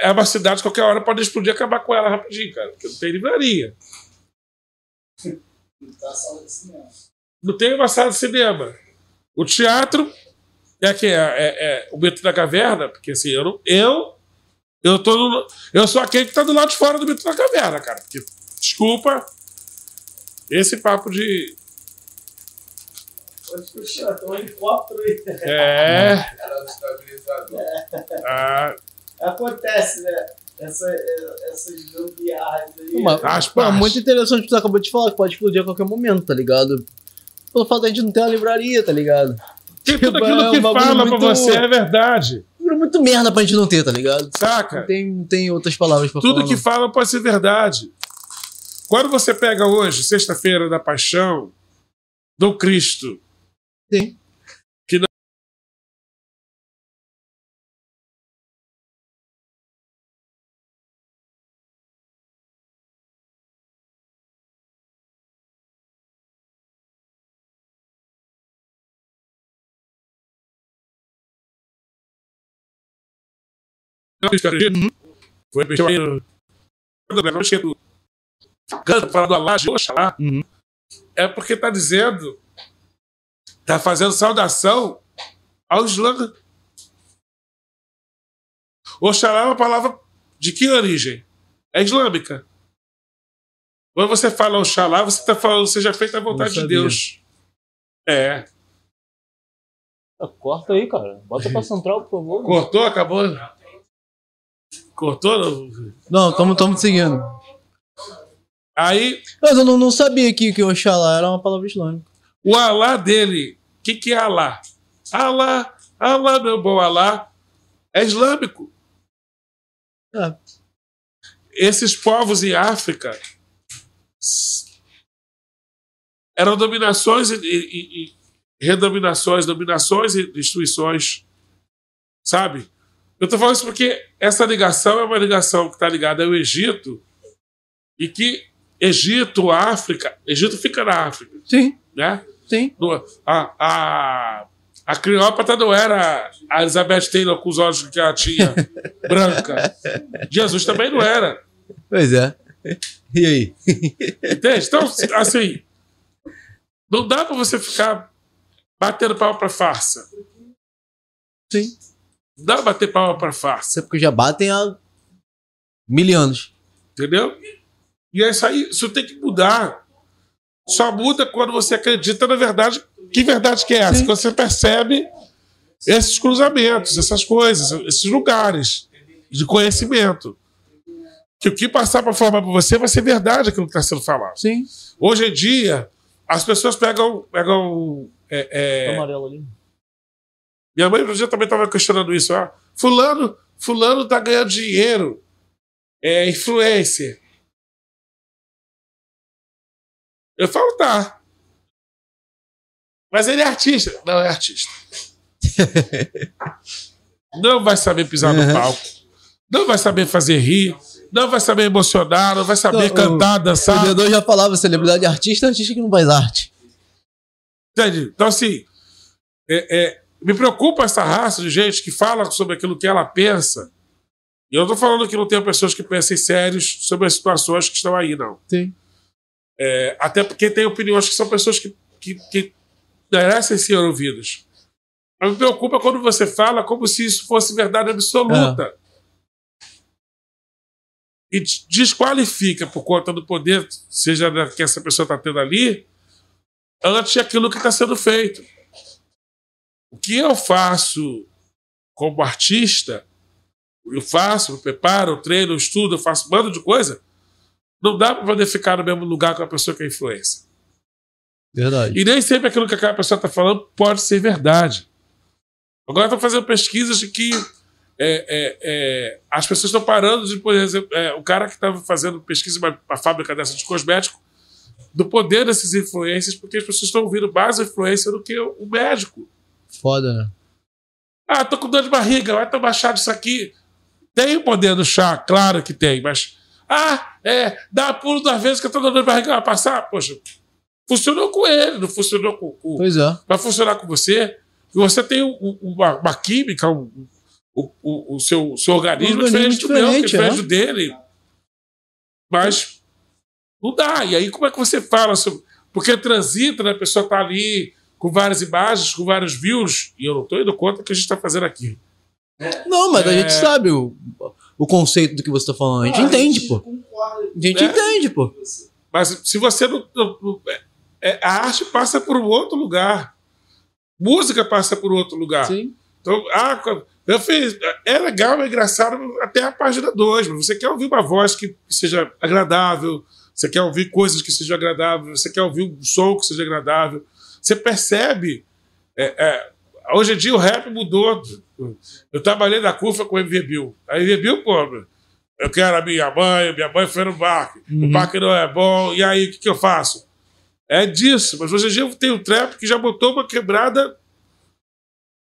C: É uma cidade que qualquer hora pode explodir e acabar com ela rapidinho, cara. Porque não tem livraria.
B: Da sala de cinema.
C: Não tem uma sala de cinema. O teatro é que é, é- é o Mito da Caverna, porque assim, eu não. Eu, eu, tô no- eu sou aquele que tá do lado de fora do Mito da Caverna, cara. Porque, desculpa. Esse papo de.
B: Pode puxar, tem um helicóptero aí.
C: É.
D: Era estabilizador.
C: ah,
B: Acontece, né? Essa, essas gambiarras aí.
A: Uma,
C: As
A: pô,
C: partes.
A: muito interessante o que tu acabou de falar, que pode explodir a qualquer momento, tá ligado? Pelo fato de a gente não ter uma livraria, tá ligado?
C: tudo
A: Tipo,
C: aquilo
A: é
C: que fala pra
A: muito-
C: você é verdade.
A: É muito merda pra gente não ter, tá ligado?
C: Saca?
A: Não tem, não tem outras palavras pra
C: Tudo
A: falar.
C: que
A: não.
C: fala pode ser verdade. Quando você pega hoje, sexta-feira da paixão, do Cristo,
A: Sim.
C: Foi besteira. Não esquento. Canta, fala do Alá, de Oxalá.
A: Uhum.
C: É porque tá dizendo, tá fazendo saudação ao Islã. Oxalá é uma palavra de que origem? É islâmica. Quando você fala Oxalá, você está falando, seja feita a vontade de. Deus. É.
E: Ah, Corta aí, cara. Bota pra central, por favor.
C: Cortou, acabou? Cortou?
A: Não, tamo, tamo seguindo.
C: Aí,
A: Mas eu não, não sabia que, que Oxalá era uma palavra islâmica.
C: o Alá dele, o que, que é Alá? Alá, Alá, meu bom Alá, é islâmico.
A: É.
C: Esses povos em África eram dominações e, e- e redominações, dominações e destruições. Sabe? Eu tô falando isso porque essa ligação é uma ligação que está ligada ao Egito e que Egito, África, Egito fica na África,
A: Sim,
C: né?
A: sim.
C: A, a, a Cleópatra não era a Elizabeth Taylor com os olhos que ela tinha, branca. Jesus também não era.
A: Pois é. E aí?
C: Entende? Então, assim, não dá pra você ficar batendo palma pra farsa.
A: Sim.
C: Não dá pra bater palma pra farsa,
A: Isso é porque já batem há mil anos.
C: entendeu? E é isso aí, isso tem que mudar. Só muda quando você acredita na verdade. Que verdade que é essa?
A: Sim.
C: Quando você percebe esses cruzamentos, essas coisas, esses lugares de conhecimento. Que o que passar para formar para você vai ser verdade aquilo que está sendo falado.
A: Sim.
C: Hoje em dia, as pessoas pegam. pegam é, é,
E: Amarelo ali.
C: Minha mãe, outro dia, também estava questionando isso. Ah, fulano, fulano tá ganhando dinheiro. É influencer. Eu falo, tá. Mas ele é artista. Não é artista. não vai saber pisar no
A: Uhum.
C: palco. Não vai saber fazer rir. Não vai saber emocionar. Não vai saber
A: Não,
C: cantar,
A: O
C: dançar.
A: vendedor já falava celebridade artista, artista que não faz arte.
C: Entende? Então, assim, é- é, me preocupa essa raça de gente que fala sobre aquilo que ela pensa. E eu não tô falando que não tem pessoas que pensem sérios sobre as situações que estão aí, não.
A: Sim.
C: É, até porque tem opiniões que são pessoas que, que, que merecem ser ouvidas. Mas me preocupa quando você fala como se isso fosse verdade absoluta. E des- desqualifica por conta do poder, seja que essa pessoa está tendo ali, antes aquilo que está sendo feito. O que eu faço como artista, eu faço, eu preparo, eu treino, eu estudo, eu faço um bando de coisa, não dá para poder ficar no mesmo lugar com a pessoa que é influência.
A: Verdade.
C: E nem sempre aquilo que aquela pessoa está falando pode ser verdade. Agora estão fazendo pesquisas de que é, é, é, as pessoas estão parando de, por exemplo, é, o cara que estava fazendo pesquisa em uma, uma fábrica dessa de cosmético, do poder desses influências, porque as pessoas estão ouvindo mais a influência do que o médico.
A: Foda, né?
C: Ah, tô com dor de barriga, vai tomar chá disso aqui. Tem o poder do chá, claro que tem, mas. Ah, é, dá pulo duas vezes que eu tô com dor de barriga, vai passar. Poxa, funcionou com ele, não funcionou com, com,
A: Pois é.
C: vai funcionar com você. E você tem um- um- uma, uma química, um- o, o, o seu, seu organismo,
A: Um
C: é diferente
A: organismo
C: do meu, que é
A: diferente,
C: diferente do dele. Mas não dá. E aí, como é que você fala sobre. Porque transita, né? A pessoa tá ali com várias imagens, com vários views, e eu não tô indo contra o que a gente está fazendo aqui.
A: Não, mas a
C: É.
A: gente sabe o, o conceito do que você tá falando. A gente entende, pô. A gente
C: É.
A: entende, pô.
C: Mas se você não. não- não- é- é- a arte passa por um outro lugar. Música passa por outro lugar.
A: Sim.
C: Então, ah, eu fiz. É legal, é engraçado até a página 2, mas você quer ouvir uma voz que seja agradável, você quer ouvir coisas que sejam agradáveis, você quer ouvir um som que seja agradável. Você percebe. é, é, hoje em dia o rap mudou. Eu trabalhei na CUFA com o MV Bill. A MV Bill, pô, eu quero a minha mãe, minha mãe foi no parque, o
A: Uhum.
C: parque não é bom, e aí o que, que eu faço? É disso, mas hoje em dia tem o trap que já botou uma quebrada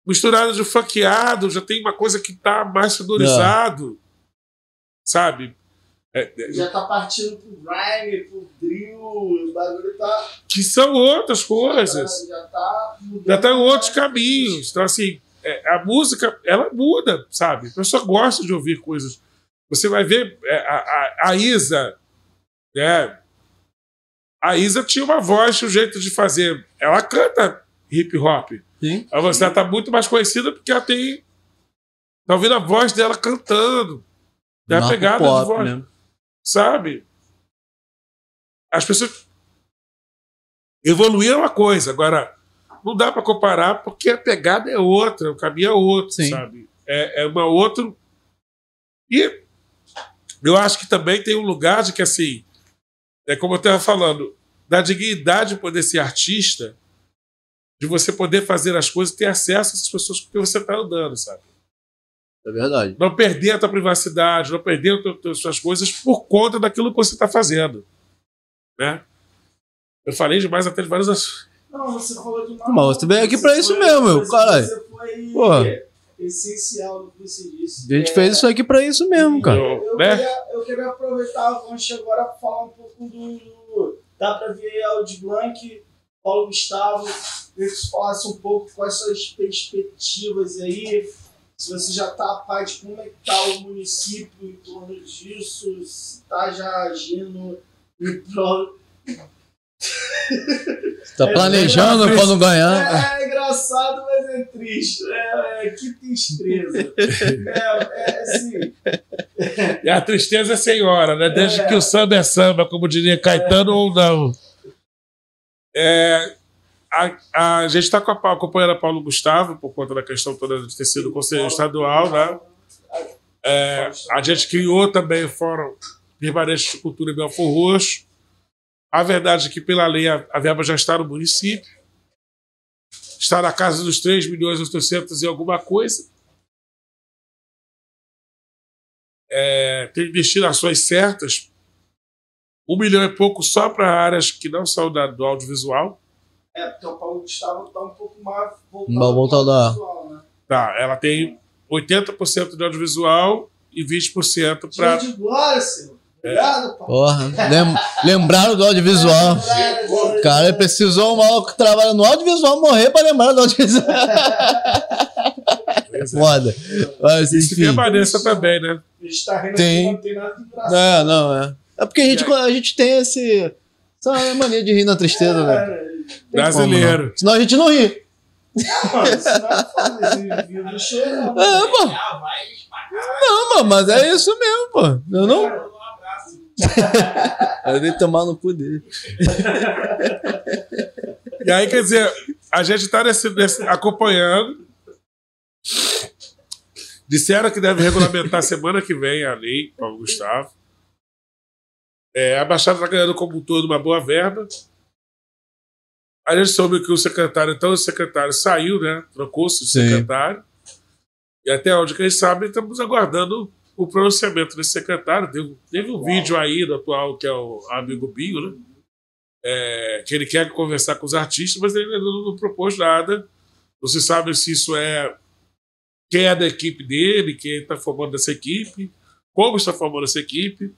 C: misturada de funkeado, já tem uma coisa que tá mais sonorizado, sabe? É, é,
B: Já tá partindo pro grime, pro drill, o bagulho tá.
C: que são outras coisas.
B: Já tá. mudando.
C: já está em outros caminhos. Então, assim, é, a música, ela muda, sabe? A pessoa gosta de ouvir coisas. Você vai ver é, a, a, a Isa, né? A Isa tinha uma voz, um jeito de fazer. Ela canta hip hop.
A: Sim.
C: A você está muito mais conhecida porque ela tem. Tá ouvindo a voz dela cantando. Tem a pegada
A: pop,
C: de voz,
A: né?
C: Sabe? As pessoas evoluíram uma coisa, agora não dá para comparar porque a pegada é outra, o caminho é outro,
A: Sim.
C: sabe? É, é uma outra. E eu acho que também tem um lugar de que, assim, é como eu estava falando, da dignidade de poder ser artista, de você poder fazer as coisas, ter acesso a essas pessoas com quem você está andando, sabe?
A: É verdade.
C: Não perder a tua privacidade, não perder as suas coisas por conta daquilo que você está fazendo. Né? Eu falei demais até de vários assuntos.
B: Não, você falou de uma.
A: Mas você veio aqui pra isso
B: Foi-
A: mesmo, meu,
B: você-
A: caralho.
B: Você foi
A: Pô.
B: essencial no que você disse.
A: A gente
B: É,
A: fez isso aqui pra isso mesmo, cara.
B: Eu,
C: Né?
B: queria, eu queria aproveitar o gancho agora para falar um pouco do. dá para ver Aldi Blanc, Paulo Gustavo. Que você falasse um pouco quais são as perspectivas aí. Se você já está a par de como é que está o município em torno disso, se está já agindo em prol.
A: Tá planejando pra não ganhar.
B: É, é engraçado, mas é triste. É, é, que tristeza. É, é assim.
C: E a tristeza é senhora, né? Desde
B: É.
C: que o samba é samba, como diria Caetano ou não. É, a, a gente está acompanhando a Paulo Gustavo por conta da questão toda de ter sido conselheiro estadual, né? É, a gente criou também o Fórum Permanente de Cultura em Belfor Roxo. A verdade é que, pela lei, a, a verba já está no município. Está na casa dos 3 milhões e 800 e alguma coisa. É, tem destinações certas. Um milhão e pouco só para áreas que não são da, do audiovisual.
B: É, porque o Paulo Gustavo está um pouco mais voltado
A: voltado
B: pro
A: a-
B: visual, né?
C: Tá, ela tem 80% de audiovisual e 20% para.
B: De glória, senhor. Obrigado, Paulo.
A: Porra, lem- lembraram do audiovisual. Cara, precisou um maluco que trabalha no audiovisual morrer pra lembrar do audiovisual. Foda. Mas,
C: Isso
A: enfim.
C: permaneça também, né?
B: A gente tá rindo
A: Tem.
B: não tem nada de engraçado.
A: É, não, é. É porque a gente,
C: E
A: a gente tem esse. Essa mania de rir na tristeza, né?
B: É,
C: Brasileiro.
A: como, não. Senão a gente não ri.
B: mano, é vídeo chorando.
A: É, pô. Não, mano, mas é isso mesmo, pô. Eu não. Eu dei tomar no cu dele.
C: E aí, quer dizer, a gente está nesse, nesse- acompanhando. Disseram que deve regulamentar semana que vem a lei, Paulo Gustavo. É, a Baixada está ganhando como um todo uma boa verba. A gente soube que o secretário, então o secretário saiu, né? Trocou-se o
A: Sim.
C: secretário. E até onde que a gente sabe, estamos aguardando o pronunciamento desse secretário. Teve, teve um vídeo aí do atual, que é o amigo Binho, né? É, que ele quer conversar com os artistas, mas ele não, não propôs nada. Não se sabe se isso é quem é da equipe dele, quem está formando essa equipe, como está formando essa equipe.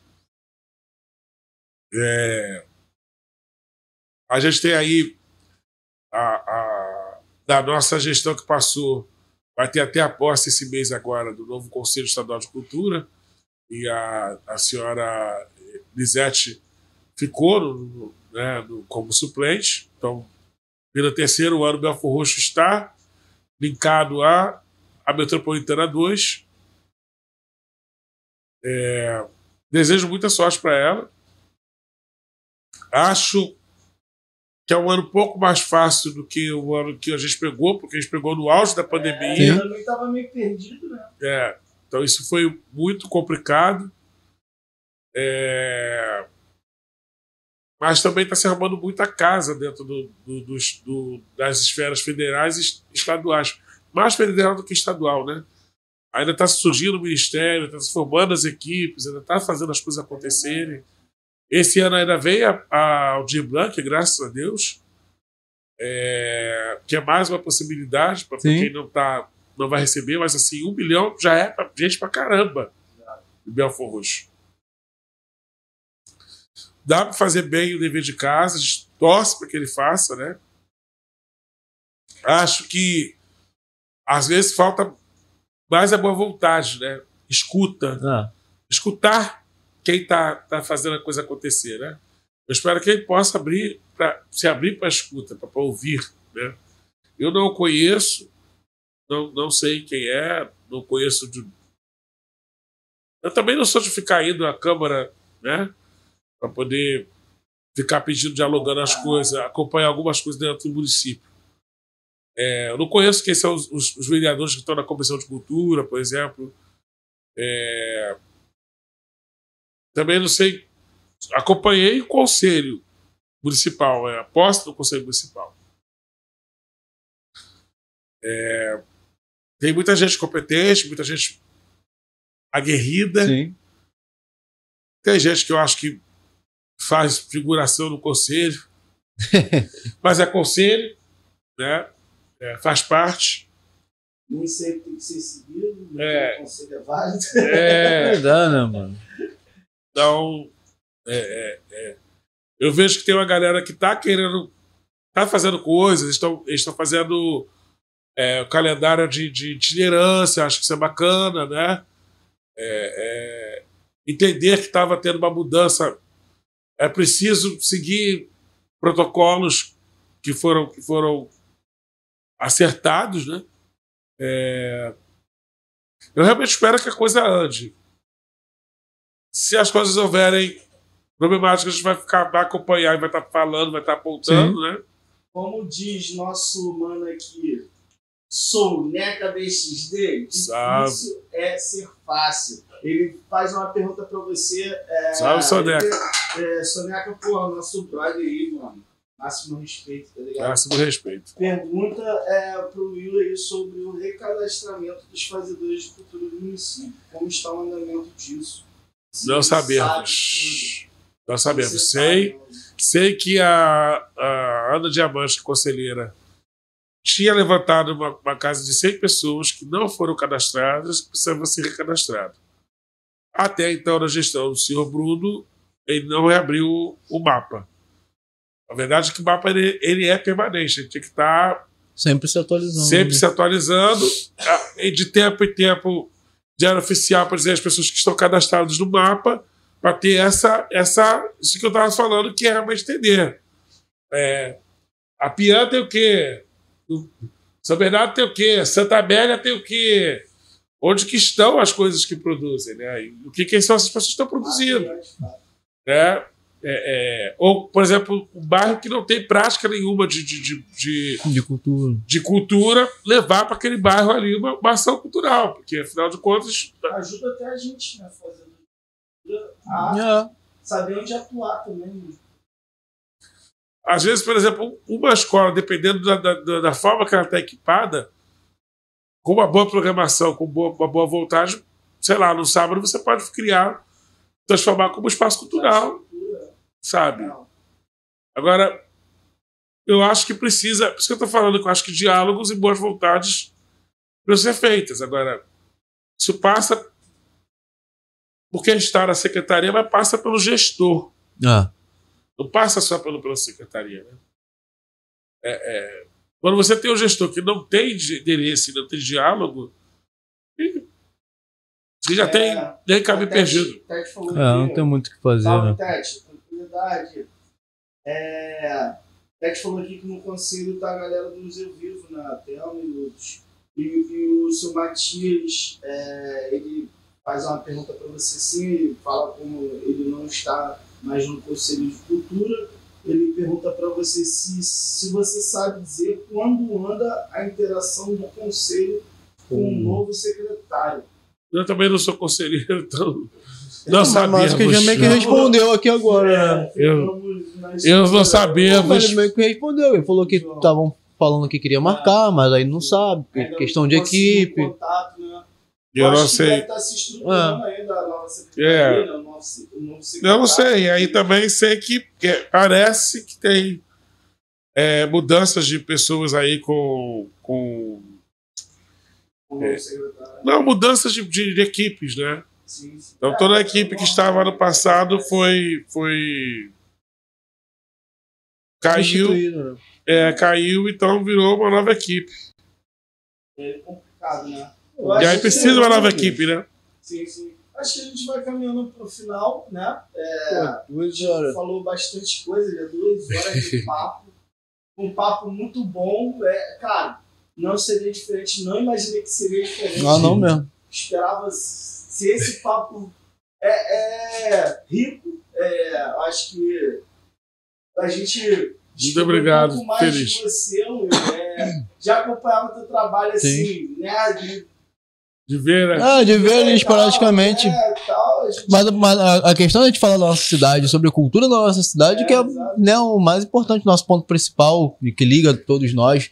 C: É, a gente tem aí a, da nossa gestão que passou, vai ter até a posse esse mês agora do novo Conselho Estadual de Cultura, e a, a senhora Lisete ficou no- no- né, no- como suplente. Então, pelo terceiro ano, Belfor Roxo está linkado à, à Metropolitana 2. É, desejo muita sorte para ela. Acho que é um ano um pouco mais fácil do que o ano que a gente pegou, porque a gente pegou no auge da pandemia.
A: Sim.
B: Eu também tava meio perdido, né?
C: É, então isso foi muito complicado. É, mas também está se arrumando muita casa dentro do- do- dos- do- das esferas federais e est- estaduais. Mais federal do que estadual, né? Ainda está surgindo o ministério, está se formando as equipes, ainda está fazendo as coisas acontecerem. Esse ano ainda veio a, a Aldir Blanc, graças a Deus, é, que é mais uma possibilidade para quem não tá, não vai receber, mas assim, um milhão já é pra gente pra caramba em Belfor Roxo. Dá para fazer bem o dever de casa, a gente torce para que ele faça, né? Acho que às vezes falta mais a boa vontade, né? Escuta,
A: Ah,
C: escutar quem está tá fazendo a coisa acontecer, né? Eu espero que ele possa abrir pra, se abrir para escuta, para ouvir, né? Eu não conheço, não, não sei quem é, não conheço de Eu também não sou de ficar indo à Câmara, né? Para poder ficar pedindo, dialogando as coisas, acompanhar algumas coisas dentro do município. É, eu não conheço quem são os, os- os vereadores que estão na Comissão de Cultura, por exemplo. É, também não sei. Acompanhei o Conselho Municipal, é, aposta no Conselho Municipal. É, tem muita gente competente, muita gente aguerrida.
A: Sim.
C: Tem gente que eu acho que faz figuração no conselho, mas é conselho, né? É, faz parte.
B: Nem sempre tem que ser seguido, nem
C: É.
B: todo conselho é válido.
C: É,
A: Verdade, né, mano?
C: Então, é, é, é. eu vejo que tem uma galera que está querendo, está fazendo coisas, estão, estão fazendo é, o calendário de, de itinerância, acho que isso é bacana, né? É, é, entender que estava tendo uma mudança, é preciso seguir protocolos que foram, que foram acertados, né? É, eu realmente espero que a coisa ande. Se as coisas houverem problemáticas, a gente vai ficar, vai acompanhar e vai estar falando, vai estar apontando, né?
B: Como diz nosso mano aqui, sou Neca BXD, difícil é ser fácil. Ele faz uma pergunta pra você. É,
C: Salve, Soneca.
B: É, Soneca, pô, nosso brother aí, mano. Máximo respeito, tá ligado?
C: Máximo respeito.
B: Pergunta é, pro Will aí sobre o recadastramento dos fazedores de cultura do município. Como está o andamento disso?
C: Não sabemos. Não sabemos.
B: você
C: Sei, sei que a, a Ana Diamante, conselheira, tinha levantado uma, uma casa de 100 pessoas que não foram cadastradas, que precisavam ser recadastradas. Até então, na gestão do senhor Bruno, ele não reabriu o mapa. A verdade é que o mapa ele, ele é permanente, ele tinha que estar
A: Sempre se atualizando.
C: sempre se atualizando, ah, e de tempo em tempo, diário oficial para dizer as pessoas que estão cadastradas no mapa, para ter essa, essa, isso que eu estava falando, que é realmente entender. É, a Pian tem o quê? São Bernardo tem o quê? Santa Amélia tem o quê? Onde que estão as coisas que produzem, né? E o que, que são essas pessoas que estão produzindo, né? É, é, ou, por exemplo, um bairro que não tem prática nenhuma de, de, de, de
A: De cultura.
C: de cultura, levar para aquele bairro ali uma, uma ação cultural, porque afinal de contas,
B: Ajuda até a gente, né? Fazendo a
A: É.
B: saber onde atuar também. né?
C: às vezes, por exemplo, uma escola, dependendo da, da, da- da forma que ela está equipada, com uma boa programação, com boa- uma boa voltagem, sei lá, no sábado você pode criar, transformar como espaço cultural, sabe? Agora, eu acho que precisa, por isso que eu estou falando, que eu acho que diálogos e boas vontades precisam ser feitas. Agora, isso passa por quem está na secretaria, mas passa pelo gestor.
A: Ah,
C: Não passa só pelo, pela secretaria. Né? É, é, quando você tem um gestor que não tem interesse, não tem diálogo, você já
B: É,
C: tem nem caminho
B: Tete-
C: perdido.
B: Tete falou
A: é, não tem muito o que fazer,
B: Salve,
A: né?
B: Tete. Tranquilidade. É, Tete falou aqui que no conselho tá a galera do Museu Vivo, né? Thelma e outros. E, e o seu Matias, é, ele faz uma pergunta para você sim, fala como ele não está mais no Conselho de Cultura. Ele pergunta para você se, se você sabe dizer quando anda a interação do Conselho com o
A: Hum.
B: novo secretário.
C: Eu também não sou conselheiro, então não
A: Mas
C: sabemos.
A: acho que ele já meio que respondeu aqui agora, né?
C: Eu- eu não sabemos.
A: Mas ele meio que respondeu. Ele falou que estavam falando que queria marcar, mas aí não sabe.
B: Ainda
A: Questão
B: não
A: de equipe.
B: contato, né?
C: Eu não sei.
B: Se estruturando ainda
C: É.
B: né?
C: Eu não sei. Aí também sei que, parece que tem é, mudanças de pessoas aí com. com
B: O novo secretário.
C: não, mudanças de, de- de equipes, né?
B: Sim, sim.
C: Então toda a equipe que estava no passado foi. foi caiu,
A: né?
C: é, caiu, então virou uma nova equipe.
B: É complicado, né? Eu
C: E aí precisa de uma nova equipe, né?
B: Sim, sim. Acho que a gente vai caminhando para o final, né? É,
A: Pô, duas
B: gente
A: horas.
B: falou bastante coisa, já duas horas de papo. Um papo muito bom. É, cara, não seria diferente, não imaginei que seria diferente.
A: Ah, não mesmo.
B: Esperava, se esse papo é, é rico, é, acho que a gente
C: Muito obrigado,
B: um pouco mais
C: feliz.
B: de você, é, já acompanhava o teu trabalho assim, né? De,
C: De ver, né?
A: Ah, de ver ele
B: tal,
A: esporadicamente.
B: tal, a gente-
A: Mas, mas a, a questão é de falar da nossa cidade, sobre a cultura da nossa cidade,
B: É,
A: que é né, o mais importante, nosso ponto principal, e que liga todos nós.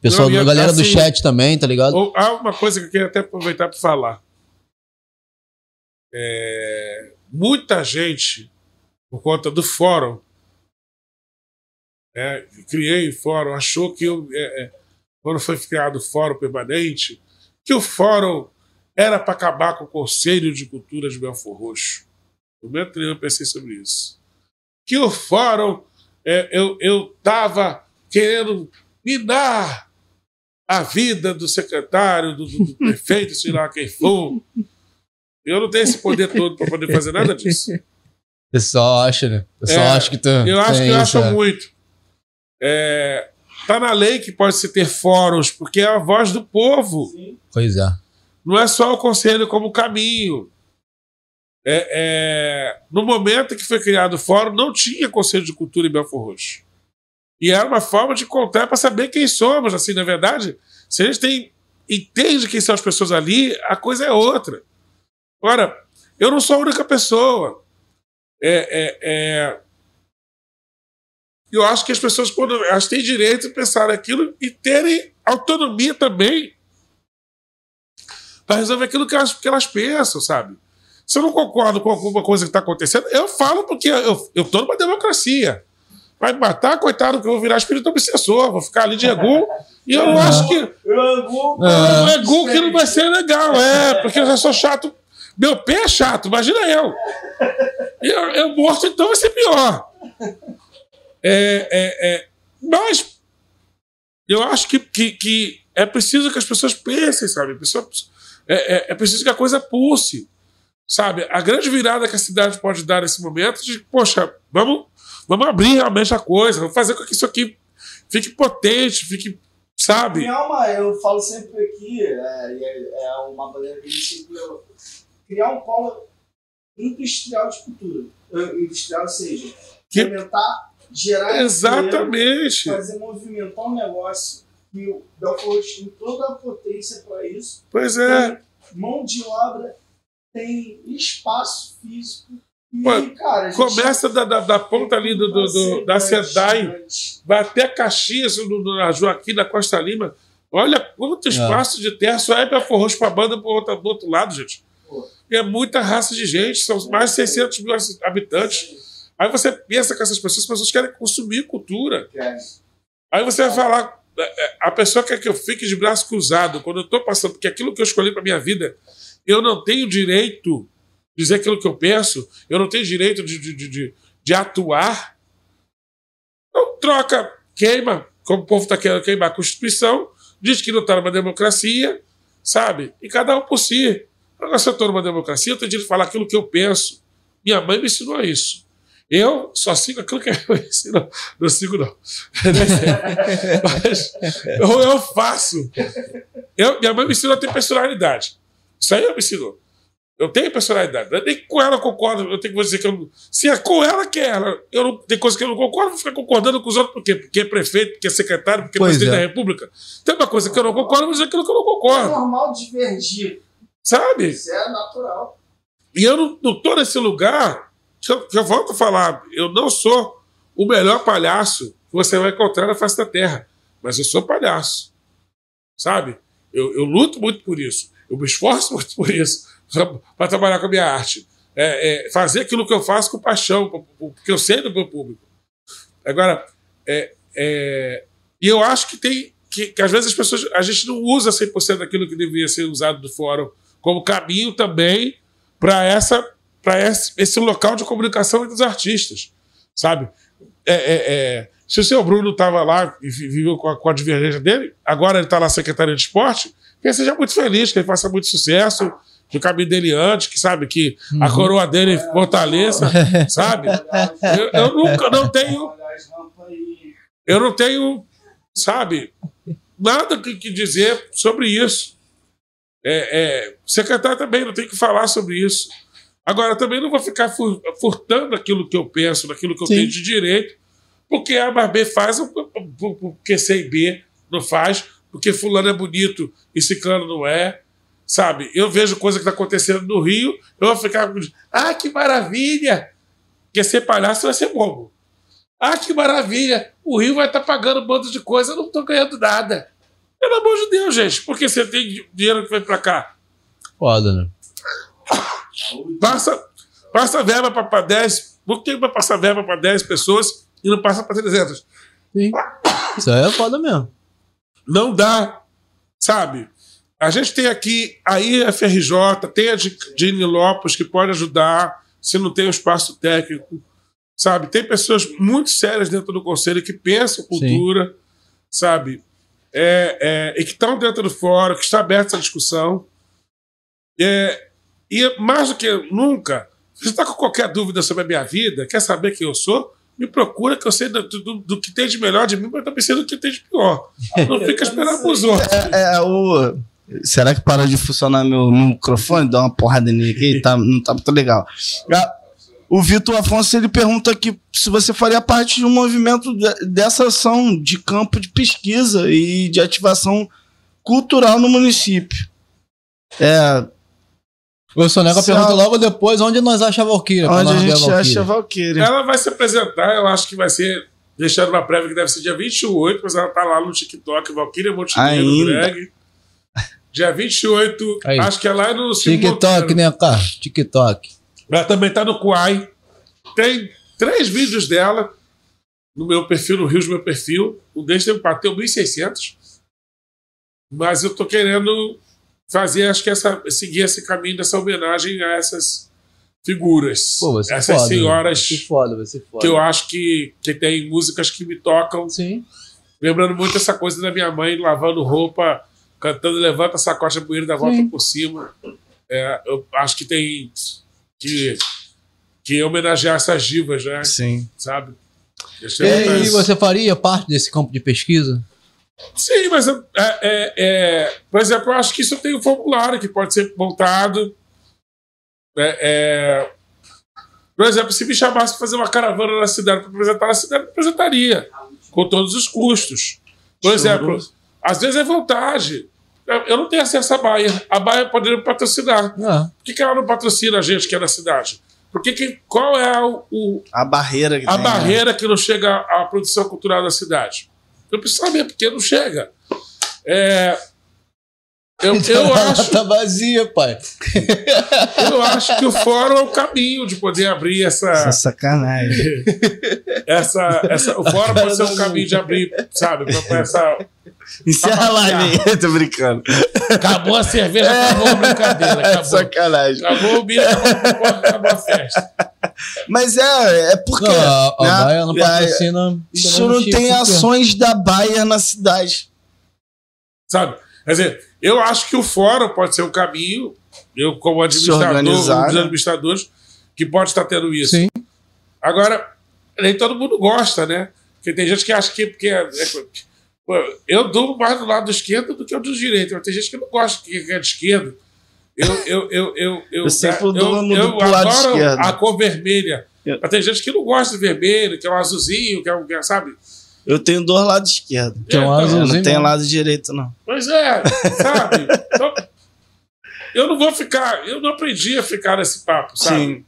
A: Pessoal,
C: Não,
A: a galera do
C: assim,
A: chat também, tá ligado?
C: Ou- há uma coisa que eu queria até aproveitar para falar. É, muita gente, por conta do fórum, é, criei o fórum, achou que eu, é, é, quando foi criado o fórum permanente, que o fórum era para acabar com o Conselho de Cultura de Belfor Roxo. No momento nenhum eu pensei sobre isso. Que o fórum, é, eu estava querendo minar a vida do secretário, do, do- do prefeito, sei lá quem for. Eu não tenho esse poder todo para poder fazer nada disso.
A: O pessoal acha, né? O pessoal
C: É,
A: acha que tu.
C: Eu acho que eu acho
A: é.
C: muito. É, tá na lei que pode se ter fóruns, porque é a voz do povo.
B: Sim.
A: Pois é.
C: Não é só o conselho como caminho. É, é, no momento que foi criado o fórum, não tinha conselho de cultura em Belfor Roxo. E era uma forma de contar para saber quem somos. Assim, na verdade, se a gente tem, entende quem são as pessoas ali, a coisa é outra. Ora, eu não sou a única pessoa. É, é, é, eu acho que as pessoas quando, elas têm direito de pensar aquilo e terem autonomia também para resolver aquilo que elas, que elas pensam, sabe? Se eu não concordo com alguma coisa que está acontecendo, eu falo porque eu estou numa democracia. Vai me matar, coitado, que eu vou virar espírito obsessor, vou ficar ali de egu. E eu não acho que. Não é egu que não vai ser legal, é, porque eu já sou chato. Meu pé é chato, imagina eu. Eu, eu morto, então vai ser pior. É, é, é, mas eu acho que, que, que é preciso que as pessoas pensem, sabe? É, é, é preciso que a coisa pulse. Sabe? A grande virada que a cidade pode dar nesse momento é de, poxa, vamos, vamos abrir realmente a coisa, vamos fazer com que isso aqui fique potente, fique, sabe?
B: Criar uma, eu falo sempre aqui, é, é, é uma maneira que leva, criar um polo industrial de cultura. Eh, Industrial, ou seja,
C: Que-
B: fomentar, gerar
C: Exatamente.
B: fazer movimentar um negócio que o Belfort tem toda a potência para isso.
C: Pois é.
B: Tem mão de obra, tem espaço físico. E,
C: Pô,
B: cara, a
C: Começa da, da, da ponta ali do, do, do- da Sedai, vai até Caxias, no, no, na Joaquim da Costa Lima. Olha quanto espaço de terra só é para forros para banda pro outro, do outro lado, gente. É muita raça de gente, são mais de 600 mil habitantes. Aí você pensa que essas pessoas, as pessoas querem consumir cultura. Aí você vai falar, é, é, a pessoa quer que eu fique de braço cruzado quando eu estou passando, porque aquilo que eu escolhi para minha vida, eu não tenho direito de dizer aquilo que eu penso, eu não tenho direito de, de, de, de- de atuar. Então troca, queima, como o povo está querendo queimar a Constituição, diz que não está numa democracia, sabe? E cada um por si. Agora, se eu estou numa democracia, eu tenho direito de falar aquilo que eu penso. Minha mãe me ensinou isso. Eu só sigo aquilo que eu ensino. Não sigo, não. Mas eu, eu faço. Eu, minha mãe me ensinou a ter personalidade. Isso aí ela me ensinou. Eu tenho personalidade. É Nem com ela eu concordo. Eu tenho que dizer que eu não. Se é com ela que é ela. Eu não, tem coisa que eu não concordo, eu vou ficar concordando com os outros. Por quê? Porque é prefeito, porque é secretário, porque é
A: Pois
C: presidente
A: é.
C: da República. Tem uma coisa que eu não concordo, eu vou dizer aquilo que eu não
B: É
C: concordo.
B: normal divergir.
C: Sabe?
B: Isso é natural.
C: E eu não, não tô nesse lugar. Que eu volto a falar, eu não sou o melhor palhaço que você vai encontrar na face da terra. Mas eu sou palhaço. Sabe? Eu, eu luto muito por isso. Eu me esforço muito por isso. Para trabalhar com a minha arte. É, é, fazer aquilo que eu faço com paixão, po- po- porque eu sei do meu público. Agora, é, é, e eu acho que tem. Que, que às vezes as pessoas. A gente não usa 100% daquilo que deveria ser usado do fórum como caminho também para essa para esse, esse local de comunicação entre os artistas, sabe? É, é, é, se o seu Bruno estava lá e vi- viveu com a, com a divergência dele, agora ele está lá secretário de esporte, que ele seja muito feliz, que ele faça muito sucesso, que o caminho dele ande, que sabe que a coroa dele fortaleça, sabe? Eu, eu nunca não tenho eu não tenho, sabe, nada que, que dizer sobre isso. É, é, secretário também não tem que falar sobre isso. Agora, também não vou ficar fur- furtando aquilo que eu penso, naquilo que eu
A: Sim.
C: tenho de direito, porque A mais B faz, porque C e B não faz, porque fulano é bonito e ciclano não é. Sabe? Eu vejo coisa que está acontecendo no Rio, eu vou ficar. Ah, que maravilha! Porque ser palhaço vai ser bobo. Ah, que maravilha! O Rio vai estar pagando um bando de coisa, eu não estou ganhando nada. Pelo amor de Deus, gente, porque você tem di- dinheiro que vem para cá.
A: Foda, né?
C: Passa, passa verba para 10. Por que vai passar verba para 10 pessoas e não passa para 300?
A: Sim. Isso aí é foda mesmo.
C: Não dá, sabe? A gente tem aqui a IFRJ, tem a de, de Nilópolis que pode ajudar, se não tem o espaço técnico, sabe? Tem pessoas muito sérias dentro do conselho que pensam cultura, sabe? É, é, e que estão dentro do fórum, que está aberta essa discussão. É, e mais do que nunca, se você está com qualquer dúvida sobre a minha vida, quer saber quem eu sou, me procura que eu sei do, do- do que tem de melhor de mim, mas também sei do que tem de pior. Não fica esperando pros outros.
B: É, o. Será que para de funcionar meu, meu microfone? Dá uma porrada nele aqui, tá, não tá muito legal. O Vitor Afonso ele pergunta aqui se você faria parte de um movimento de- dessa ação de campo de pesquisa e de ativação cultural no município. É,
A: O Soneca pergunta
B: a-
A: logo depois onde nós acha a Valkyria.
B: onde
A: nós
B: a gente
A: Valkyria.
B: acha a Valkyria.
C: Ela vai se apresentar, eu acho que vai ser, deixando uma prévia que deve ser dia 28, mas ela tá lá no TikTok, Valkyria Montenegro, drag. Dia 28,
A: Aí.
C: acho que é lá no Silvio
A: TikTok, né, cara? TikTok.
C: Ela também tá no Kuai. Tem três vídeos dela no meu perfil, no Rios, meu perfil. Um deles tem- bateu 1.600. Mas eu tô querendo fazer, acho que essa, seguir esse caminho dessa homenagem a essas figuras.
A: Pô,
C: essas
A: foda.
C: senhoras
A: Vai foda, vai
C: que eu acho que, que tem músicas que me tocam.
A: Sim.
C: Lembrando muito essa coisa da minha mãe lavando roupa, cantando Levanta essa coxa poeira da volta
A: Sim.
C: por cima. É, eu acho que tem que, que homenagear essas divas, né?
B: Sim.
C: Sabe? Deixa
A: E
C: pensar.
A: você faria parte desse campo de pesquisa?
C: Sim, mas é, é, é, por exemplo, eu acho que isso tem um formulário que pode ser montado. É, é, por exemplo, se me chamasse para fazer uma caravana na cidade, para apresentar na cidade, eu apresentaria, com todos os custos. Por exemplo, às vezes é vontade. Eu- não tenho acesso à Baia. A Baia poderia me patrocinar.
A: Ah,
C: Por que, que ela não patrocina a gente que é da cidade? Porque que, qual é o- o,
B: A barreira que
C: a
B: tem, né?
C: barreira que não chega à produção cultural da cidade. Eu preciso saber porque não chega. É, eu, eu,
A: Ela
C: acho,
A: tá vazia, pai.
C: eu acho que o fórum é o caminho de poder abrir essa.
B: Essa sacanagem.
C: essa, essa o fórum pode ser um caminho de abrir, sabe? Pra, essa,
B: Encerra a live aí, tô brincando.
C: acabou a cerveja, acabou a brincadeira.
B: É
C: Acabou,
B: sacanagem.
C: acabou o milho, acabou, acabou a festa.
B: Mas é, é porque.
A: Não, a, a
B: né,
A: Baia não patrocina.
B: Isso não tem ações da Baia na cidade.
C: Sabe? Quer dizer, eu acho que o fórum pode ser um caminho, eu, como administrador, um dos
B: né?
C: administradores, que pode estar tendo isso.
A: Sim.
C: Agora, nem todo mundo gosta, né? Porque tem gente que acha que. Porque é- é- eu dou mais do lado do esquerdo do que o do direito. Mas tem gente que não gosta que é de esquerda. Eu, eu, eu, eu, eu,
B: Eu sempre
C: eu,
B: dou no-
C: eu
B: pro lado
C: adoro
B: esquerdo.
C: a cor vermelha.
B: Eu-
C: Mas tem gente que não gosta de vermelho, que é um azulzinho, que é um. que é, sabe?
B: Eu tenho dois lados esquerdos.
A: Tem um
C: então,
B: Eu
A: azulzinho.
B: não tenho
A: mesmo.
B: lado direito, não.
C: Pois é, sabe? Então, eu não vou ficar, eu não aprendi a ficar nesse papo, sabe?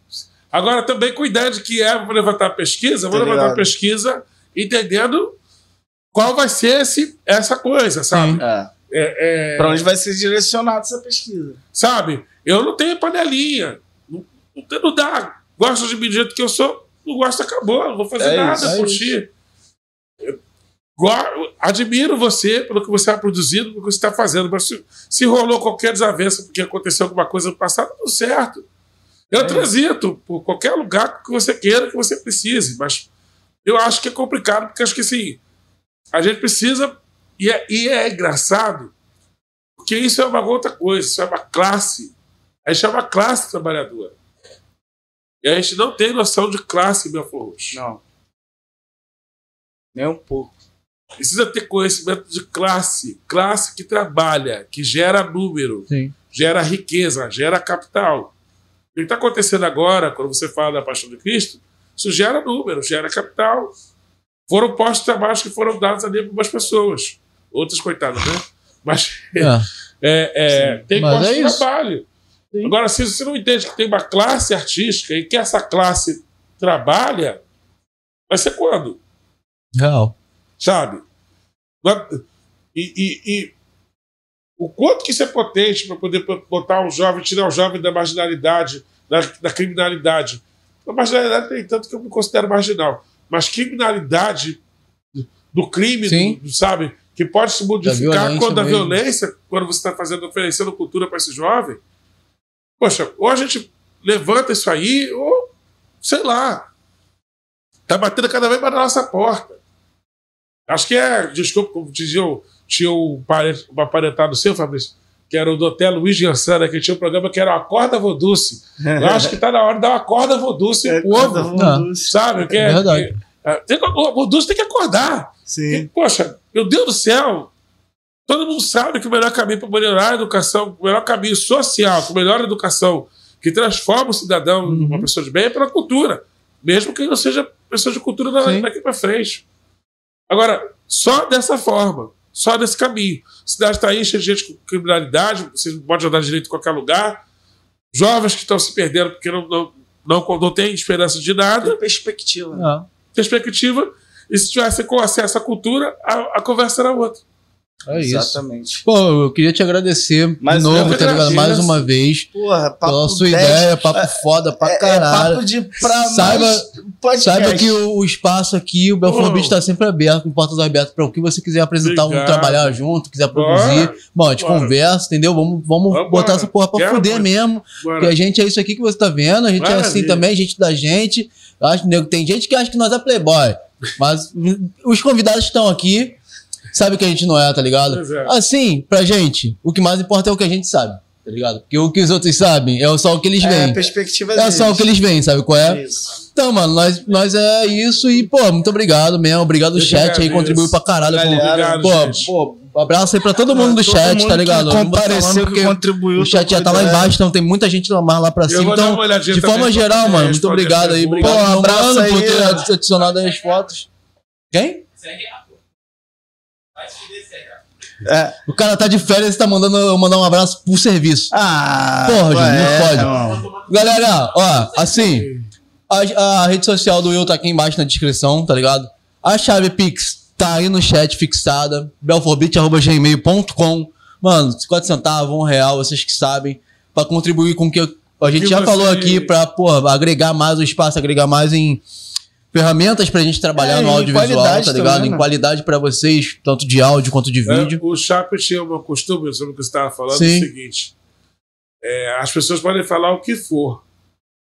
C: Agora também com ideia de que é, vou levantar a pesquisa, vou
B: Tá
C: levantar a
B: ligado.
C: pesquisa entendendo qual vai ser esse, essa coisa, sabe?
B: É.
C: É, é,
B: Pra onde vai ser direcionada essa pesquisa?
C: sabe? Eu não tenho panelinha. Não, não, tem- não dá. Gosto de mim do jeito que eu sou, não gosto, acabou. Não vou fazer
B: É
C: nada
B: isso, é
C: por
B: isso.
C: ti. Eu go- admiro você pelo que você está produzindo, pelo que você está fazendo, mas se, se rolou qualquer desavença porque aconteceu alguma coisa no passado, tudo certo. Eu
B: É
C: transito por qualquer lugar que você queira, que você precise, mas eu acho que é complicado, porque acho que assim, a gente precisa, e é, e é engraçado, porque isso é uma outra coisa, isso é uma classe. A gente é uma classe trabalhadora. E a gente não tem noção de classe em Belfort Roxo.
B: Não. Nem um pouco.
C: Precisa ter conhecimento de classe. Classe que trabalha, que gera número.
A: Sim.
C: gera riqueza, gera capital. O que está acontecendo agora, quando você fala da paixão de Cristo, isso gera número, gera capital. Foram postos de trabalhos que foram dados ali para umas pessoas. Outras, coitadas, né? Mas
A: É.
C: é, é, tem
A: Mas
C: postos
A: é
C: de trabalho. Agora, se você não entende que tem uma classe artística e que essa classe trabalha, vai ser quando?
A: Real.
C: sabe? E, e- e o quanto que isso é potente para poder botar um jovem, tirar o jovem da marginalidade, da, da criminalidade. A marginalidade tem tanto que eu me considero marginal, mas criminalidade do crime, do- sabe? Que pode se modificar
A: violência
C: quando a violência, quando você está fazendo, oferecendo cultura para esse jovem. Poxa, ou a gente levanta isso aí, ou sei lá. Tá batendo cada vez mais na nossa porta. Acho que é, desculpa, como dizia, o- tinha um, pare- um aparentado seu, Fabrício, que era o do Hotel Luiz Giansana, que tinha um programa que era o Acorda Voduce. Eu acho que tá na hora de dar uma corda Voduce
B: É,
C: pro povo,
A: Não.
C: sabe? Que
A: É verdade.
C: é- tem que- o Voduce tem que acordar. E,
B: Sim.
C: poxa, meu Deus do céu, todo mundo sabe que o melhor caminho para melhorar a educação, o melhor caminho social, com melhor educação, que transforma o cidadão
A: Uhum.
C: numa pessoa de bem, é pela cultura. Mesmo que não seja pessoa de cultura daqui para frente. Agora, só dessa forma, só desse caminho. A cidade está aí cheia de gente com criminalidade, você não pode andar direito em qualquer lugar. Jovens que estão se perdendo porque não, não, não, não têm esperança de nada
B: Perspectiva.
A: É.
C: perspectiva. E se tivesse com acesso à cultura, a, a conversa era outra.
A: É isso.
B: Exatamente.
A: Pô, eu queria te agradecer
B: Mas
A: de novo, tá ligado? Mais uma vez.
B: Porra, papo
A: Pela sua
B: 10.
A: ideia, papo foda pra
B: É, é
A: caralho.
B: papo de pra
A: Saiba-
B: mais podcast.
A: Saiba que o, o espaço aqui, o Belfort. Beach está sempre aberto, com portas abertas para o que você quiser apresentar, trabalhar junto, quiser
C: Bora.
A: produzir. Bom, a gente
C: Bora.
A: conversa, entendeu? Vamos, vamos botar essa porra pra
C: Quero
A: fuder mesmo.
C: Bora.
A: Porque a gente é isso aqui que você tá vendo, a gente é assim
C: Maravilha.
A: também, gente da gente. Eu acho, nego, tem gente que acha que nós é playboy, mas os convidados estão aqui, sabe que a gente não é, tá ligado?
C: É.
A: Assim, pra gente, o que mais importa é o que a gente sabe, tá ligado? Porque o que os outros sabem é só o que eles
B: é,
A: veem.
B: perspectiva
A: É só o que eles veem, sabe qual é?
B: Isso.
A: Então, mano, nós, nós é isso e, pô, muito obrigado mesmo. Obrigado
C: que
A: chat aí, contribuiu pra caralho. com-
B: Galera,
A: pô,
C: gente.
A: pô, um abraço aí pra todo mundo do
B: Todo
A: chat,
B: mundo
A: tá ligado?
B: Compareceu, que
A: porque
B: contribuiu.
A: o chat já tá lá embaixo, então tem muita gente lá mais lá pra cima. Então, de forma geral, mano, muito obrigado aí. Obrigado,
B: Pô, um abraço
A: mano, por
B: aí,
A: ter adicionado aí as fotos. Quem?
B: É.
A: O cara tá de férias e tá mandando eu mandar um abraço por serviço.
B: Ah,
A: Porra, Júnior, não
B: é,
A: pode. Galera, ó, assim, a, a rede social do Will tá aqui embaixo na descrição, tá ligado? A chave Pix tá aí no chat fixada, belforbit.gmail.com. Mano, 50 centavos, um real, vocês que sabem, pra contribuir com o que a gente
C: que
A: já
C: você-
A: falou aqui, pra, porra, agregar mais o espaço, agregar mais em ferramentas pra gente trabalhar
B: É,
A: no audiovisual, tá ligado?
B: também,
A: em
B: né?
A: qualidade pra vocês, tanto de áudio quanto de vídeo.
C: É, o Chape tinha um costume, sobre o que você estava falando,
A: Sim.
C: é o seguinte: é, as pessoas podem falar o que for,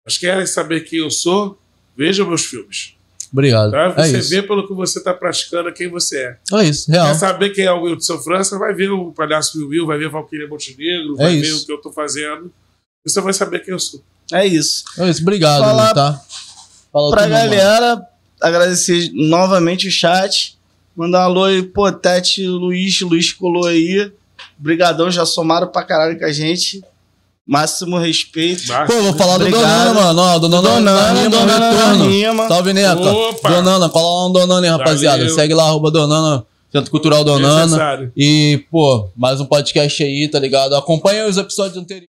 C: mas querem saber quem eu sou, vejam meus filmes.
A: Obrigado.
C: Tá?
A: É
C: Você
A: isso.
C: vê pelo que você está praticando quem você é.
A: É isso, real.
C: Quer saber quem é o Wilson França? Vai ver o Palhaço Will Will, vai ver Valquíria Montenegro,
A: É
C: vai ver
A: isso.
C: o que eu estou fazendo. Você vai saber quem eu sou.
B: É isso.
A: É isso, obrigado,
B: Falar
A: tá? Fala
B: Pra
A: meu mano.
B: galera, agradecer novamente o chat. Mandar um alô aí, pô, Tete, Luiz, Luiz colou aí. Brigadão, já somaram pra caralho com a gente. Máximo respeito.
A: Pô, vou falar do
B: Obrigado.
A: Donana, mano. Ó, Donana,
B: Donana,
A: na rima,
B: Donana na
A: retorno.
B: rima.
A: Salve, Neca.
C: Opa.
A: Donana, cola lá no Donana, hein, rapaziada.
C: Valeu.
A: Segue lá, arroba Donana, Centro Cultural Donana.
C: Necessário.
A: E, pô, mais um podcast aí, tá ligado? Acompanha os episódios anteriores.